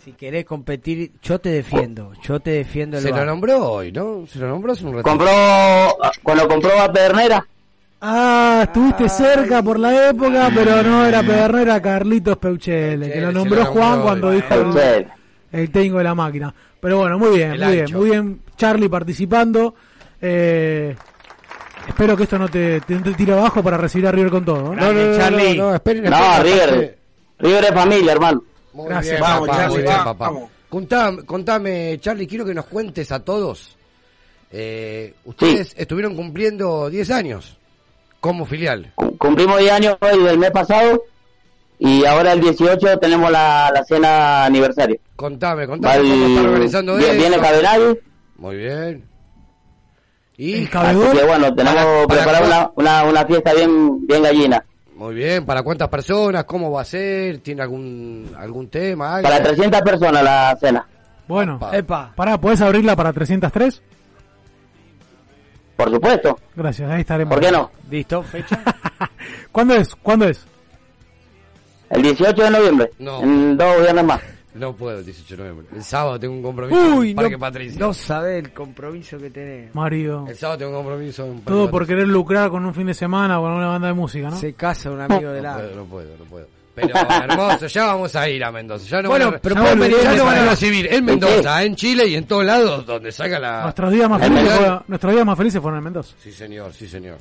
S6: Si querés competir, yo te defiendo. Yo te defiendo el
S9: Se lo nombró hoy, ¿no? Se lo nombró hace un rato.
S16: Compró, cuando compró a Pedernera,
S8: Ah, estuviste cerca por la época, pero no era Pedernera, era Carlitos Peuchele, que lo nombró
S16: lo nombró
S8: Juan
S16: hoy.
S8: cuando dijo el, el técnico de la máquina. Pero bueno, muy bien,
S9: El
S8: muy bien, muy bien. Charlie participando. Eh, espero que esto no te, te, te tire abajo para recibir a River con todo. ¿no?
S9: No, no, no, no, no, esperen,
S16: no,
S9: esperen,
S16: River, River es familia, hermano.
S9: Muy
S8: Gracias.
S9: bien,
S15: Vamos,
S9: papá,
S15: Charlie,
S9: muy bien,
S15: vamos.
S9: papá. Contame, contame, Charlie, quiero que nos cuentes a todos. eh, ustedes estuvieron cumpliendo 10 años como filial.
S16: Cumplimos 10 años hoy del mes pasado y ahora el 18 tenemos la, la cena aniversario.
S9: Contame,
S16: Va
S9: contame
S16: el-
S9: cómo están organizando
S16: viene,
S9: eso.
S16: viene
S9: Muy bien. Y
S16: así que bueno, tenemos
S9: Para- para
S16: preparado
S9: cuál-
S16: una, una, una fiesta bien, bien gallina.
S9: Muy bien, ¿para cuántas personas? ¿Cómo va a ser? ¿Tiene algún algún tema? algo?
S16: Para 300 personas la cena.
S8: Bueno,
S9: Epa.
S8: pará, ¿podés abrirla para 303?
S16: Por supuesto.
S8: Gracias, ahí estaremos.
S16: ¿Por qué no?
S6: ¿Listo? ¿Fecha?
S8: ¿Cuándo es? ¿Cuándo es?
S16: El 18 de noviembre.
S9: No.
S16: En dos viernes más.
S9: No puedo el 18 de noviembre. El sábado tengo un compromiso
S6: Uy,
S9: en
S6: no,
S9: Patricia.
S6: no sabés el compromiso que tenés.
S8: Mario.
S9: El sábado tengo un compromiso en Parque
S8: Todo por querer lucrar con un fin de semana o con una banda de música, ¿no?
S6: Se casa un amigo de
S9: No
S6: la...
S9: puedo, no puedo, no puedo. Pero hermoso, ya vamos a ir a Mendoza. Ya no
S6: Bueno,
S9: van a,
S6: pero
S9: ya
S6: pueden
S9: van a-
S6: venir
S9: ya
S6: de
S9: no van a
S6: para-
S9: recibir en Mendoza, en Chile y en todos lados donde salga la...
S8: Nuestros días más
S9: el
S8: felices, nuestros días más felices fueron en Mendoza.
S9: Sí, señor, sí, señor.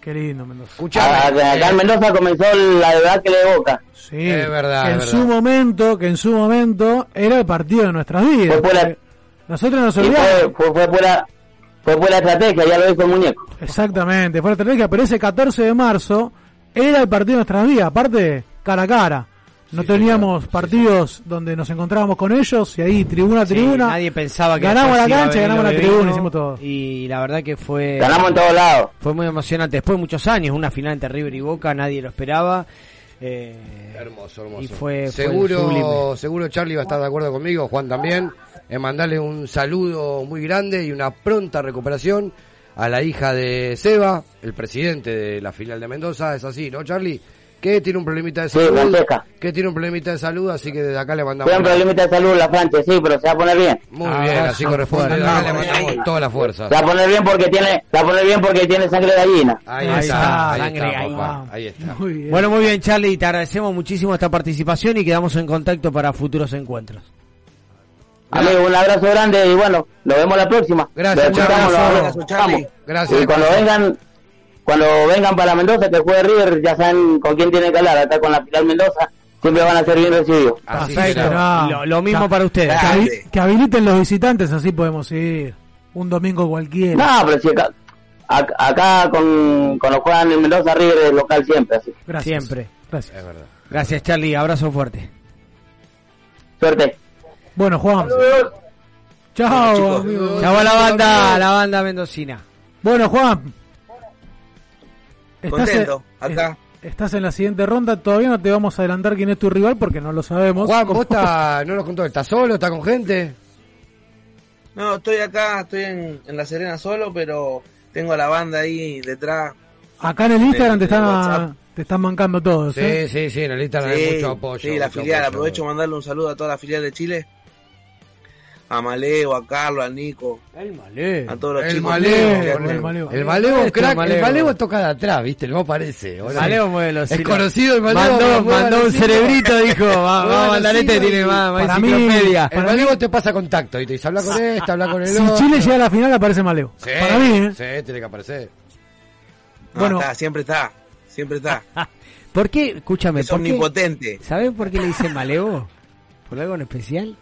S8: Qué lindo Mendoza.
S16: Ah, acá en Mendoza comenzó la verdad que de Boca.
S8: Sí,
S9: Es verdad,
S8: que en
S9: es
S8: su momento, que en su momento era el partido de nuestras vidas.
S16: Fue
S8: Nosotros nos olvidamos.
S16: fue, fue, fue por la, fue por la estrategia, ya lo dijo el muñeco.
S8: Exactamente, fue la estrategia, pero ese 14 de marzo era el partido de nuestras vidas, aparte cara a cara. No teníamos partidos donde nos encontrábamos con ellos y ahí tribuna a
S6: Sí,
S8: tribuna.
S6: nadie pensaba que
S8: ganamos la
S6: a
S8: cancha,
S6: venir
S8: ganamos la tribuna,
S6: vino,
S8: hicimos todo.
S6: Y la verdad que fue...
S16: Ganamos en todos lados.
S6: Fue muy emocionante. Después de muchos años, una final entre River y Boca, nadie lo esperaba. Eh,
S9: Hermoso, hermoso.
S6: Y fue,
S9: seguro, seguro Charlie va a estar de acuerdo conmigo, Juan también, en mandarle un saludo muy grande y una pronta recuperación a la hija de Seba, el presidente de la filial de Mendoza, es así, ¿no, Charlie? Que tiene un problemita de
S16: Sí,
S9: salud.
S16: Francesca.
S9: que tiene un problemita de salud, así que desde acá le mandamos.
S16: Fue un problemita de salud la Francia, sí, pero se va a poner bien.
S9: Muy bien, así corresponde. Desde acá le mandamos toda la fuerza.
S16: Se va a poner bien porque tiene, se va a poner bien porque tiene sangre de gallina.
S9: Ahí,
S6: Ahí
S9: está,
S6: está,
S9: ahí
S6: sangre
S9: está,
S6: ahí.
S9: papá. Ahí está.
S8: Muy bien.
S6: Bueno, muy bien, Charlie. Te agradecemos muchísimo esta participación y quedamos en contacto para futuros encuentros.
S16: Amigo, un abrazo grande y bueno, nos vemos la próxima.
S9: Gracias, Charlie.
S16: lo
S15: Charlie.
S9: Gracias.
S16: Y cuando vengan, cuando vengan para Mendoza, que juegue River, ya saben con quién tienen que hablar. Acá con la final Mendoza, siempre van a ser bien recibidos.
S8: Perfecto, no.
S6: Lo, lo mismo para ustedes.
S8: Que, habi- que habiliten los visitantes, así podemos ir. Un domingo cualquiera.
S16: No, pero si acá, acá, acá con, con los juegan en Mendoza, River es local siempre, así.
S8: Gracias.
S6: Siempre.
S8: Gracias.
S9: Es verdad.
S6: Gracias, Charlie. Abrazo fuerte.
S16: Suerte.
S8: Bueno, Juan. Chao, amigo.
S6: Chau a la banda, a la banda mendocina.
S8: Bueno, Juan. Estás en,
S15: Contento, acá.
S8: estás en la siguiente ronda. Todavía no te vamos a adelantar quién es tu rival porque no lo sabemos.
S9: Juan, vos está, no nos contó, ¿está solo? ¿Está con gente?
S15: No, estoy acá, estoy en, en La Serena solo, pero tengo a la banda ahí detrás.
S8: Acá en el Instagram te están, te están mancando todos.
S9: Sí,
S8: ¿eh?
S9: sí, sí, en el Instagram hay mucho apoyo.
S15: Sí, la
S9: mucho
S15: filial.
S9: apoyo.
S15: Aprovecho mandarle un saludo a toda la filial de Chile. A Maleo, a Carlos, a Nico,
S6: El malé.
S15: a todos los
S9: El
S15: chicos.
S9: maleo,
S15: que
S8: el maleo.
S9: El Maleo, crack,
S6: Maleo.
S9: el Maleo toca de atrás, ¿viste? No parece.
S6: El
S9: Ahora-
S6: maleo mueve los
S9: Es conocido el Maleo.
S6: Mandó, un cerebrito, dijo. Va, va mandar este, tiene
S9: y-
S6: más, más
S8: para mí-
S6: enciclopedia.
S9: El Maleo te pasa contacto y te dice, habla con este, habla con el
S8: Si
S9: otro.
S8: Chile llega a la final aparece Maleo.
S9: Sí,
S8: Para mí, ¿eh?
S9: Sí, tiene que aparecer.
S15: No,
S8: Bueno.
S15: está, siempre está, siempre está.
S6: ¿Por qué? Escúchame,
S15: Es omnipotente.
S6: ¿Sabes por qué le dicen maleo? ¿Por algo en especial?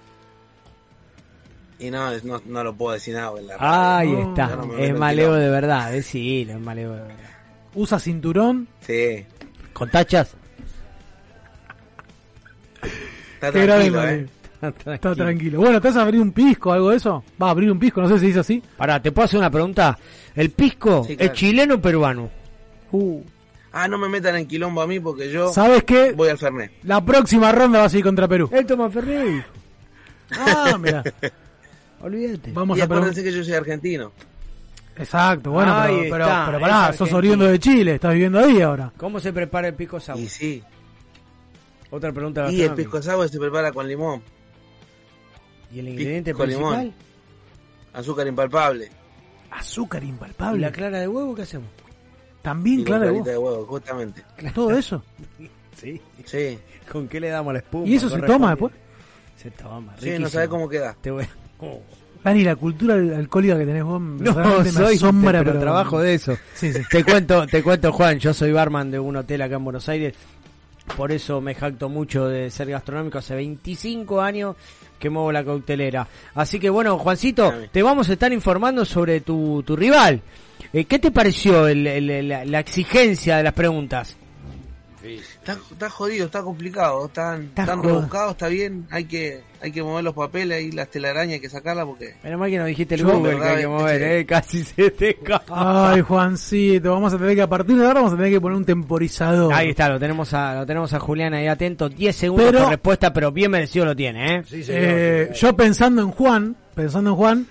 S15: Y no, no, no lo puedo decir nada en la radio.
S6: Ahí
S8: no,
S6: está.
S15: no
S6: es maleo de verdad. Decilo, es maleo de verdad.
S8: Usa cinturón.
S15: Sí,
S6: ¿Con tachas?
S15: está tranquilo, eh.
S8: Está tranquilo. Bueno, ¿te vas a abrir un pisco o algo de eso? Va a abrir un pisco, no sé si dice así.
S6: Pará, ¿te puedo hacer una pregunta? ¿El pisco
S15: Sí, claro.
S6: es chileno o peruano?
S8: Uh,
S15: Ah, no me metan en quilombo a mí porque yo
S8: ¿Sabes qué?
S15: voy al Fernet.
S8: La próxima ronda va a ser contra Perú.
S6: Él toma Fernet.
S8: Ah, mira.
S6: Olvídate.
S8: Vamos
S15: y
S8: a
S15: acuérdense que yo soy argentino.
S8: Exacto, bueno,
S6: Ahí
S8: pero, pero,
S6: está,
S8: pero pará, sos oriundo de Chile, estás viviendo ahí ahora.
S6: ¿Cómo se prepara el pisco sour?
S15: Y sí.
S6: Otra pregunta
S15: Y el pisco sour se prepara con limón,
S6: ¿Y el ingrediente
S15: con
S6: principal?
S15: limón. azúcar impalpable.
S8: Azúcar
S6: ¿Y
S8: impalpable.
S6: la clara de huevo qué hacemos?
S8: También
S15: y
S8: clara de huevo.
S15: de huevo, justamente.
S8: Todo eso.
S6: Sí.
S15: Sí.
S6: ¿Con qué le damos la espuma?
S8: ¿Y eso se toma después?
S6: Se toma,
S15: Sí, no
S6: riquísimo.
S15: sabés cómo queda.
S6: Te voy- Oh.
S8: Dani, la cultura al- alcohólica que tenés vos
S6: No, soy, pero,
S8: pero
S6: trabajo de eso.
S8: Sí, sí.
S6: Te cuento, te cuento, Juan, yo soy barman de un hotel acá en Buenos Aires. Por eso me jacto mucho de ser gastronómico. Hace 25 años que muevo la coctelera. Así que bueno, Juancito, te vamos a estar informando sobre tu, tu rival. Eh, ¿Qué te pareció el- el- la, la exigencia de las preguntas?
S15: Está, está jodido, está complicado, están,
S6: Está
S15: están rebuscados, está bien, hay que, hay que mover los papeles ahí, las telarañas hay que sacarlas porque...
S6: Menos mal que no dijiste el Google que
S15: verdad,
S6: hay que mover,
S15: este-
S6: eh, casi se te escapa.
S8: Ay, Juancito, vamos a tener que a partir de ahora vamos a tener que poner un temporizador.
S6: Ahí está, lo tenemos a, lo tenemos a Julián ahí atento, 10 segundos
S8: Pero-
S6: por respuesta, pero bien merecido lo tiene, ¿eh?
S8: Eh, yo pensando en Juan, pensando en Juan,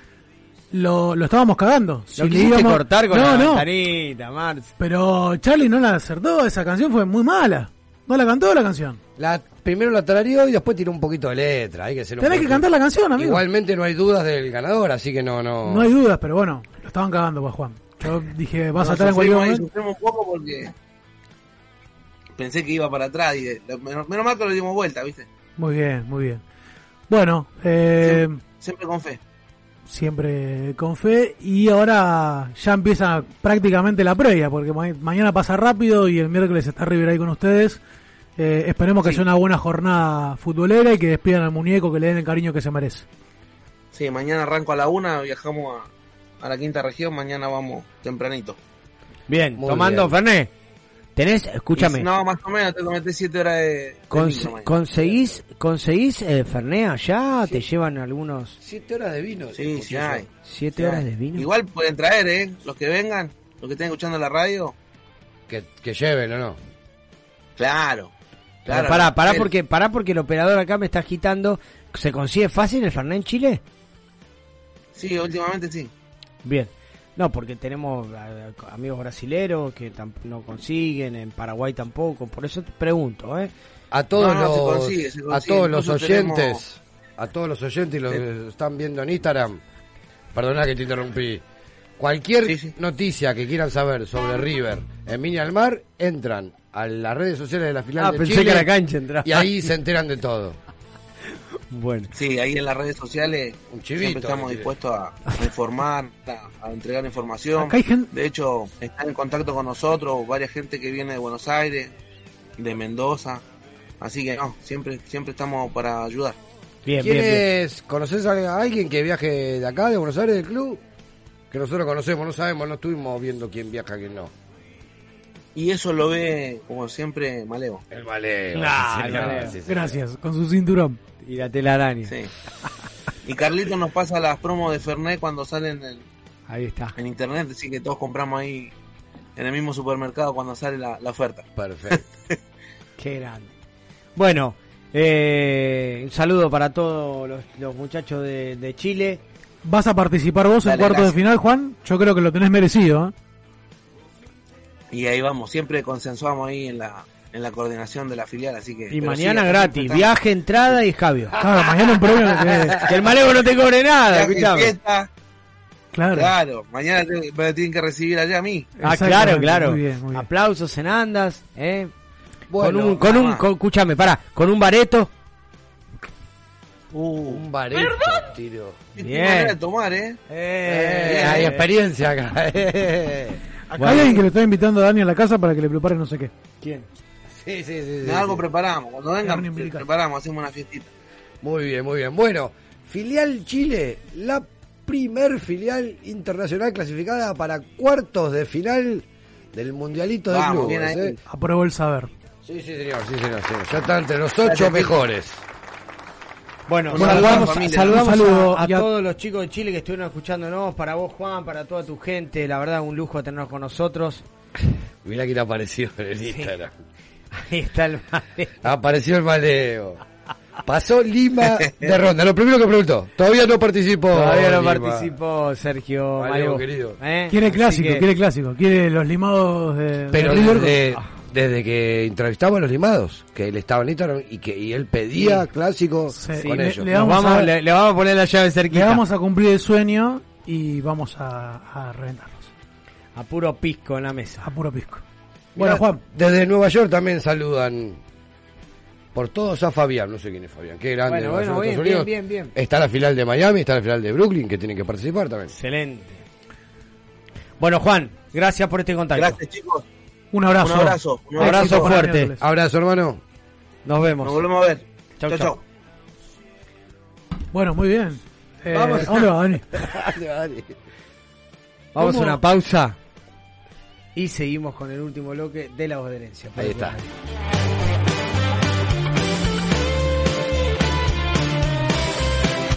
S8: lo, lo estábamos cagando. Si
S6: Lo
S8: le
S6: quisiste
S8: íbamos-
S6: cortar con
S8: no,
S6: la
S8: no,
S6: ventanita, Marx.
S8: pero Charlie no la acertó, esa canción fue muy mala. ¿No la cantó la canción?
S9: La, primero la tarareó y después tiró un poquito de letra. Hay que ser un
S8: Tenés que cantar la canción, amigo.
S9: Igualmente no hay dudas del ganador, así que no, no.
S8: No hay dudas, pero bueno, lo estaban cagando pues Juan. Yo dije, vas a
S15: Nos
S8: estar en cualquier momento.
S15: sufrimos un poco porque pensé que iba para atrás y de- lo- menos, menos mal que lo dimos vuelta, ¿viste?
S8: Muy bien, muy bien. Bueno, eh,
S15: Siempre con fe.
S8: siempre con fe y ahora ya empieza prácticamente la previa porque ma- mañana pasa rápido y el miércoles está River ahí con ustedes. Eh, esperemos que sea una buena jornada futbolera y que despidan al muñeco, que le den el cariño que se merece.
S15: Sí, mañana arranco a la una, viajamos a, a la quinta región, mañana vamos tempranito.
S6: Bien,
S15: Muy
S6: tomando
S15: bien.
S6: Fernet. ¿Tenés? Escúchame.
S15: No, más o menos, tengo que meter siete horas de, de
S6: Cons-
S15: mañana.
S6: ¿Conseguís, conseguís eh, Fernet allá? ¿Te llevan algunos?
S9: Siete horas de vino.
S15: Sí, sí hay.
S6: ¿Siete
S15: Sí
S6: horas
S15: hay.
S6: de vino?
S15: Igual pueden traer, ¿eh? Los que vengan, los que estén escuchando la radio.
S9: Que, que lleven o no.
S15: Claro.
S6: Pero
S15: Claro,
S6: pará, pará
S15: el-
S6: porque, pará porque el operador acá me está agitando. ¿Se consigue fácil el Fernet en Chile?
S15: Sí, últimamente sí.
S6: Bien. No, porque tenemos eh, amigos brasileros que no consiguen, en Paraguay tampoco, por eso te pregunto, ¿eh?
S9: A todos
S15: No, no, se
S9: los,
S15: consigue, se
S9: a todos los oyentes,
S15: tenemos-
S9: a todos los oyentes y los que están viendo en Instagram, perdona que te interrumpí. Cualquier noticia que quieran saber sobre River en Viña del Mar, entran a las redes sociales de la final
S6: Ah,
S9: de
S6: pensé
S9: Chile
S6: que a la cancha entraba.
S9: y ahí se enteran de todo.
S6: Bueno.
S15: Sí, ahí en las redes sociales
S9: chivito,
S15: siempre estamos dispuestos a, a informar, a, a entregar información.
S8: Acá hay gente-
S15: De hecho, están en contacto con nosotros varias gente que viene de Buenos Aires, de Mendoza. Así que no, siempre siempre estamos para ayudar.
S6: Bien,
S9: ¿Quién es? ¿Conoces a alguien que viaje de acá, de Buenos Aires, del club? Que nosotros conocemos, no sabemos, no estuvimos viendo quién viaja, quién no.
S15: Y eso lo ve, como siempre, Malevo.
S9: El Malevo.
S6: Ah,
S9: sí, señor,
S6: el Malevo.
S9: sí, señor.
S8: Gracias, con su cinturón.
S6: Y la telaraña.
S15: Sí. Y Carlito nos pasa las promos de Fernet cuando salen en,
S6: Ahí está.
S15: en internet, así que todos compramos ahí en el mismo supermercado cuando sale la, la oferta.
S9: Perfecto.
S6: Qué grande. Bueno, eh, un saludo para todos los, los muchachos de, de Chile.
S8: ¿Vas a participar vos en
S15: Dale,
S8: cuartos de final, Juan? Yo creo que lo tenés merecido. ¿eh?
S15: Y ahí vamos, siempre consensuamos ahí en la, en la coordinación de la filial, así que...
S6: Y mañana
S15: sí,
S6: gratis, viaje, entrada y escabio.
S8: Claro, mañana un premio que
S6: Que el malevo no te cobre nada, escuchame.
S15: fiesta,
S8: Claro.
S15: Claro, mañana te- me tienen que recibir allá a mí.
S6: Ah, claro, claro.
S8: muy bien, muy bien.
S6: Aplausos en andas, eh.
S9: Bueno,
S6: con un, con un, con- escúchame, pará, con un bareto.
S9: Un bareto, tiro.
S6: Bien.
S15: de tomar, ¿eh?
S9: Eh, hay experiencia acá. eh.
S8: Acá
S6: Bueno.
S8: hay alguien que lo está invitando a Dani a la casa para que le prepare no sé qué.
S6: ¿Quién?
S9: Sí, sí, sí. sí,
S15: algo
S9: sí.
S15: preparamos, cuando vengan preparamos, hacemos una fiestita.
S9: Muy bien, muy bien. Bueno, filial Chile, la primer filial internacional clasificada para cuartos de final del Mundialito de
S15: Vamos,
S9: Clubes.
S15: bien ahí.
S9: ¿eh?
S8: Apruebo el saber.
S9: Sí, sí, señor, sí, señor, sí. Ya está entre los ocho mejores.
S6: Bueno,
S15: Bueno,
S6: saludamos,
S15: familia.
S6: saludamos
S8: Un saludo
S6: a, a
S8: y a-
S6: todos los chicos de Chile que estuvieron escuchándonos, para vos Juan, para toda tu gente, la verdad un lujo tenernos con nosotros.
S9: Mirá quién apareció en el Instagram.
S6: Ahí está el malevo.
S9: Apareció el maleo. Pasó Lima de ronda. Lo primero que preguntó. Todavía no participó.
S6: Todavía no participó Sergio Maleo.
S9: querido.
S6: ¿Eh?
S8: Quiere clásico,
S6: que-
S8: quiere clásico. Quiere los limados de, de
S9: Pero
S8: River.
S9: Desde, que entrevistamos a los limados, que él estaba en Instagram y que y él pedía
S6: Sí.
S9: clásicos
S8: Sí,
S9: con
S8: le-
S9: ellos.
S8: le vamos
S6: vamos-
S8: a-
S6: le, le vamos a poner la llave
S8: Le
S6: cerquita.
S8: vamos a cumplir el sueño y vamos a, a reventarlos.
S6: A puro pisco en la mesa.
S8: A puro pisco.
S9: Bueno,
S8: Juan.
S9: Desde Nueva York también saludan por todos a Fabián. No sé quién es Fabián. Qué grande.
S6: Bueno,
S9: Nueva
S6: bueno, bien, bien, bien.
S9: Está la final de Miami, está la final de Brooklyn, que tienen que participar también.
S6: Excelente. Bueno, Juan, gracias por este contacto.
S15: Gracias, chicos.
S8: Un abrazo.
S15: Un abrazo.
S6: Un abrazo fuerte.
S8: miércoles.
S9: Abrazo, hermano.
S6: Nos vemos.
S15: Nos volvemos a ver.
S6: Chau,
S15: chau.
S8: Bueno, muy bien. Eh,
S9: Vamos.
S8: ¿a ¿Dónde va, Dani?
S9: Dale, dale.
S6: Vamos a una pausa y seguimos con el último bloque de la voz de herencia.
S9: Ahí está.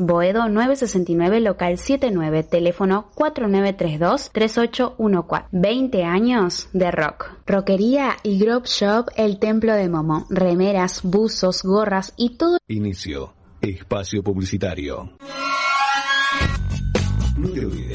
S11: Boedo 969 local 79, teléfono 4932-3814. 20 años de rock. Roquería y Grove Shop El Templo de Momo. Remeras, buzos, gorras y todo
S3: Inicio. Espacio publicitario.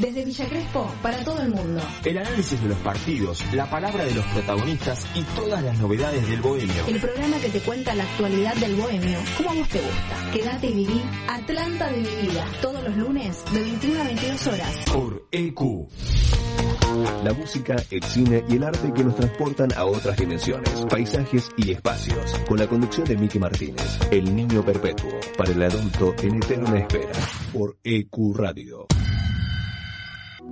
S1: Desde Villa Crespo para todo el mundo.
S2: El análisis de los partidos, la palabra de los protagonistas y todas las novedades del bohemio.
S1: El programa que te cuenta la actualidad del bohemio, como a vos te gusta. Quédate y viví Atlanta de mi vida. Todos los lunes de 21 a 22 horas.
S2: Por EQ.
S3: La música, el cine y el arte que nos transportan a otras dimensiones, paisajes y espacios. Con la conducción de Miki Martínez, El Niño Perpetuo, para el adulto en eterna espera, por EQ Radio.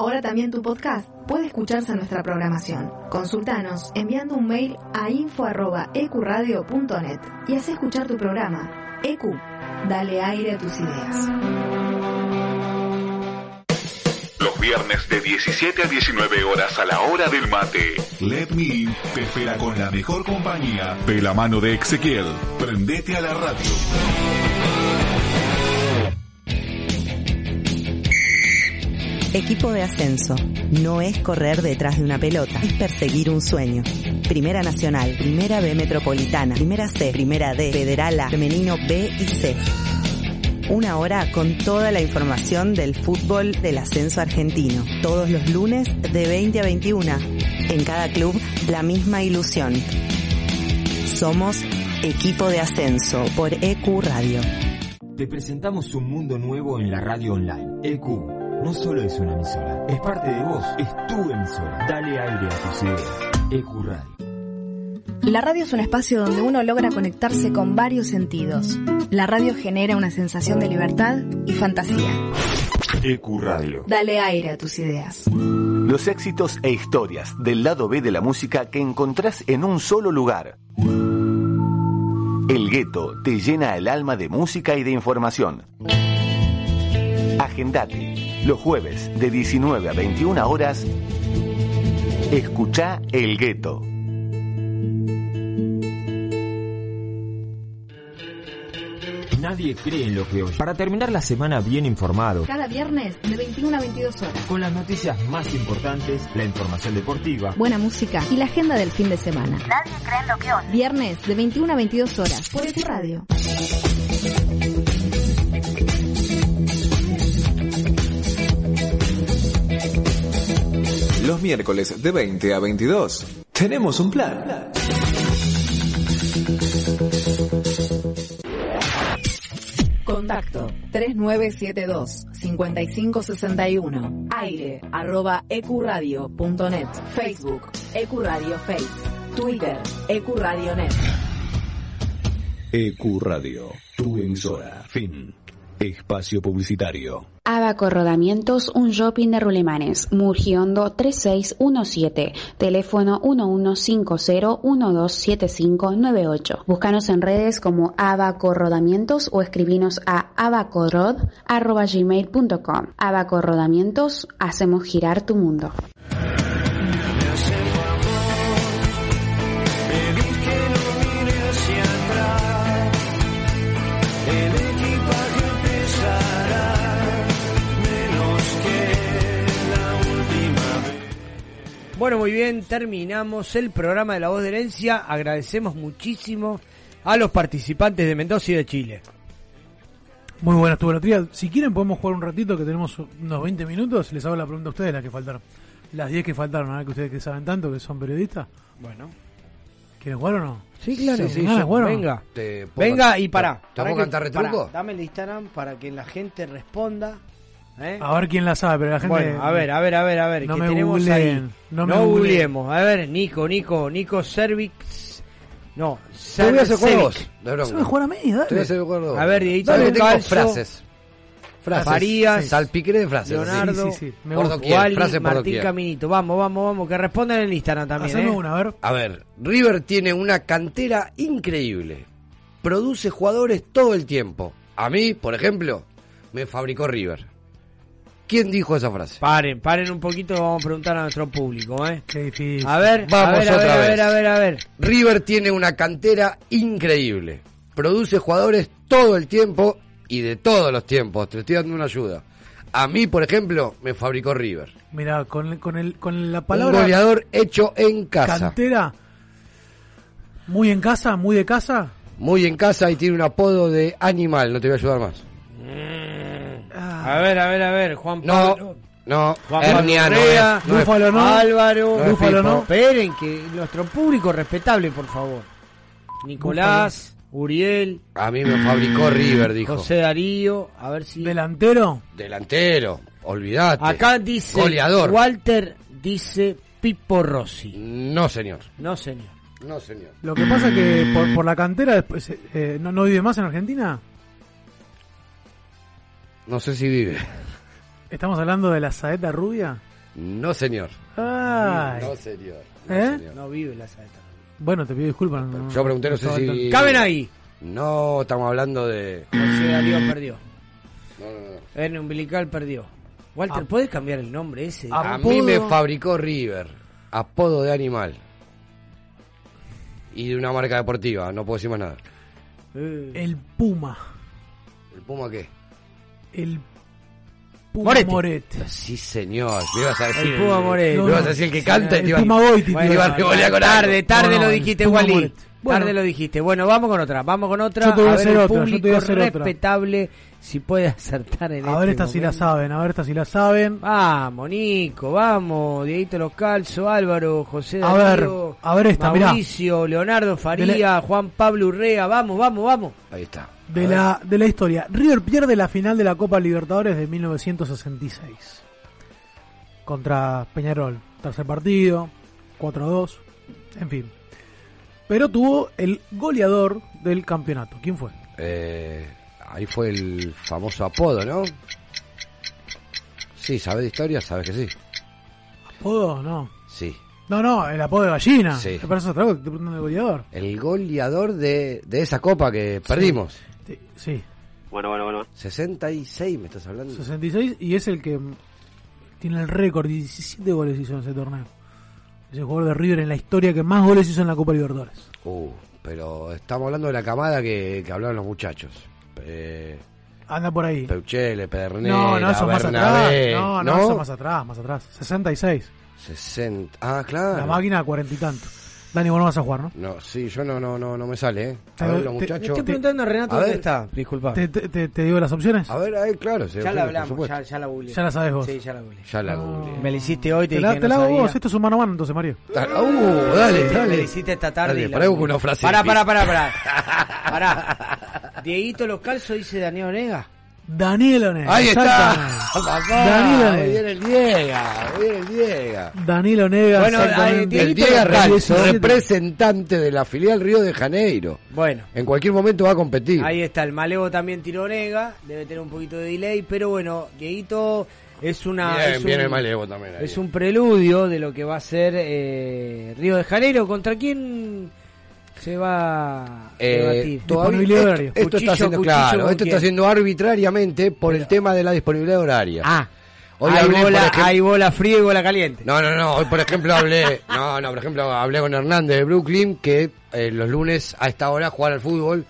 S1: Ahora también tu podcast puede escucharse en nuestra programación. Consultanos enviando un mail a info.ecuradio.net y haz escuchar tu programa. EQ, dale aire a tus ideas.
S4: Los viernes de 17 a 19 horas a la hora del mate. Let Me In te espera con la mejor compañía de la mano de Ezequiel. Prendete a la radio.
S5: Equipo de ascenso. No es correr detrás de una pelota, es perseguir un sueño. Primera Nacional, Primera B Metropolitana, Primera C, Primera D, Federal A, Femenino B y C. Una hora con toda la información del fútbol del ascenso argentino. Todos los lunes de 20 a 21. En cada club, la misma ilusión. Somos Equipo de Ascenso por EQ Radio.
S2: Te presentamos un mundo nuevo en la radio online. EQ no solo es una emisora, es parte de vos, es tu emisora. Dale aire a tus ideas. EQ Radio.
S1: La radio es un espacio donde uno logra conectarse con varios sentidos. La radio genera una sensación de libertad y fantasía.
S4: EQ Radio.
S1: Dale aire a tus ideas.
S3: Los éxitos e historias del lado B de la música que encontrás en un solo lugar. El gueto te llena el alma de música y de información. Agendate Los jueves de 19 a 21 horas, escucha El Gueto.
S2: Nadie cree en lo que oye. Para terminar la semana bien informado,
S1: Cada viernes de 21 a 22 horas.
S2: con las noticias más importantes, la información deportiva,
S1: Buena música y la agenda del fin de semana.
S11: Nadie cree en lo que oye.
S1: Viernes de 21 a 22 horas por tu radio.
S7: Los miércoles de 20 a 22. Tenemos un plan.
S13: Contacto 3972-5561. Aire arroba ecuradio.net. Facebook Ecuradio Face. Twitter Ecuradio.net.
S3: EQ E Radio, tu emisora. Fin. Espacio publicitario.
S11: Abaco Rodamientos, un shopping de Rulemanes, Murgiondo 3617, teléfono 1150-127598. Búscanos en redes como Abaco Rodamientos o escribinos a abacorod.gmail.com. Abaco Rodamientos, hacemos girar tu mundo.
S6: Bueno, muy bien, terminamos el programa de La Voz de Herencia. Agradecemos muchísimo a los participantes de Mendoza y de Chile.
S8: Muy buena estuvo la tría. Si quieren podemos jugar un ratito que tenemos unos 20 minutos. Les hago la pregunta a ustedes, las que faltaron. Las 10 que faltaron, a ver que ustedes que saben tanto, que son periodistas.
S6: Bueno.
S8: ¿Quieren jugar o no?
S6: Sí, claro.
S8: Sí, bueno.
S6: Venga.
S9: Te
S6: Venga y pará.
S9: ¿Te
S6: Pará
S9: puedo
S6: que-
S9: cantar retruco?
S6: Dame el Instagram para que la gente responda. ¿Eh?
S8: A ver quién la sabe, pero la gente.
S6: Bueno, a ver, a ver, a ver, a ver.
S8: No
S6: ¿qué
S8: me
S6: tenemos
S8: googleen,
S6: ahí?
S8: no
S6: No,
S8: me
S6: googleemos. A ver, Nico, Nico, Nico Cervix. No,
S9: Te voy a hacer. De broma.
S8: Se me juega a mí, dale.
S9: Te voy a hacer juegos.
S6: A ver, Dieguito
S9: Dale, tengo
S6: Calzo,
S9: frases. Frases.
S6: Farías,
S9: Salpiqué de frases.
S6: Leonardo,
S8: Sí, sí, sí. Me
S9: Por
S8: gusta.
S9: doquier,
S6: Wally,
S9: frase por
S6: Martín
S9: doquier.
S6: Caminito. Vamos, vamos, vamos. Que respondan en el Instagram también.
S8: Haceme
S6: ¿eh?
S8: una, a ver.
S9: A ver, River tiene una cantera increíble. Produce jugadores todo el tiempo. A mí, por ejemplo, me fabricó River. ¿Quién dijo esa frase?
S6: Paren, paren un poquito. Vamos a preguntar a nuestro público. ¿eh?
S8: Qué difícil.
S6: A ver,
S9: Vamos
S6: a ver, a
S9: otra
S6: ver, a
S9: vez.
S6: ver, a ver, a ver.
S9: River tiene una cantera increíble. Produce jugadores todo el tiempo y de todos los tiempos. Te estoy dando una ayuda. A mí, por ejemplo, me fabricó River.
S8: Mira, con, con, el, con la
S9: Un
S8: palabra
S9: goleador hecho en casa.
S8: cantera, muy en casa, muy de casa.
S9: Muy en casa y tiene un apodo de animal. No te voy a ayudar más.
S6: A ver, a ver, a ver. Juan Pablo.
S9: no.
S6: Juan
S9: Hernia
S6: Pablo
S9: no
S6: Correa,
S9: es, no es.
S8: Búfalo no.
S6: Álvaro,
S9: No es
S8: Búfalo no.
S6: Esperen, que nuestro público respetable, por favor. Nicolás, Uriel,
S9: A mí me fabricó River, dijo.
S6: José Darío, a ver si...
S8: Delantero,
S9: Delantero, olvídate.
S6: Acá dice
S9: Goleador.
S6: Walter, dice Pipo Rossi.
S9: No, señor.
S6: No, señor.
S9: No, señor.
S8: lo que pasa que por, por la cantera después eh, no, no vive más en Argentina.
S9: No sé si vive.
S8: Estamos hablando de la saeta rubia.
S9: No, señor.
S8: Ay.
S9: No, señor. No,
S8: ¿Eh?
S9: señor.
S6: No vive la saeta.
S8: Bueno, te pido disculpas. no-
S9: Yo pregunté, no sé si...
S6: Caben ahí.
S9: No, estamos hablando de...
S6: José Darío perdió.
S9: No, no, no.
S6: En umbilical perdió. Walter,
S8: Ah.
S6: ¿puedes cambiar el nombre ese?
S9: A
S8: Apodo.
S9: mí me fabricó River. Apodo de animal. Y de una marca deportiva, no puedo decir más nada.
S6: Eh,
S8: El Puma.
S9: ¿El Puma qué?
S8: El Puma
S6: Moretti.
S8: Moretti.
S9: Sí, señor. Me ibas a decir...
S6: El Puma Moretti.
S9: Me ibas a decir el que canta y
S8: el
S9: te iba,
S8: Puma
S9: te
S8: tío.
S9: iba a con
S6: tarde, tarde
S8: No, no,
S6: lo dijiste, Wally.
S8: Bueno.
S6: tarde lo dijiste. Bueno, vamos con otra, vamos con otra.
S8: Yo te voy a
S6: ver
S8: hacer
S6: el
S8: otra, yo te
S6: público
S8: voy a hacer otra.
S6: respetable si puede acertar en
S8: A ver
S6: este
S8: esta si la
S6: momento.
S8: saben, a ver esta si la saben.
S6: Vamos, Nico, vamos. Dieguito Los Calzo, Álvaro, José
S8: A ver,
S6: Darío,
S8: a ver esta, mirá.
S6: Mauricio, Leonardo Faría, Juan Pablo Urrea. Vamos, vamos, vamos.
S9: Ahí está.
S8: De la, de la historia. River pierde la final de la Copa Libertadores de 1966. Contra Peñarol. Tercer partido, 4-2, en fin. Pero tuvo el goleador del campeonato. ¿Quién fue?
S9: Eh, ahí fue el famoso apodo, ¿no? Sí, ¿sabes de historia? Sabes que sí.
S8: ¿Apodo? No.
S9: Sí.
S8: No, no, el apodo de gallina.
S9: Sí.
S8: Me parece otra cosa, te preguntan el goleador.
S9: El goleador de, de esa copa que perdimos.
S8: Sí.
S17: Bueno, bueno, bueno.
S9: 66 me estás hablando.
S8: 66 y es el que tiene el récord, 17 goles hizo en ese torneo. Es el jugador de River en la historia que más goles hizo en la Copa Libertadores.
S9: Uh, pero estamos hablando de la camada que, que hablaron los muchachos. Eh,
S8: Anda por ahí.
S9: Peuchele, Pedernera,
S8: No, no, eso más atrás.
S9: Bernabé,
S8: No, no, eso más atrás, más atrás. 66.
S9: 60. Ah, claro.
S8: La máquina, cuarenta y tanto. Dani, vos no vas a jugar, ¿no?
S9: No, sí, yo no, no, no, no me sale, ¿eh?
S8: Te-
S9: A ver, los
S8: te-
S9: muchachos.
S6: Estoy preguntando a Renato
S9: A
S6: dónde
S9: ver.
S6: está. Disculpa.
S8: ¿Te, te, te- te digo las opciones?
S9: A ver, ahí, claro. sí,
S6: Ya la hablamos, ya, ya la googleé.
S8: Ya la sabes vos.
S6: Sí, ya la googleé.
S9: Ya la googleé.
S6: Me la hiciste hoy, te,
S8: Te la,
S6: dije
S8: te la hago
S6: sabía.
S8: vos, esto es un mano a mano entonces, Mario.
S9: Dale, uh, dale,
S6: Me
S9: dale.
S6: la hiciste esta tarde.
S9: Dale,
S6: y la
S9: pará, una frase
S6: Pará, pará, pará, pará. Pará. Dieguito Los Calzos dice Daniel Onega.
S8: Daniel Onega.
S9: Ahí está.
S8: Daniel
S9: muy bien el Diega, muy bien el Diega.
S8: Daniel Onega.
S6: Bueno, ahí,
S9: El Diega representante de la filial Río de Janeiro.
S6: Bueno.
S9: En cualquier momento va a competir.
S6: Ahí está, el Malevo también tiró Onega, debe tener un poquito de delay, pero bueno, Dieguito es una...
S9: Bien,
S6: es
S9: viene
S6: un-
S9: el Malevo también.
S6: Es un preludio de lo que va a ser eh, Río de Janeiro. ¿Contra quién se va a
S9: Eh,
S6: debatir?
S9: todavía- esto, esto
S6: Cuchillo,
S9: está haciendo
S6: cuchillo,
S9: claro,
S6: ¿con
S9: esto está haciendo arbitrariamente por el tema de la disponibilidad horaria.
S6: Ah,
S9: Hoy
S6: hay,
S9: hablé,
S6: bola,
S9: ejemplo-
S6: hay bola fría y bola caliente.
S9: No, no, no. Hoy, por ejemplo, hablé. No, no, por ejemplo, hablé con Hernández de Brooklyn que eh, los lunes a esta hora jugar al fútbol,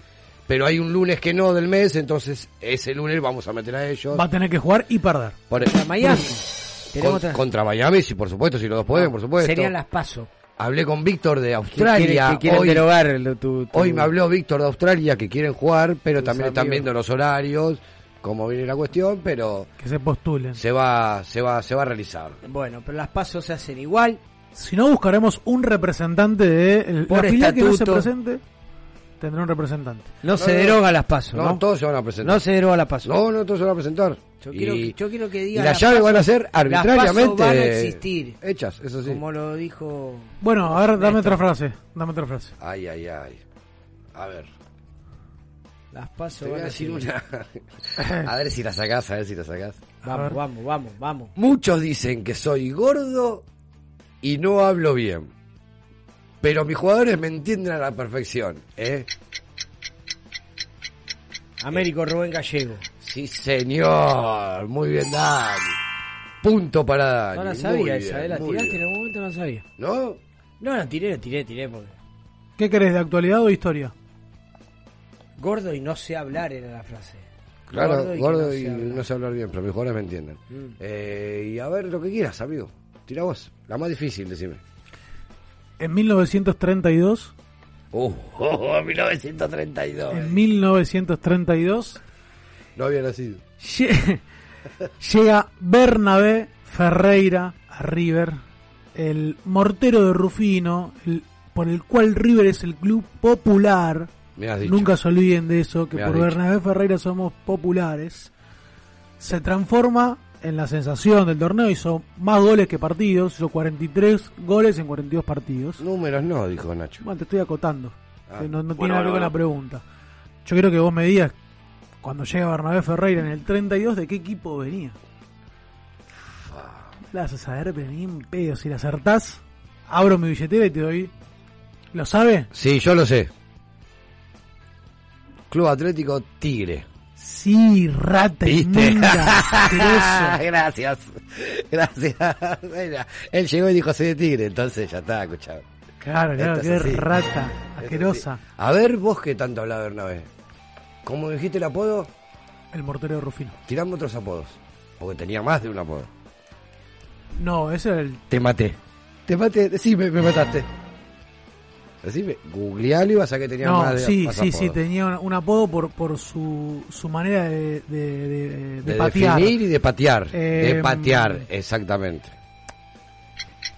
S9: pero hay un lunes que no del mes, entonces ese lunes vamos a meter a ellos.
S8: Va a tener que jugar y perder.
S9: Por-
S6: Contra Miami.
S9: con- contra Miami, sí, por supuesto, si los dos pueden, por supuesto.
S6: Serían las pasos.
S9: Hablé con Víctor de Australia.
S6: que quieren
S9: hoy,
S6: tu- tu-
S9: hoy me habló Víctor de Australia que quieren jugar, pero
S6: Tus
S9: también están viendo los horarios, cómo viene la cuestión, pero
S8: Que se postulen.
S9: se va, se va, se va a realizar.
S6: Bueno, pero las pasos se hacen igual.
S8: Si no, buscaremos un representante de el-
S6: Por
S8: la filial que no se
S6: estatuto.
S8: presente. Tendrá un representante.
S6: No, se
S9: no,
S6: deroga las pasos,
S9: No,
S6: ¿no?
S9: todos se van a presentar.
S6: No se deroga las pasos.
S9: No, no, todos se van a presentar.
S6: Yo
S9: Y-
S6: quiero, que- yo quiero que
S9: Y
S6: diga
S9: las llaves van a ser arbitrariamente
S6: van a existir.
S9: hechas, eso sí.
S6: Como lo dijo.
S8: Bueno, a ver, dame otra frase. Dame otra frase.
S9: Ay, ay, ay. A ver.
S6: Las pasos
S9: Te voy
S6: van
S9: a decir
S6: existir.
S9: una. a ver si la sacás, a ver si la sacás.
S6: Vamos, vamos, vamos, vamos.
S9: Muchos dicen que soy gordo y no hablo bien. Pero mis jugadores me entienden a la perfección, ¿eh?
S6: Américo Rubén Gallego.
S9: Sí, señor. Muy bien, Dani. Punto para Dani.
S6: No la
S9: muy
S6: sabía
S9: bien,
S6: esa, ¿eh? La
S9: muy
S6: tiraste
S9: bien.
S6: en algún momento, no la sabía.
S9: ¿No?
S6: No, la tiré, la tiré, tiré. Porque...
S8: ¿Qué querés, de actualidad o historia?
S6: Gordo y no sé hablar era la frase.
S9: Claro,
S6: y
S9: gordo
S6: no
S9: y
S6: sé
S9: no sé hablar bien, pero mis jugadores me entienden.
S6: Mm.
S9: Eh, y a ver lo que quieras, amigo. Tira vos. La más difícil, decime.
S8: En 1932,
S9: Uh, oh, 1932.
S8: en 1932,
S9: No había nacido.
S8: lle- llega Bernabé Ferreira a River, el mortero de Rufino, el- por el cual River es el club popular.
S9: Me has dicho.
S8: Nunca se olviden de eso, que por
S9: dicho.
S8: Bernabé Ferreira somos populares. Se transforma en la sensación del torneo, hizo más goles que partidos, hizo 43 goles en 42 partidos.
S9: Números no, dijo Nacho.
S8: Bueno, te estoy acotando.
S9: Ah.
S8: No, no
S9: Bueno,
S8: tiene nada que ver con la pregunta. Yo quiero que vos me digas, cuando llega Bernabé Ferreira en el 32, ¿de qué equipo venía? No la vas a saber, pero ni en pedo. Si la acertás, abro mi billetera y te doy... ¿Lo sabe?
S9: Sí, yo lo sé. Club Atlético Tigre.
S8: Sí, rata
S9: ¿Viste?
S8: inmunda.
S9: Gracias. Gracias. Él llegó y dijo soy de Tigre, entonces ya está, escuchado.
S8: Claro, claro,
S9: Esto
S8: qué
S9: es
S8: rata,
S9: es
S8: asquerosa.
S9: A ver, vos qué tanto hablaba Bernabé. ¿Cómo dijiste el apodo?
S8: El mortero de Rufino.
S9: Tirame otros apodos. Porque tenía más de un apodo.
S8: No, ese era el...
S9: Te maté. Te maté, decime, me mataste. Decime, googlealo y vas a que tenía
S8: No,
S9: más de
S8: sí,
S9: más
S8: sí, sí, tenía un, un apodo por, por su, su manera de, de, de- de
S9: De
S8: patear.
S9: definir y de patear. de
S8: Eh,
S9: patear, exactamente.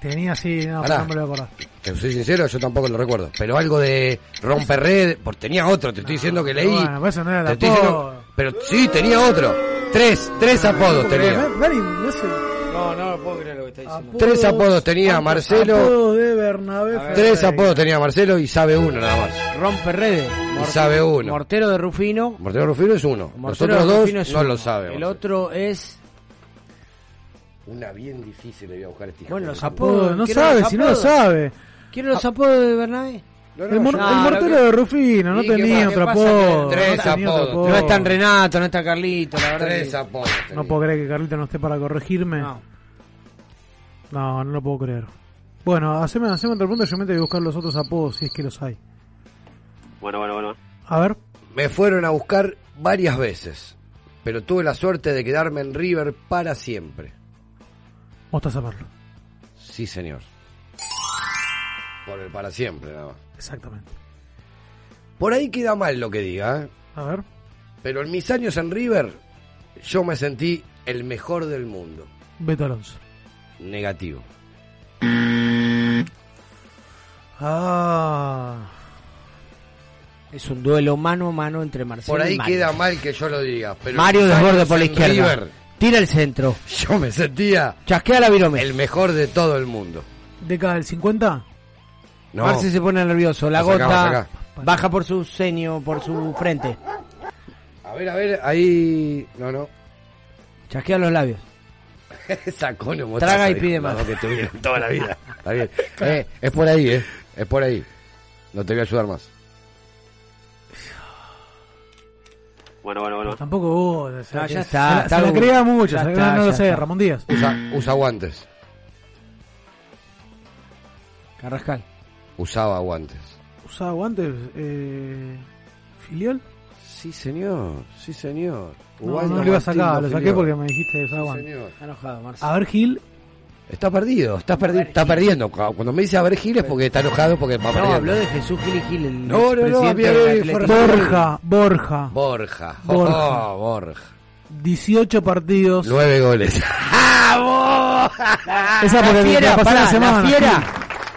S8: Tenía así, no,
S9: Pará.
S8: no me lo voy a acordar.
S9: Te soy sincero, yo tampoco lo recuerdo. Pero algo de romperred, porque tenía otro, te estoy diciendo que leí.
S8: Bueno, pues eso no era el apodo.
S9: diciendo- pero sí, tenía otro. Tres, tres apodos tenía.
S8: No sé.
S6: No, no puedo creer lo que está diciendo.
S9: Tres apodos tenía
S8: ¿Cuántos
S9: Marcelo.
S8: apodos de Bernabé
S9: Tres
S8: Ferreira?
S9: apodos tenía Marcelo y sabe uno nada más.
S6: Rompe redes.
S9: Y sabe uno.
S6: Mortero de Rufino.
S9: Mortero Rufino es uno. Los
S6: Mortero
S9: otros
S6: de
S9: dos no
S6: uno.
S9: lo sabe.
S6: El otro es.
S9: Una bien difícil le voy a buscar a este hijo
S6: Bueno,
S9: de
S6: los apodos.
S8: No
S6: ¿quiero
S8: sabe,
S6: los
S8: si no lo
S6: apodos?
S8: sabe.
S6: ¿Quiero los apodos de Bernabé?
S9: No,
S8: El, mor- el mortero de Rufino, no
S9: ¿Y qué
S8: tenía otro apodo.
S9: Tres apodos.
S8: apodo.
S6: No está en Renato, no está Carlito, la verdad.
S9: Tres
S6: que-
S9: apodos.
S8: No puedo creer que Carlito no esté para corregirme.
S6: No.
S8: No, no lo puedo creer. Bueno, haceme, haceme otra pregunta. Yo me tengo que buscar los otros apodos si es que los hay.
S17: Bueno, bueno, bueno.
S8: A ver,
S9: Me fueron a buscar varias veces, pero tuve la suerte de quedarme en River para siempre.
S8: vos estás a verlo.
S9: Sí, señor. Por el para siempre, nada más.
S8: Exactamente.
S9: Por ahí queda mal lo que diga, ¿eh?
S8: A ver.
S9: Pero en mis años en River, yo me sentí el mejor del mundo.
S8: Beto Alonso.
S9: Negativo.
S8: Ah.
S6: Es un duelo mano a mano entre Marcelo
S9: Por ahí
S6: y Mario.
S9: queda mal que yo lo diga. Pero
S6: Mario desborde por la izquierda.
S9: River,
S6: Tira el centro.
S9: yo me sentía
S6: Chasquea la virome.
S9: el mejor de todo el mundo.
S8: Década del 50.
S9: No,
S6: Marce se pone nervioso. La gota
S9: acá.
S6: baja por su ceño, por su frente.
S9: a ver, a ver, ahí... No, no.
S6: Chasquea los labios.
S9: Sacó
S6: Traga y pide más.
S9: que tuvieron toda la vida. Está bien. Eh, es por ahí, ¿eh? Es por ahí. No te voy a ayudar más.
S17: Bueno, bueno, bueno.
S8: Tampoco vos. o sea,
S6: No,
S8: que
S6: ya
S8: se
S6: está,
S8: la-
S6: está
S8: Se la creía mucho. Se
S6: está,
S8: no lo sé,
S6: está.
S8: Ramón Díaz.
S9: Usa, usa guantes.
S6: Carrascal.
S9: Usaba guantes.
S8: Usaba guantes. Eh, ¿Filial?
S9: Sí, señor. Sí, señor.
S8: No, no lo iba a sacar. Lo saqué porque me dijiste que usaba
S9: Sí,
S8: guantes.
S9: señor.
S6: Está enojado, Marcelo.
S8: A ver, Gil.
S9: Está perdido, está, perdi está perdiendo. Cuando me dice a ver Gil es porque está enojado porque va
S6: No,
S9: perdiendo.
S6: habló de Jesús Gil y Gil, el
S9: No, no, no, fue-
S8: Borja. Borja.
S9: Borja.
S8: Borja.
S9: Oh, Borja.
S8: 18 partidos.
S9: Nueve goles.
S8: Esa
S6: La
S8: porque
S6: fiera,
S8: me
S6: pará,
S8: la semana.
S6: la fiera.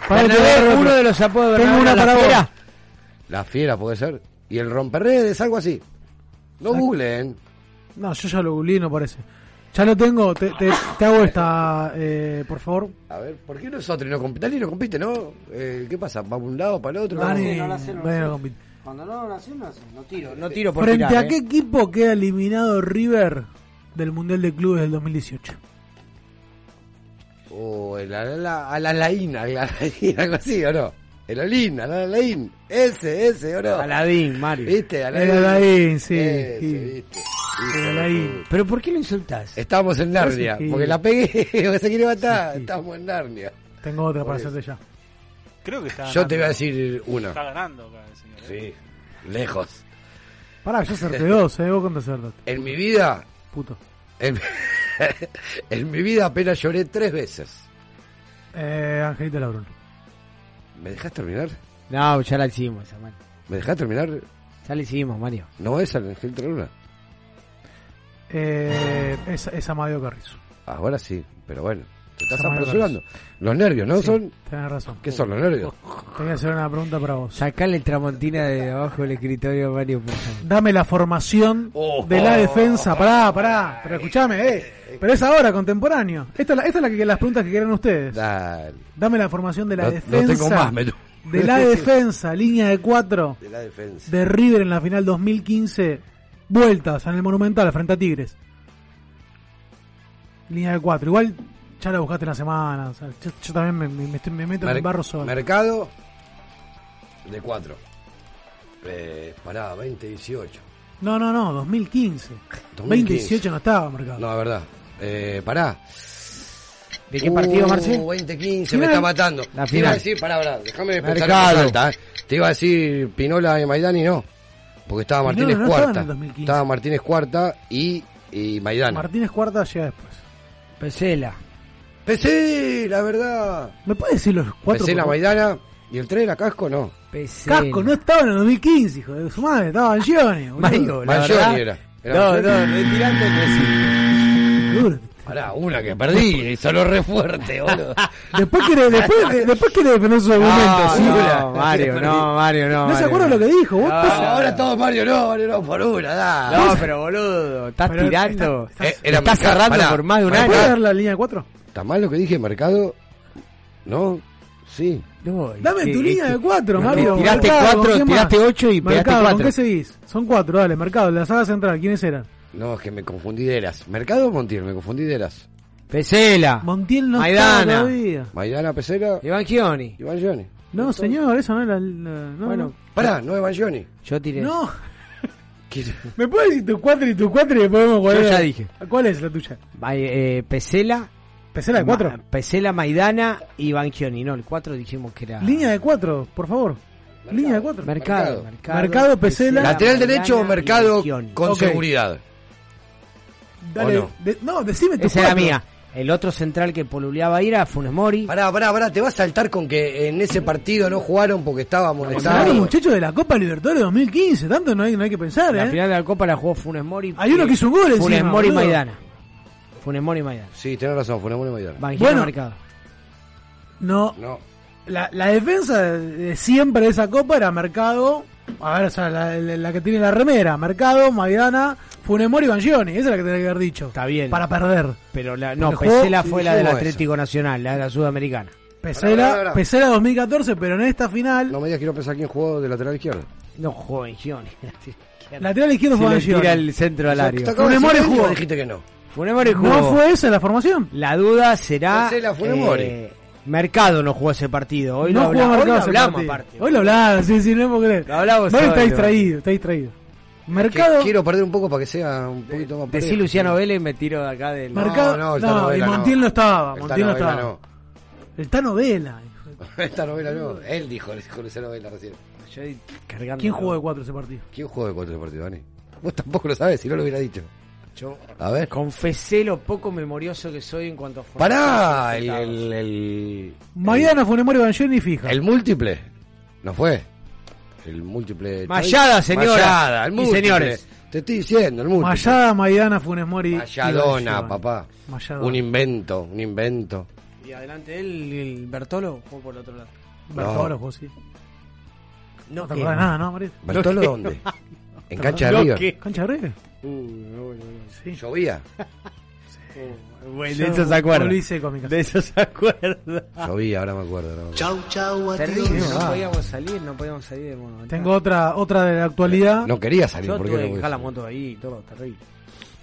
S8: A
S6: Bernabé, uno de los apodos de
S8: Tengo
S6: Bernabé,
S8: una
S6: la
S8: para
S6: fiera.
S9: La fiera puede ser. Y el romperredes, algo así. No googleen.
S8: No, yo ya lo googleé y no parece. Ya lo tengo. Te, te- te hago esta, eh, por favor.
S9: A ver, ¿por qué nosotros no compite? Dani no compite, ¿no? Eh, ¿Qué pasa? ¿Va para un lado, para el otro?
S8: Dani,
S6: no la sé, no la sé.
S8: compite.
S6: Cuando no nació, no. No tiro, no tiro por
S8: ¿Frente
S6: tirar,
S8: a
S6: ¿eh?
S8: qué equipo queda eliminado River del Mundial de Clubes del 2018?
S9: O el ala- Alalaín, Alalaín, algo así, ¿o no? El Olín, Alalaín. Ese, ese, ¿o no?
S6: Aladín, Mario.
S9: ¿Viste?
S8: El Alain, sí.
S9: Ese,
S8: sí.
S6: ¿Pero por qué lo insultás?
S9: Estamos en Narnia,
S8: Sí.
S9: porque la pegué, porque se quiere matar. Estamos en Narnia.
S8: Tengo otra para hacerte ya.
S18: Creo que está
S9: Yo te voy a
S18: ganando.
S9: decir una.
S18: Está ganando acá el señor. ¿eh?
S9: Sí, lejos.
S8: Pará, yo acerté dos, ¿eh? Vos cuánto acertaste.
S9: En mi vida,
S8: Puto.
S9: en, en mi vida apenas lloré tres veces.
S8: Eh, Angelita Labrón.
S9: ¿Me dejas terminar?
S6: No, ya la hicimos esa, Mario.
S9: ¿Me dejas terminar?
S6: Ya la hicimos, Mario.
S9: No es el Ángel Luna.
S8: Eh, es, es Amadeo Carrizo.
S9: Ahora sí, pero bueno. Te estás apresurando. Los nervios, ¿no?
S8: Sí,
S9: son
S8: Tenés razón.
S9: ¿Qué son los nervios?
S8: Te voy a hacer una pregunta para vos.
S6: Sacale el tramontina de abajo del escritorio, Mario, por favor.
S8: Dame la formación
S9: Oh.
S8: de la defensa. Pará, pará. Pero escúchame, eh. Pero es ahora, contemporáneo. Esta es la, esta es la que, las preguntas que quieren ustedes.
S9: Dale.
S8: Dame la formación de la
S9: No- no
S8: defensa.
S9: tengo más, me-
S8: De la defensa, línea de cuatro.
S9: De la defensa.
S8: De River en la final 2015. Vueltas en el Monumental frente a Tigres. Línea de cuatro. Igual ya la buscaste en la semana. o sea, yo, yo también me, me- me estoy- me meto en
S9: Mer-
S8: el barro solo.
S9: Mercado de 4. Eh, pará, 2018.
S8: No, no, no, 2015.
S9: 2015.
S8: 2018 no estaba marcado.
S9: No, es verdad. Eh, pará.
S6: ¿De qué partido,
S9: Uh,
S6: Marce?
S9: 2015, me
S8: Final.
S9: está matando.
S6: La
S9: Te iba a
S6: final.
S9: decir, pará, pará, déjame pensar en
S6: Mercado.
S9: alta, eh. Te iba a decir Pinola y Maidani, no. Porque estaba
S8: Pinola
S9: Martínez
S8: no estaba
S9: cuarta.
S8: el 2015.
S9: Estaba Martínez cuarta y, y Maidana.
S8: Martínez Cuarta llega después.
S6: Pesela.
S9: PC, la verdad.
S8: ¿Me puedes decir los cuatro?
S9: PC, la? Maidana. ¿Y el 3 era Casco? No.
S6: Pesela.
S8: Casco no estaba en el 2015, hijo de su madre. Estaba Angione, boludo.
S6: Mario, la
S9: Mangione
S6: verdad.
S9: era. Era
S6: No, no, retirante no
S8: Duro.
S9: Pará, una que perdí y sonó re fuerte, boludo.
S8: Después quiere, después, de- después quiere defender sus argumentos. ¿sí?
S6: No, Mario, no, Mario, no.
S8: ¿No se acuerda lo que dijo? Vos
S6: No,
S9: Ahora todo Mario, no, Mario, no, por una, da.
S6: No, pero boludo, estás
S8: Pero
S6: tirando.
S9: Eh,
S6: estás cerrando
S9: pará,
S6: por más de un año.
S8: ¿Puedes dar la línea de 4?
S9: ¿Está mal lo que dije, mercado? ¿No? Sí.
S6: No,
S8: Dame tu línea
S6: es
S8: de
S6: que-
S8: 4,
S6: no,
S8: Mario.
S6: Tiraste
S8: Mercado, ¿con
S6: 4,
S8: quién más?
S6: tiraste 8 y pegaste
S8: Mercado, ¿con
S6: 4.
S8: qué seguís? Son 4, dale, Mercado. La saga central, ¿quiénes eran?
S9: No, es que me confundí de eras. ¿Mercado o Montiel? Me confundí de eras.
S6: Pesela.
S8: Montiel no
S6: Maidana.
S8: todavía.
S9: Maidana Pesera,
S6: Iván Gioni.
S9: Iván Gioni.
S8: No, señor, eso no era. la- no,
S6: Bueno,
S8: no.
S9: Pará, no es Bangioni.
S6: Yo tiré.
S8: No. ¿Me puedes decir tu 4 y tu 4 y cuál
S6: Yo ya dije.
S8: ¿Cuál es la tuya?
S6: Eh, Pesela.
S8: ¿Pesela de cuatro?
S6: Ma- Pesela, Maidana y Banchioni. No, el 4 dijimos que era.
S8: Línea de 4, por favor. Línea de 4.
S6: Mercado.
S9: Mercado.
S8: Mercado, Pesela.
S9: Lateral derecho,
S6: y
S9: mercado con seguridad.
S8: Dale.
S9: ¿O no?
S8: de- no, decime tu
S6: Esa era
S8: cuatro.
S6: mía. El otro central que poluleaba era Funes Mori.
S9: Pará, pará, pará, te vas a saltar con que en ese partido no jugaron porque estaba molestado.
S8: muchachos, de la Copa Libertadores 2015. Tanto no hay, no hay que pensar,
S6: La
S8: ¿eh?
S6: final de la Copa la jugó Funes Mori.
S8: Hay uno que hizo un gol
S6: Funes
S8: encima,
S6: Mori y
S8: boludo.
S6: Maidana. Funes Mori y Maidana.
S9: Sí, tenés razón, una buena medida.
S6: Banchioni
S8: Bueno.
S6: Mercado.
S8: No.
S9: No.
S8: La, la defensa de siempre de esa Copa era Mercado. A ver, o sea, la, la- la que tiene la remera. Mercado, Maidana, Funemori y Bangioni. Esa es la que tenía que haber dicho.
S6: Está bien.
S8: Para perder.
S6: Pero la, no,
S8: Porque jugó-
S6: Pesela fue la del Atlético Nacional, la de la Sudamericana.
S8: Pesela. Pesela 2014, pero en esta final.
S9: No me digas, quiero pensar quién jugó de lateral izquierdo.
S6: No jugó Banchioni.
S8: Lateral izquierdo fue Bangioni.
S6: tira el centro al área.
S9: Te acabo de
S8: Funes Mori
S9: decir
S8: jugó.
S9: y dijiste que no.
S6: Funes Mori jugó.
S8: ¿No fue esa la formación?
S6: La duda será.
S9: Pesela, Funes Mori.
S6: eh, Mercado no jugó ese partido. Hoy
S8: no
S6: lo,
S8: jugó
S6: habla- hoy
S8: Mercado
S6: lo
S8: ese
S6: hablamos
S8: partido.
S6: aparte.
S8: Hoy lo hablamos, sí, sí, no puedo creer.
S6: Lo hablamos hoy,
S8: está
S6: ¿no?
S8: distraído, está distraído.
S9: Que
S8: Mercado.
S9: quiero perder un poco para que sea un poquito más
S6: Decí
S9: parejo.
S6: Luciano Vélez me tiro de acá del.
S8: Mercado.
S9: no,
S8: No,
S9: el Tano
S8: y Montiel
S9: no.
S8: no, estaba.
S9: El
S8: Montiel no estaba.
S9: no.
S8: El Tano Vela.
S9: Esta novela no. Él dijo, dijo Luciano Vela recién.
S6: Yo cargando.
S8: ¿Quién jugó de cuatro ese partido?
S9: ¿Quién jugó de cuatro de partido, Dani? Vos tampoco lo sabes, si no lo hubiera dicho.
S6: Yo
S9: A ver.
S6: confesé lo poco memorioso que soy en cuanto a
S9: Pará, el, el, el,
S8: Maidana, Funemori, Bangioni y fija.
S9: el múltiple. ¿No fue? El múltiple.
S6: Mayada, señora
S9: Mayada, el
S6: y
S9: múltiple.
S6: señores.
S9: Te estoy diciendo, el múltiple.
S8: Mayada, Maidana, Funes Mori. y
S9: Mayadona, papá.
S8: Mayadona.
S9: Un invento, un invento.
S6: Y adelante de él, el Bertolo jugó por el otro lado.
S8: Bertolo, vos sí.
S6: No,
S8: No te acordás de nada, ¿no, María?
S9: ¿Bertolo dónde? ¿En cancha de
S6: No, que-
S8: ¿Cancha de River?
S6: Uh, no, no, no.
S8: Sí.
S9: ¿Llovía?
S6: Bueno,
S8: Yo
S6: de eso se acuerda.
S8: mi casa.
S6: De eso se acuerda.
S9: Llovía, ahora me acuerdo. me acuerdo.
S6: Terrible, no podíamos salir, no podíamos salir de Monumental.
S8: Tengo otra otra de la actualidad.
S9: No quería salir,
S6: Yo
S9: ¿por qué no
S6: dejar la moto ahí y todo, terrible.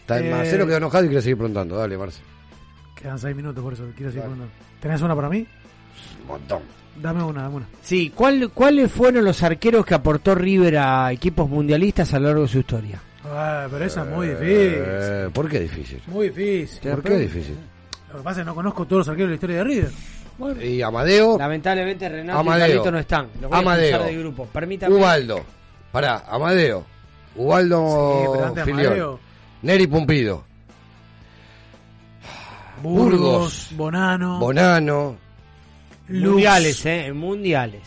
S9: Está-
S8: Eh,
S9: Marcelo quedó enojado y quiere seguir preguntando. Dale, Marce.
S8: Quedan seis minutos, por eso quiero seguir preguntando. ¿Tenés una para mí?
S9: Un montón.
S8: Dame una, dame una.
S6: Sí, ¿cuál, ¿cuáles fueron los arqueros que aportó River a equipos mundialistas a lo largo de su historia?
S8: Ah, pero esa es muy difícil.
S9: Eh, ¿Por qué difícil?
S8: Muy difícil.
S9: ¿Por qué difícil?
S8: Lo que pasa es que no conozco todos los arqueros de la historia de River.
S9: Y Amadeo,
S6: Lamentablemente Renato
S9: Amadeo.
S6: y Carlito no están. Los voy a
S9: Amadeo.
S6: expulsar del grupo. Permítame.
S9: Ubaldo. Pará, Amadeo. Ubaldo
S8: Sí. Amadeo.
S9: Neri Pumpido.
S8: Burgos,
S9: Burgos.
S8: Bonano,
S9: Bonano.
S8: Lux.
S6: Mundiales, ¿eh? Mundiales.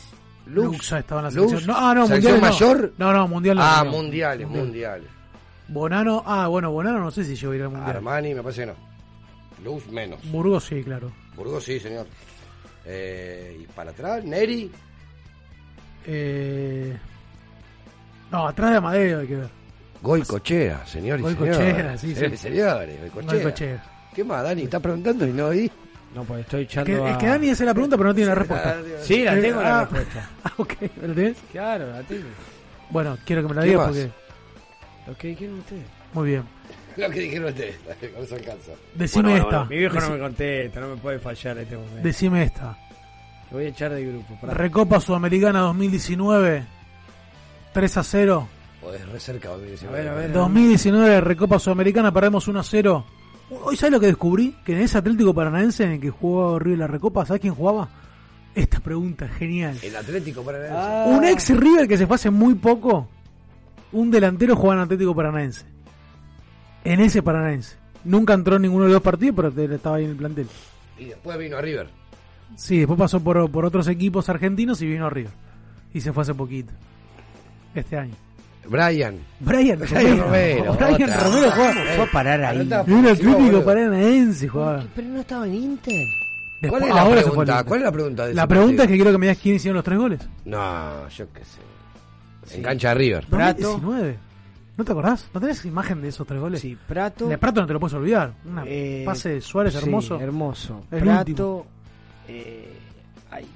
S8: Luxa estaba en la
S9: Lux.
S8: selección. No, ah, no,
S9: ¿Selección
S8: mundial.
S9: mayor?
S8: No, no, mundial no.
S9: Ah,
S8: no.
S9: mundiales,
S8: Mundial.
S9: mundiales.
S8: Bonano, ah, bueno, Bonano no sé si yo iré al mundial.
S9: Armani, me parece que no. Luz menos.
S8: Burgos sí, claro.
S9: Burgos sí, señor. Eh, y para atrás, Neri.
S8: Eh... No, atrás de Amadeo hay que ver.
S9: Goicochea, señor y
S8: Goicochea, sí, sí.
S9: Señores Goicochea.
S8: Goicochea.
S9: ¿Qué más, Dani? ¿Estás preguntando y no oí?
S6: No, pues estoy
S8: Es
S6: echando
S8: que, es
S6: a-
S8: que Dani hace la pregunta, pero no tiene la respuesta.
S6: Sí, la
S8: Eh,
S6: tengo la
S8: ah,
S6: respuesta.
S8: Ah, ok, ¿la tenés?
S6: Claro, la tengo.
S8: Bueno, quiero que me la
S9: ¿Qué
S8: digas
S9: más?
S8: porque.
S6: Lo que dijeron ustedes.
S8: Muy bien.
S9: Lo que dijeron ustedes, con eso alcanza.
S8: Decime
S17: Bueno, bueno,
S8: esta.
S17: bueno.
S6: Mi viejo no me contesta, no me puede fallar en este momento.
S8: Decime esta.
S6: Lo voy a echar del grupo. pará.
S8: Recopa Sudamericana 2019. 3 a 0.
S9: Podés re cerca, vos me decís,
S6: A ver, a ver.
S8: 2019 Recopa Sudamericana, perdemos 1 a 0. Hoy sabes lo que descubrí? Que en ese Atlético Paranaense en el que jugó River la Recopa, ¿sabes quién jugaba? Esta pregunta, genial.
S9: El Atlético Paranaense.
S6: Ah.
S8: Un ex River que se fue hace muy poco. Un delantero jugaba en Atlético Paranaense. En ese Paranaense. Nunca entró en ninguno de los dos partidos, pero estaba ahí en el plantel.
S9: Y después vino a River.
S8: Sí, después pasó por, por otros equipos argentinos y vino a River. Y se fue hace poquito. Este año.
S9: Brian.
S8: Brian
S9: Brian
S8: Romero. Brian
S9: otra.
S8: Romero jugaba.
S6: Fue a parar ahí.
S8: Un
S9: si
S8: Atlético. Paranaense jugaba.
S6: Pero no estaba en Inter.
S9: ¿Cuál es la
S8: ahora se fue al
S9: pregunta?
S8: Inter.
S9: ¿Cuál es la pregunta de
S8: La es que quiero que me digas quién hicieron los tres goles.
S9: No, yo qué sé. En cancha de River.
S6: Prato.
S8: 2019. ¿No te acordás? ¿No tenés imagen de esos tres goles?
S6: Sí, Prato.
S8: De Prato no te lo puedes olvidar. Un
S6: eh,
S8: pase de Suárez
S6: sí,
S8: hermoso.
S6: hermoso.
S8: El
S6: Prato. Eh, ay,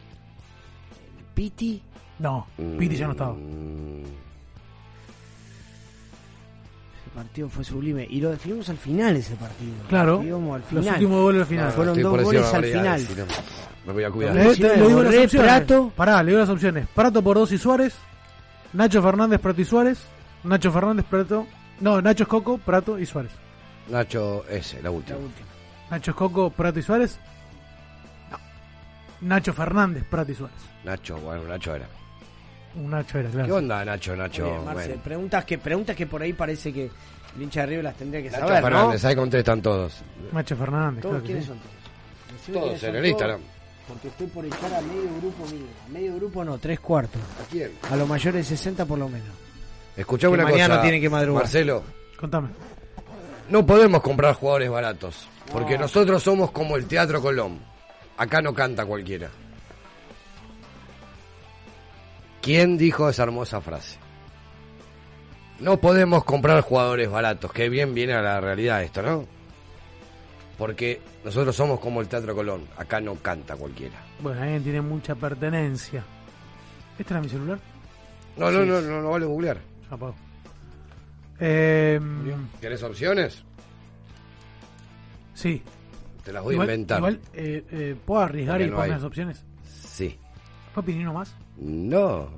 S6: Piti.
S8: No, Piti ya no estaba.
S9: Mm,
S6: Ese partido fue sublime. Y lo definimos al final ese partido.
S8: Claro.
S6: Lo al
S8: Los
S6: final.
S8: últimos goles al final.
S6: Fueron dos goles al final.
S9: Me voy a cuidar.
S8: Le, te- le digo las opciones.
S6: Prato.
S8: Pará, le digo las opciones. Prato por dos y Suárez. Nacho Fernández, Prato y Suárez. Nacho Fernández, Prato. No, Nacho Escoco, Prato y Suárez.
S9: Nacho S, la última.
S8: Nacho Escoco, Prato y Suárez. No. Nacho Fernández, Prato y Suárez.
S9: Nacho, bueno, Nacho era.
S8: Un Nacho era, claro.
S9: ¿Qué onda, Nacho, Nacho?
S6: Bien, Marce,
S9: Bueno.
S6: preguntas que preguntas que por ahí parece que el hincha de River las tendría que
S9: Nacho
S6: saber,
S9: Fernández,
S6: ¿no?
S9: ¿sabes cómo están todos?
S8: Nacho Fernández,
S6: ¿Todos
S8: claro que
S6: quiénes
S8: sí.
S6: son todos?
S9: Todos en el Instagram.
S6: Porque estoy por echar a medio grupo mío. A medio grupo no, tres cuartos.
S9: ¿A quién?
S6: A los mayores de 60 por lo menos.
S9: Escuchame
S6: Que
S9: una
S6: mañana
S9: cosa.
S6: tienen que madrugar.
S9: Marcelo,
S8: Contame.
S9: no podemos comprar jugadores baratos. Porque nosotros somos como el Teatro Colón. Acá no canta cualquiera. ¿Quién dijo esa hermosa frase? No podemos comprar jugadores baratos. Qué bien viene a la realidad esto, ¿no? Porque nosotros somos como el Teatro Colón. Acá no canta cualquiera.
S8: Bueno, alguien tiene mucha pertenencia. ¿Este era mi celular?
S9: No, no, no, no, no vale googlear.
S8: Eh,
S9: ¿Querés opciones?
S8: sí.
S9: Te las voy a inventar.
S8: Igual, eh, eh, ¿puedo arriesgar y poner las opciones?
S9: Sí.
S8: ¿Fue Pinino más?
S9: No.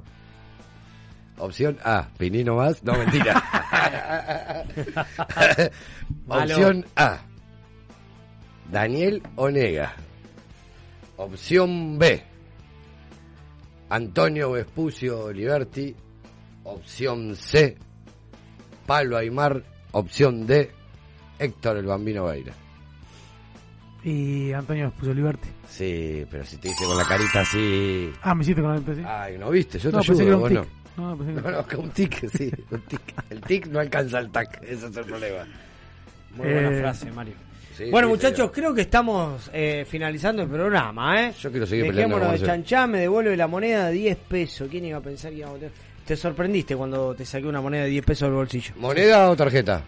S9: Opción A, Pinino más. No, mentira. Opción A, Daniel Onega. Opción B, Antonio Vespucio Liberti. Opción C, Pablo Aymar. Opción D, Héctor el Bambino Beira.
S8: Y Antonio puso Liberty.
S9: Sí, pero si te dice con la carita así.
S8: Ah, me hiciste con el PC.
S9: Ay, ¿no viste? Yo te
S8: No, pensé
S9: ayudo, vos
S8: tic.
S9: no.
S8: No, pensé que
S9: No, no, que un tic, sí, un tic. El tic no alcanza el tac, ese es el problema.
S6: Muy buena
S8: Eh,
S6: frase, Mario.
S9: Sí,
S6: bueno,
S9: sí,
S6: muchachos,
S9: señor.
S6: creo que estamos eh, finalizando el programa, ¿eh?
S9: Yo quiero seguir peleando
S6: Dejémonos
S9: con
S6: de chanchá, me devuelve la moneda de 10 pesos. ¿Quién iba a pensar que íbamos a tener? Te sorprendiste cuando te saqué una moneda de 10 pesos del bolsillo.
S9: ¿Moneda o tarjeta?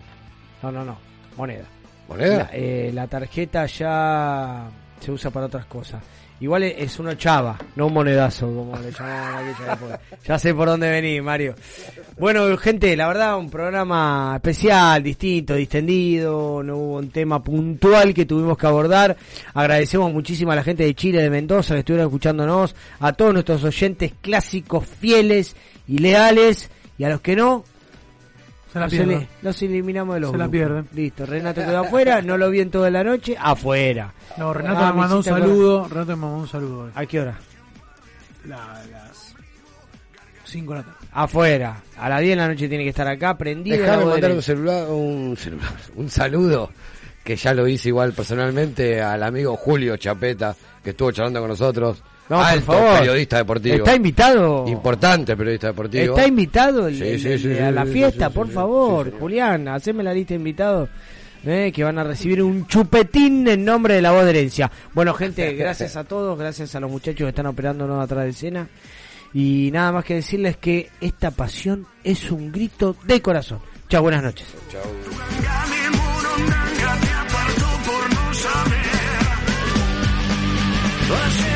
S6: No, no, no. Moneda.
S9: ¿Moneda?
S6: La, eh, la tarjeta ya se usa para otras cosas. Igual es es una chava, no un monedazo, como le llamaban. Ya sé por dónde venís, Mario. Bueno, gente, la verdad, un programa especial, distinto, distendido, no hubo un tema puntual que tuvimos que abordar. Agradecemos muchísimo a la gente de Chile, de Mendoza, que estuvieron escuchándonos, a todos nuestros oyentes clásicos, fieles y leales, y a los que no,
S8: Se la pierden.
S6: los eliminamos de los
S8: Se la pierden.
S6: Listo, Renato quedó afuera, no lo vi en toda la noche, afuera.
S8: No, Renato
S6: Ah,
S8: me mandó un saludo. Renato me mandó un saludo. hoy.
S6: ¿A qué hora?
S8: La- las 5 de la tarde.
S6: Afuera. A las 10 de la noche tiene que estar acá, prendido. Voz
S9: mandar
S6: de-
S9: un celular, un celular, un saludo que ya lo hice igual personalmente al amigo Julio Chapeta que estuvo charlando con nosotros.
S6: No, por
S9: Alto
S6: favor.
S9: periodista deportivo.
S6: Está invitado.
S9: Importante periodista deportivo.
S6: Está invitado el-
S9: Sí,
S6: el-
S9: sí,
S6: el-
S9: sí,
S6: a la fiesta,
S9: sí, sí,
S6: por
S9: sí,
S6: favor. Julián, haceme la lista de invitados. eh, que van a recibir un chupetín en nombre de la voz de herencia. Bueno, gente, gracias a todos, gracias a los muchachos que están operándonos atrás de escena. Y nada más que decirles que esta pasión es un grito de corazón. Chao, buenas noches.
S19: por. Hace